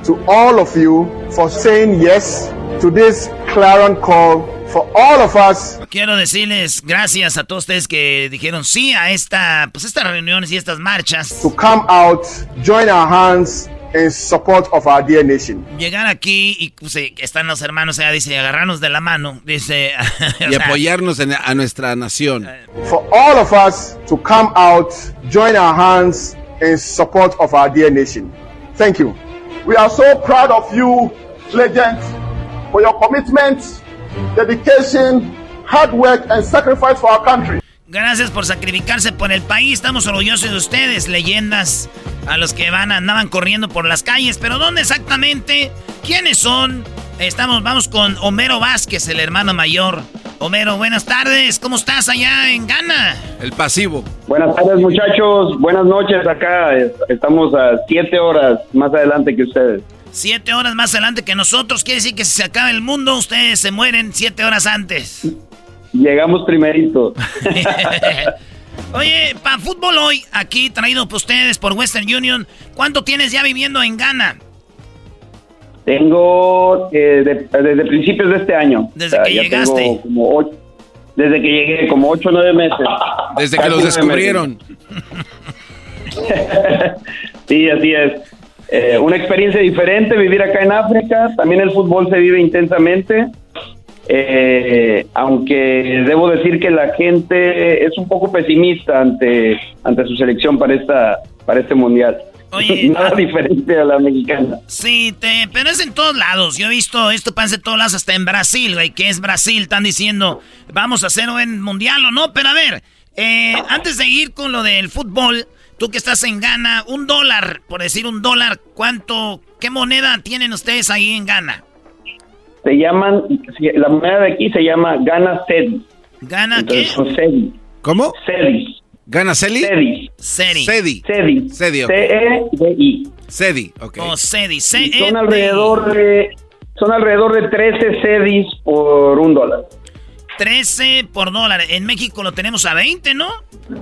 to all of you for saying yes to this clarion call for all of us. Quiero decirles gracias a todos ustedes que dijeron sí a esta, pues estas reuniones y estas marchas. To come out, join our hands in support of our dear nation. Llegar aquí y pues, están los hermanos allá, dice, agarrarnos de la mano, dice. y apoyarnos en, a nuestra nación. For all of us to come out, join our hands in support of our dear nation. Thank you. We are so proud of you, legends for your commitment, dedication, hard work and sacrifice for our country. Gracias por sacrificarse por el país. Estamos orgullosos de ustedes, leyendas a los que van andaban corriendo por las calles. Pero ¿dónde exactamente? ¿Quiénes son? Estamos, vamos con Homero Vázquez, el hermano mayor. Homero, buenas tardes. ¿Cómo estás allá en Ghana? El pasivo. Buenas tardes, muchachos. Buenas noches acá. Estamos a siete horas más adelante que ustedes. Siete horas más adelante que nosotros. Quiere decir que si se acaba el mundo, ustedes se mueren siete horas antes. Llegamos primerito. Oye, para fútbol hoy, aquí traído por ustedes por Western Union, ¿cuánto tienes ya viviendo en Ghana? Tengo eh, desde principios de este año. Desde que llegaste. desde que llegué, como ocho o nueve meses. Desde que los descubrieron. sí, así es. Eh, una experiencia diferente, vivir acá en África. También el fútbol se vive intensamente. Eh, aunque debo decir que la gente es un poco pesimista ante, ante su selección para, esta, para este mundial. Nada ah, diferente a la mexicana. Sí, te, pero es en todos lados. Yo he visto esto pasa en todos lados, hasta en Brasil, güey, que es Brasil. Están diciendo, vamos a hacer un mundial o no. Pero a ver, eh, antes de ir con lo del fútbol, Tú que estás en Ghana, un dólar, por decir un dólar, ¿cuánto, qué moneda tienen ustedes ahí en Ghana? Se llaman, la moneda de aquí se llama Ghana Cedi. ¿Ghana qué? ¿Cómo? Cedi. ¿Gana Celi? Cedi. Cedi. Cedi. Cedi. Cedi, C-E-D-I. Cedi, ok. Oh, Cedi. C -E son alrededor de, son alrededor de 13 Cedis por un dólar. 13 por dólar. En México lo tenemos a 20, ¿no?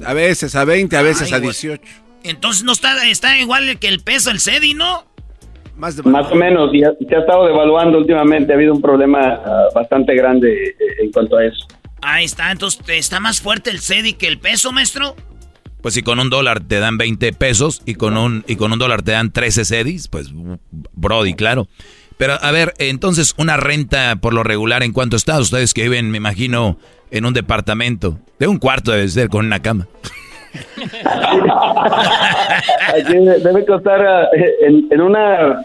A veces a 20, a veces a 18. Entonces no está, está igual que el peso el CEDI, ¿no? Más, Más o menos, y se ha estado devaluando últimamente. Ha habido un problema ah, bastante grande eh, en cuanto a eso. Ahí está, entonces está más fuerte el CEDI que el peso, maestro. Pues si con un dólar te dan 20 pesos y con un, y con un dólar te dan 13 CEDIs, pues Brody, claro. Pero a ver, entonces una renta por lo regular, ¿en cuánto está? Ustedes que viven, me imagino, en un departamento. De un cuarto debe ser, con una cama. debe costar, eh, en, una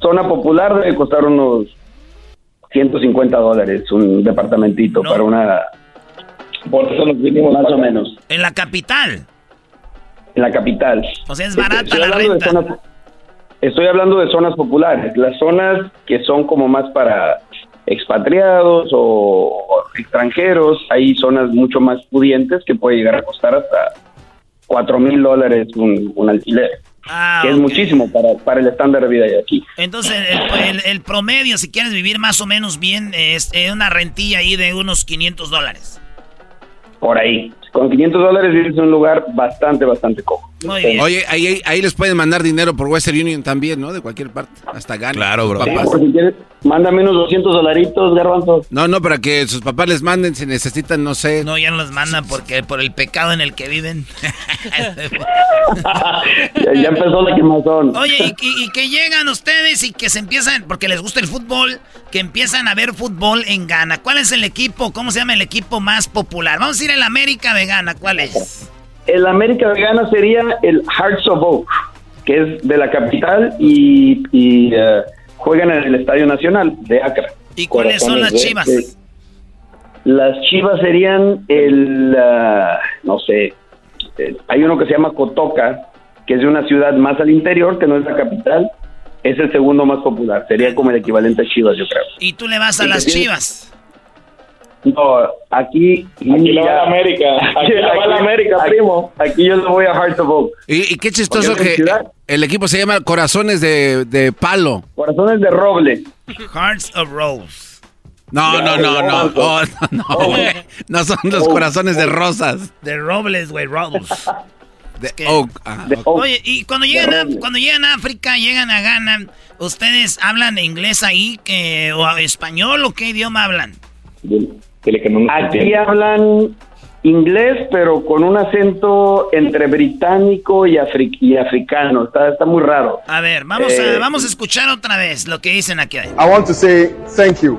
zona popular debe costar unos 150 dólares un departamentito para una... Por eso nos vinimos más o menos. ¿En la capital? en la capital. O sea, es barata la renta. estoy hablando de zonas populares, las zonas que son como más para expatriados o, extranjeros, hay zonas mucho más pudientes que puede llegar a costar hasta cuatro mil dólares un, alquiler. Ah, que es muchísimo para, para el estándar de vida de aquí. Entonces, el, el, promedio, si quieres vivir más o menos bien, es una rentilla ahí de unos 500 dólares. Por ahí con 500 dólares vives en un lugar bastante, bastante Oye, ahí, ahí, les pueden mandar dinero por Western Union también, ¿no? De cualquier parte, hasta Ghana. Claro, bro. Sí, si quieres, mándame unos 200 dolaritos, garbanzo. No, no, para que sus papás les manden si necesitan, no sé. No, ya no los mandan porque por el pecado en el que viven. ya, empezó la quemazón. Oye, y, y, que llegan ustedes y que se empiezan, porque les gusta el fútbol, que empiezan a ver fútbol en Ghana. ¿Cuál es el equipo, cómo se llama el equipo más popular? Vamos a ir al América de Ghana, ¿cuál es? El América de Ghana sería el Hearts of Oak, que es de la capital y, eh, juegan en el Estadio Nacional de Accra. ¿Y cuáles son las chivas? las chivas serían el, uh, no sé, eh, hay uno que se llama Cotoca, que es de una ciudad más al interior, que no es la capital, es el segundo más popular, sería como el equivalente a Chivas, yo creo. ¿Y tú le vas a las Chivas? No, aquí. Aquí le va a América. Aquí le va a América, primo. Aquí yo le voy a Heart of Oak. Y, qué chistoso que el equipo se llama Corazones de, de Palo. Corazones de Roble. Hearts of Rose. No, no, no, no. Oh, no, oh. no, son los oh. corazones de rosas. De robles, güey, rose. De Oak. Oye, y cuando llegan, a, cuando llegan a África, llegan a Ghana, ¿ustedes hablan inglés ahí que, o español o qué idioma hablan? Aquí hablan inglés, pero con un acento entre británico y, y africano. Está, está, muy raro. A ver, vamos, a, eh, vamos a escuchar otra vez lo que dicen aquí. I want to say thank you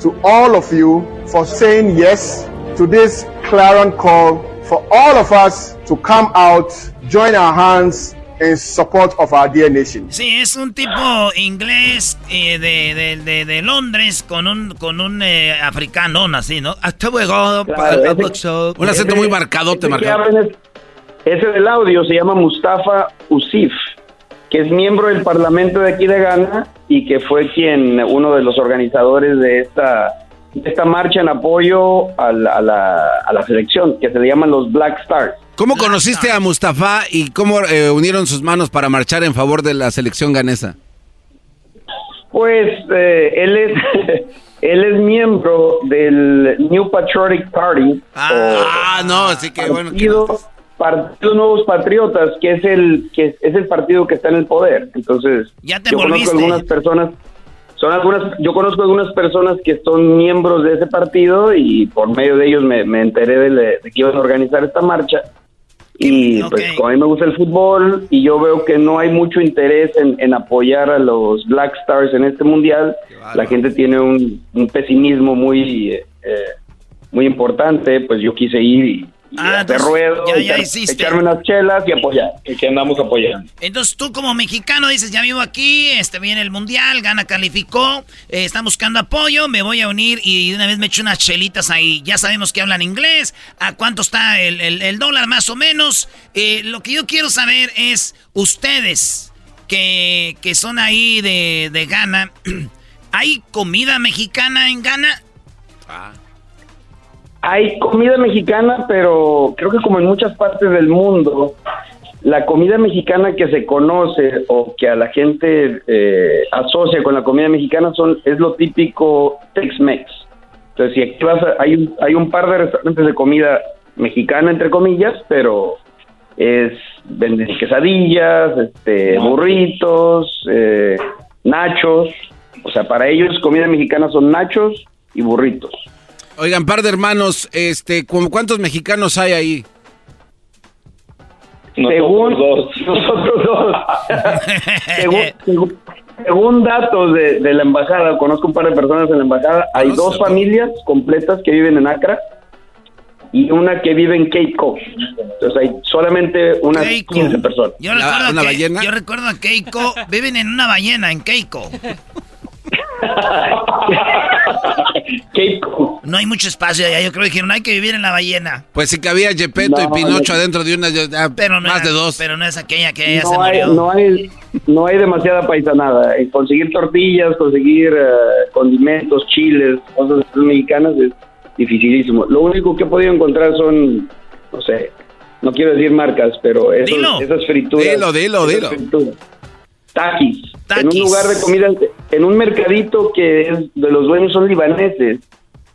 to all of you for saying yes to this clarion call for all of us to come out, join our hands in support of our dear nation. Sí, es un tipo inglés eh, de, de, de, Londres con un, con un eh, africano así, ¿no? Hasta luego. un acento muy marcadote, marcado. Ese del audio se llama Mustafa Usif, que es miembro del Parlamento de aquí de Ghana y que fue quien, uno de los organizadores de esta, esta marcha en apoyo a la, a, la, a la selección, que se le llaman los Black Stars. ¿Cómo conociste a Mustafa y cómo eh, unieron sus manos para marchar en favor de la selección ganesa? Pues eh, él es él es miembro del New Patriotic Party. Ah, no, así que bueno. Partido Nuevos Patriotas, que es el que es el partido que está en el poder. Entonces, ya te yo conozco algunas personas son algunas, yo conozco algunas personas que son miembros de ese partido y por medio de ellos me, enteré de, de, que iban a organizar esta marcha y pues como a mí me gusta el fútbol y yo veo que no hay mucho interés en, apoyar a los Black Stars en este mundial, la gente tiene un, pesimismo muy, eh, eh, muy importante, pues yo quise ir y, ah, ruedo, echarme unas chelas y apoyar. Y que andamos apoyando. Entonces tú como mexicano dices, ya vivo aquí, este viene el mundial, gana calificó, eh, está buscando apoyo, me voy a unir y de una vez me echo unas chelitas ahí. Ya sabemos que hablan inglés, a cuánto está el, dólar más o menos. Eh, lo que yo quiero saber es, ustedes que, que son ahí de, de Ghana, ¿hay comida mexicana en Ghana? Ah. Hay comida mexicana, pero creo que como en muchas partes del mundo, la comida mexicana que se conoce o que a la gente eh, asocia con la comida mexicana son es lo típico Tex-Mex. Entonces, si aquí vas hay, un, hay un par de restaurantes de comida mexicana, entre comillas, pero es venden quesadillas, este, burritos, eh, nachos. O sea, para ellos comida mexicana son nachos y burritos. Oigan, par de hermanos, este, ¿cuántos mexicanos hay ahí? Según nosotros dos. según, datos de, la embajada, conozco un par de personas en la embajada, hay dos familias completas que viven en Accra y una que vive en Keiko. Entonces hay solamente unas 15 personas. Yo recuerdo, ¿Una ballena? yo recuerdo a Keiko, viven en una ballena en Keiko. No hay mucho espacio allá. Yo creo que dijeron, hay que vivir en la ballena. Pues sí que había Gepetto y Pinocho adentro de una, pero más de dos. Pero no es aquella que ella no se hay, murió. No hay, no hay demasiada paisanada. Y conseguir tortillas, conseguir eh, condimentos, chiles, cosas mexicanas es dificilísimo. Lo único que he podido encontrar son, no sé, no quiero decir marcas, pero esos, esas frituras. Dilo, dilo, dilo. Taquis. En un lugar de comida, en un mercadito que es de los dueños son libaneses.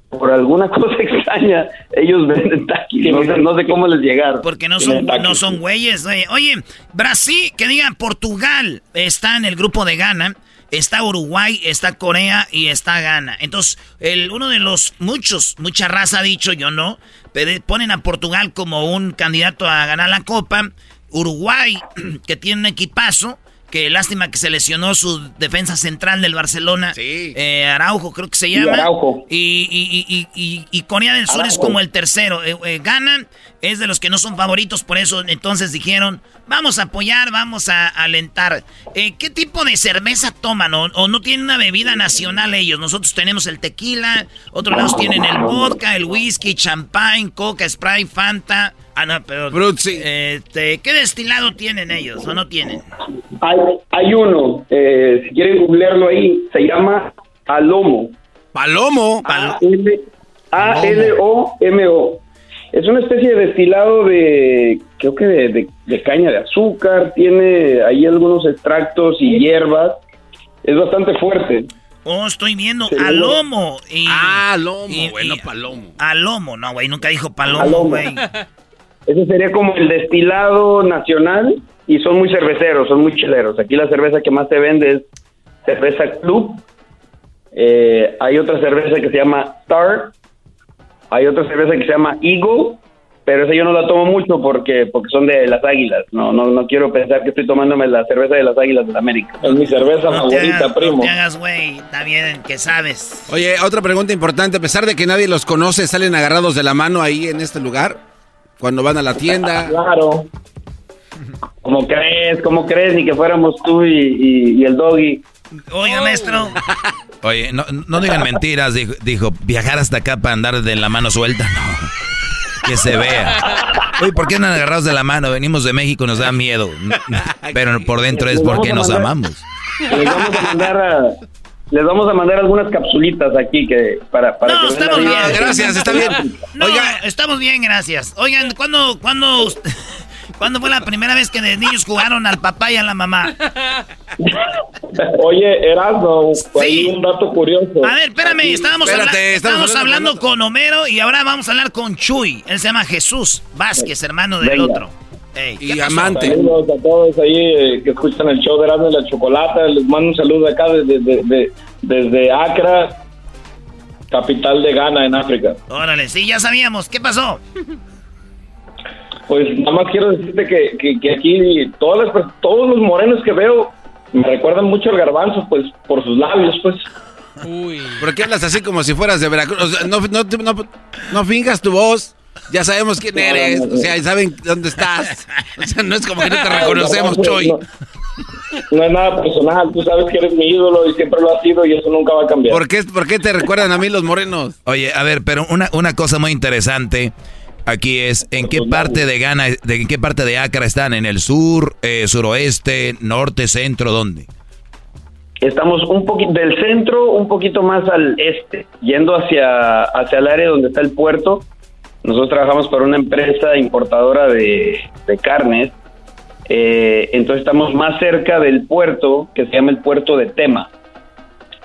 Por alguna cosa extraña, ellos venden taquis. No sé, no sé cómo les llegaron. Porque no son, no son güeyes. Oye. oye, Brasil, que digan Portugal está en el grupo de Ghana está Uruguay, está Corea y está Ghana. Entonces, el, uno de los muchos, mucha raza ha dicho, yo no, ponen a Portugal como un candidato a ganar la Copa. Uruguay, que tiene un equipazo, que lástima que se lesionó su defensa central del Barcelona. Eh, Araujo creo que se llama. Araujo. Y, y, Corea del Sur es como el tercero. Eh, eh, ganan, es de los que no son favoritos, por eso entonces dijeron, vamos a apoyar, vamos a alentar. ¿Qué tipo de cerveza toman? ¿O, ¿O, no tienen una bebida nacional ellos? Nosotros tenemos el tequila, otros lados tienen el vodka, el whisky, champagne, coca, sprite, fanta. Ah, no, pero. Este, ¿Qué destilado tienen ellos o no tienen? Hay, hay uno, eh, si quieren googlearlo ahí, se llama Alomo. ¿Palomo? A-L-O-M-O. Es una especie de destilado de, creo que de, caña de azúcar, tiene ahí algunos extractos y hierbas. Es bastante fuerte. Oh, estoy viendo Alomo. Y, ah, Alomo, bueno, Palomo. Alomo, no, güey, nunca dijo Palomo, güey. Ese sería como el destilado nacional y son muy cerveceros, son muy chileros. Aquí la cerveza que más se vende es cerveza Club. Eh, hay otra cerveza que se llama Star. Hay otra cerveza que se llama Eagle, pero esa yo no la tomo mucho porque porque son de las Águilas. No no no quiero pensar que estoy tomándome la cerveza de las Águilas de América. Es mi cerveza favorita, primo. No te hagas, güey. Está bien que sabes. Oye, otra pregunta importante. A pesar de que nadie los conoce, ¿salen agarrados de la mano ahí en este lugar? Cuando van a la tienda. Claro. ¿Cómo crees? ¿Cómo crees? Ni que fuéramos tú y, el doggy. Oiga, maestro. Oye, no, no digan mentiras, dijo, viajar hasta acá para andar de la mano suelta, no. Que se vea. Oye, ¿por qué andan agarrados de la mano? Venimos de México, nos da miedo. Pero por dentro es porque nos amamos. Les vamos a mandar a, les vamos a mandar algunas capsulitas aquí que para, para no, estamos bien. gracias, está bien. Oiga, estamos bien, gracias. Oigan, ¿cuándo, cuándo, ¿cuándo fue la primera vez que de niños jugaron al papá y a la mamá? Oye, Erasmo, hay un dato curioso. A ver, espérame, estábamos, estábamos hablando con Homero y ahora vamos a hablar con Chuy. Él se llama Jesús Vázquez, hermano del otro y amante. Saludos a todos ahí eh, que escuchan el show de Erasmo la Chocolata. Les mando un saludo acá desde, desde, Accra, capital de Ghana, en África. Órale, sí, ya sabíamos. ¿Qué pasó? Pues nada más quiero decirte que, que, aquí todos los morenos que veo me recuerdan mucho al garbanzo, pues por sus labios, pues. Uy. ¿Por qué hablas así como si fueras de Veracruz? no, no, no, no fingas tu voz. Ya sabemos quién eres, o sea, saben dónde estás. O sea, no es como que no te reconocemos, Choy. No, es nada personal, tú sabes que eres mi ídolo y siempre lo has sido y eso nunca va a cambiar. ¿Por qué, por qué te recuerdan a mí los morenos? Oye, a ver, pero una, una cosa muy interesante aquí es en qué parte de Ghana, de, en qué parte de Accra están, en el sur, eh, suroeste, norte, centro, ¿dónde? Estamos un poquito del centro, un poquito más al este, yendo hacia, hacia el área donde está el puerto nosotros trabajamos para una empresa importadora de, carnes, eh, entonces estamos más cerca del puerto que se llama el puerto de Tema.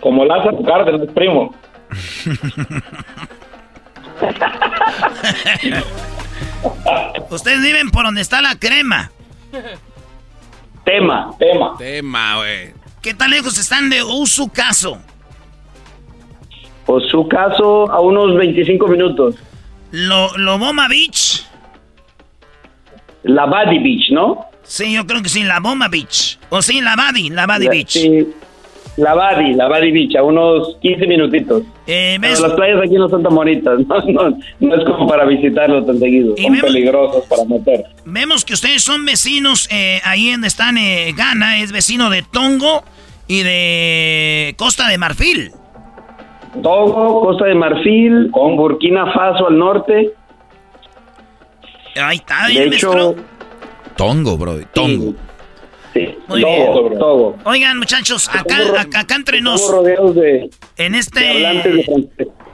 Como Lázaro Cárdenas, primo. Ustedes viven por donde está la crema. Tema, tema. Tema, güey. ¿Qué tan lejos están de Usucaso? Usucaso a unos 25 minutos. Lo, Loboma Beach. La Badi Beach, ¿no? Sí, yo creo que sí, la Boma Beach. O sí, la Badi, la Badi Beach. Sí, la Badi, la Badi Beach, a unos 15 minutitos. Eh, las playas aquí no son tan bonitas, no, no, es como para visitarlo tan seguido, son peligrosos para meter. Vemos que ustedes son vecinos, eh, ahí donde están eh, Ghana, es vecino de Tongo y de Costa de Marfil. Togo, Costa de Marfil, con Burkina Faso al norte. Ahí está, de hecho, Tongo, bro, Tongo. Sí, Muy todo, bien. Todo. Oigan, muchachos, acá, acá, entre nos. de, en este.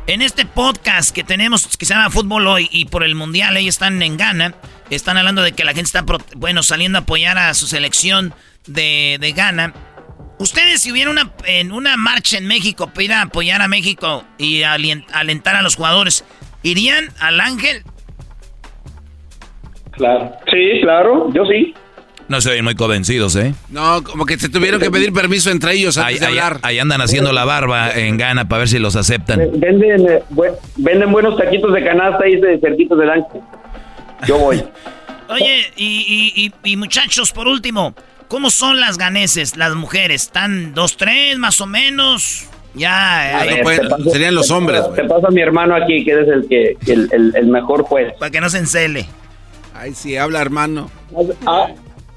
en este podcast que tenemos que se llama Fútbol Hoy y por el Mundial, ellos están en Ghana. Están hablando de que la gente está, bueno, saliendo a apoyar a su selección de, de Ghana. Ustedes, si hubiera una, en una marcha en México para ir a apoyar a México y alentar a los jugadores, ¿irían al Ángel? Claro. Sí, claro, yo sí. No se ven muy convencidos, ¿eh? No, como que se tuvieron que pedir permiso entre ellos antes de hablar. Ahí andan haciendo la barba en gana para ver si los aceptan. Venden, eh, venden buenos taquitos de canasta ahí de cerquitos del ángel. Yo voy. Oye, y, y, muchachos, por último, ¿cómo son las ganeses, las mujeres? ¿Están dos, tres, más o menos? Ya, serían los hombres. Te pasa mi hermano aquí, que es el que el, el, mejor juez. Para que no se encele. Ay, sí, habla hermano. Ah,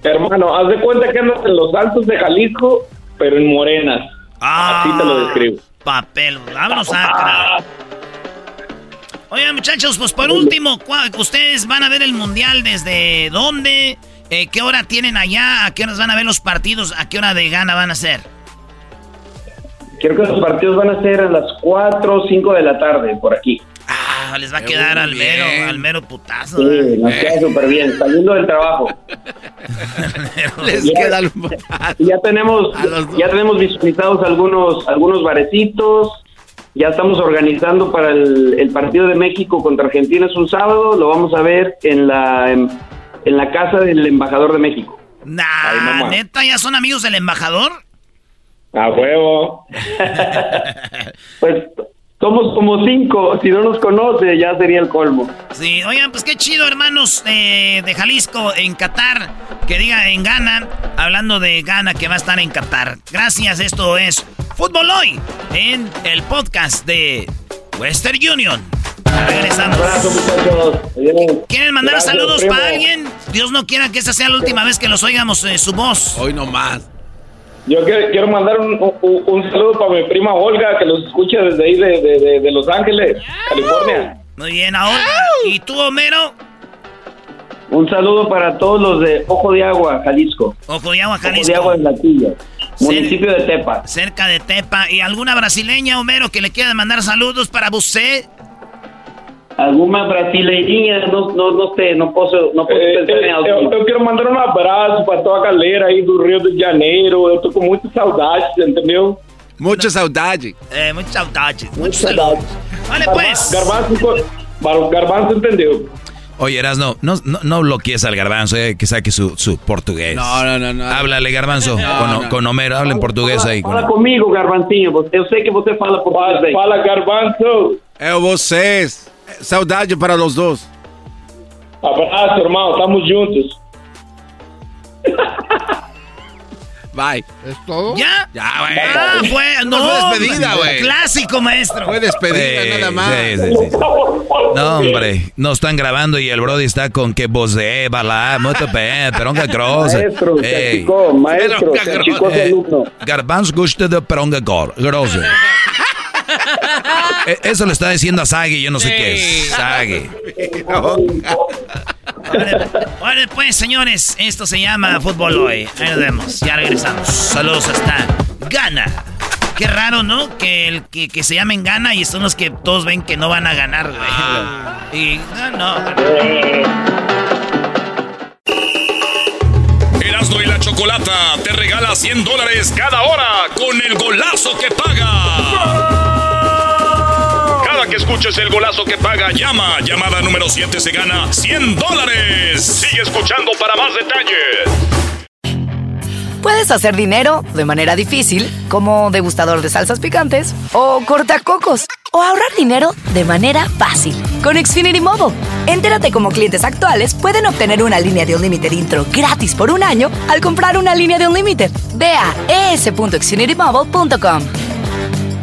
Hermano, haz de cuenta que andas en los altos de Jalisco, pero en morenas. Ah, Así te lo describo. Papel, vámonos a Oigan, muchachos, pues por último, ¿ustedes van a ver el mundial desde dónde? Eh, ¿Qué hora tienen allá? ¿A qué horas van a ver los partidos? ¿A qué hora de gana van a ser? Creo que los partidos van a ser a las 4 o 5 de la tarde por aquí. Ah, les va a quedar al mero, al mero putazo. Sí, nos queda súper bien, saliendo del trabajo. les ya, queda al ya tenemos, ya tenemos visualizados algunos, algunos barecitos. Ya estamos organizando para el, partido de México contra Argentina es un sábado. Lo vamos a ver en la, en, la casa del embajador de México. Nah, neta, ¿ya son amigos del embajador? A huevo. pues somos como cinco. Si no nos conoce, ya sería el colmo. Sí, oigan, pues qué chido, hermanos de Jalisco en Qatar. Que diga en Ghana, hablando de Ghana, que va a estar en Qatar. Gracias, esto es Fútbol Hoy en el podcast de Western Union. Regresamos. ¿Quieren mandar saludos para alguien? Dios no quiera que esa sea la última vez que los oigamos eh, su voz. Hoy no más. Yo quiero, mandar un, saludo para mi prima Olga, que los escucha desde ahí de, Los Ángeles, California. Muy bien, ahora. ¿Y tú, Homero? Un saludo para todos los de Ojo de Agua, Jalisco. Ojo de Agua, Jalisco. Ojo de Agua, en Municipio de Tepa. Cerca de Tepa. ¿Y alguna brasileña, Homero, que le quiera mandar saludos para usted? Alguna brasileirinha, no, no, no sé, no posso, não posso eh, pensar em eh, algo. Eu, eu, quero mandar um abraço para toda a galera aí do Rio de Janeiro. Eu tô com muita saudade, entendeu? Muita saudade. É, muita saudade. Muita saudade. Olha, pues. Garbanzo, Garbanzo entendeu. Oye, Erasno, no, no, no bloquees al garbanzo, eh, que saque su, su portugués. No, no, no, no. Háblale, garbanzo, con, con, Homero, habla en portugués fala, aí. Fala comigo, garbancinho, eu sei que você fala português. Fala, fala garbanzo. É vocês. Saudade para los dos. Abraço, irmão. Estamos juntos. Bye. ¿Es todo? ¿Ya? Ya, güey. Ah, fue. No, fue despedida, güey. Clásico, maestro. Fue despedida, nada más. Sí, sí, sí, No, hombre. No están grabando y el Brody está con que voz de bala, muito bem, peronga grossa. Maestro, Ey. maestro, chico, eh, Garbanz gusta de peronga grossa. Eh, eso le está diciendo a Sagi, yo no sé qué es. Sagi. Vale, pues, señores, esto se llama Fútbol Hoy. Ahí nos vemos, ya regresamos. Saludos hasta Gana. Qué raro, ¿no? Que, el, que, que se llamen Gana y son los que todos ven que no van a ganar, güey. Ah. Y no, no. Erasmo y la Chocolata te regala 100 dólares cada hora con el golazo que paga que escuches el golazo que paga, llama. Llamada número 7 se gana 100 dólares. Sigue escuchando para más detalles. Puedes hacer dinero de manera difícil, como degustador de salsas picantes, o cortacocos, o ahorrar dinero de manera fácil con Xfinity Mobile. Entérate cómo clientes actuales pueden obtener una línea de un límite intro gratis por un año al comprar una línea de un límite. Ve a es.xfinitymobile.com.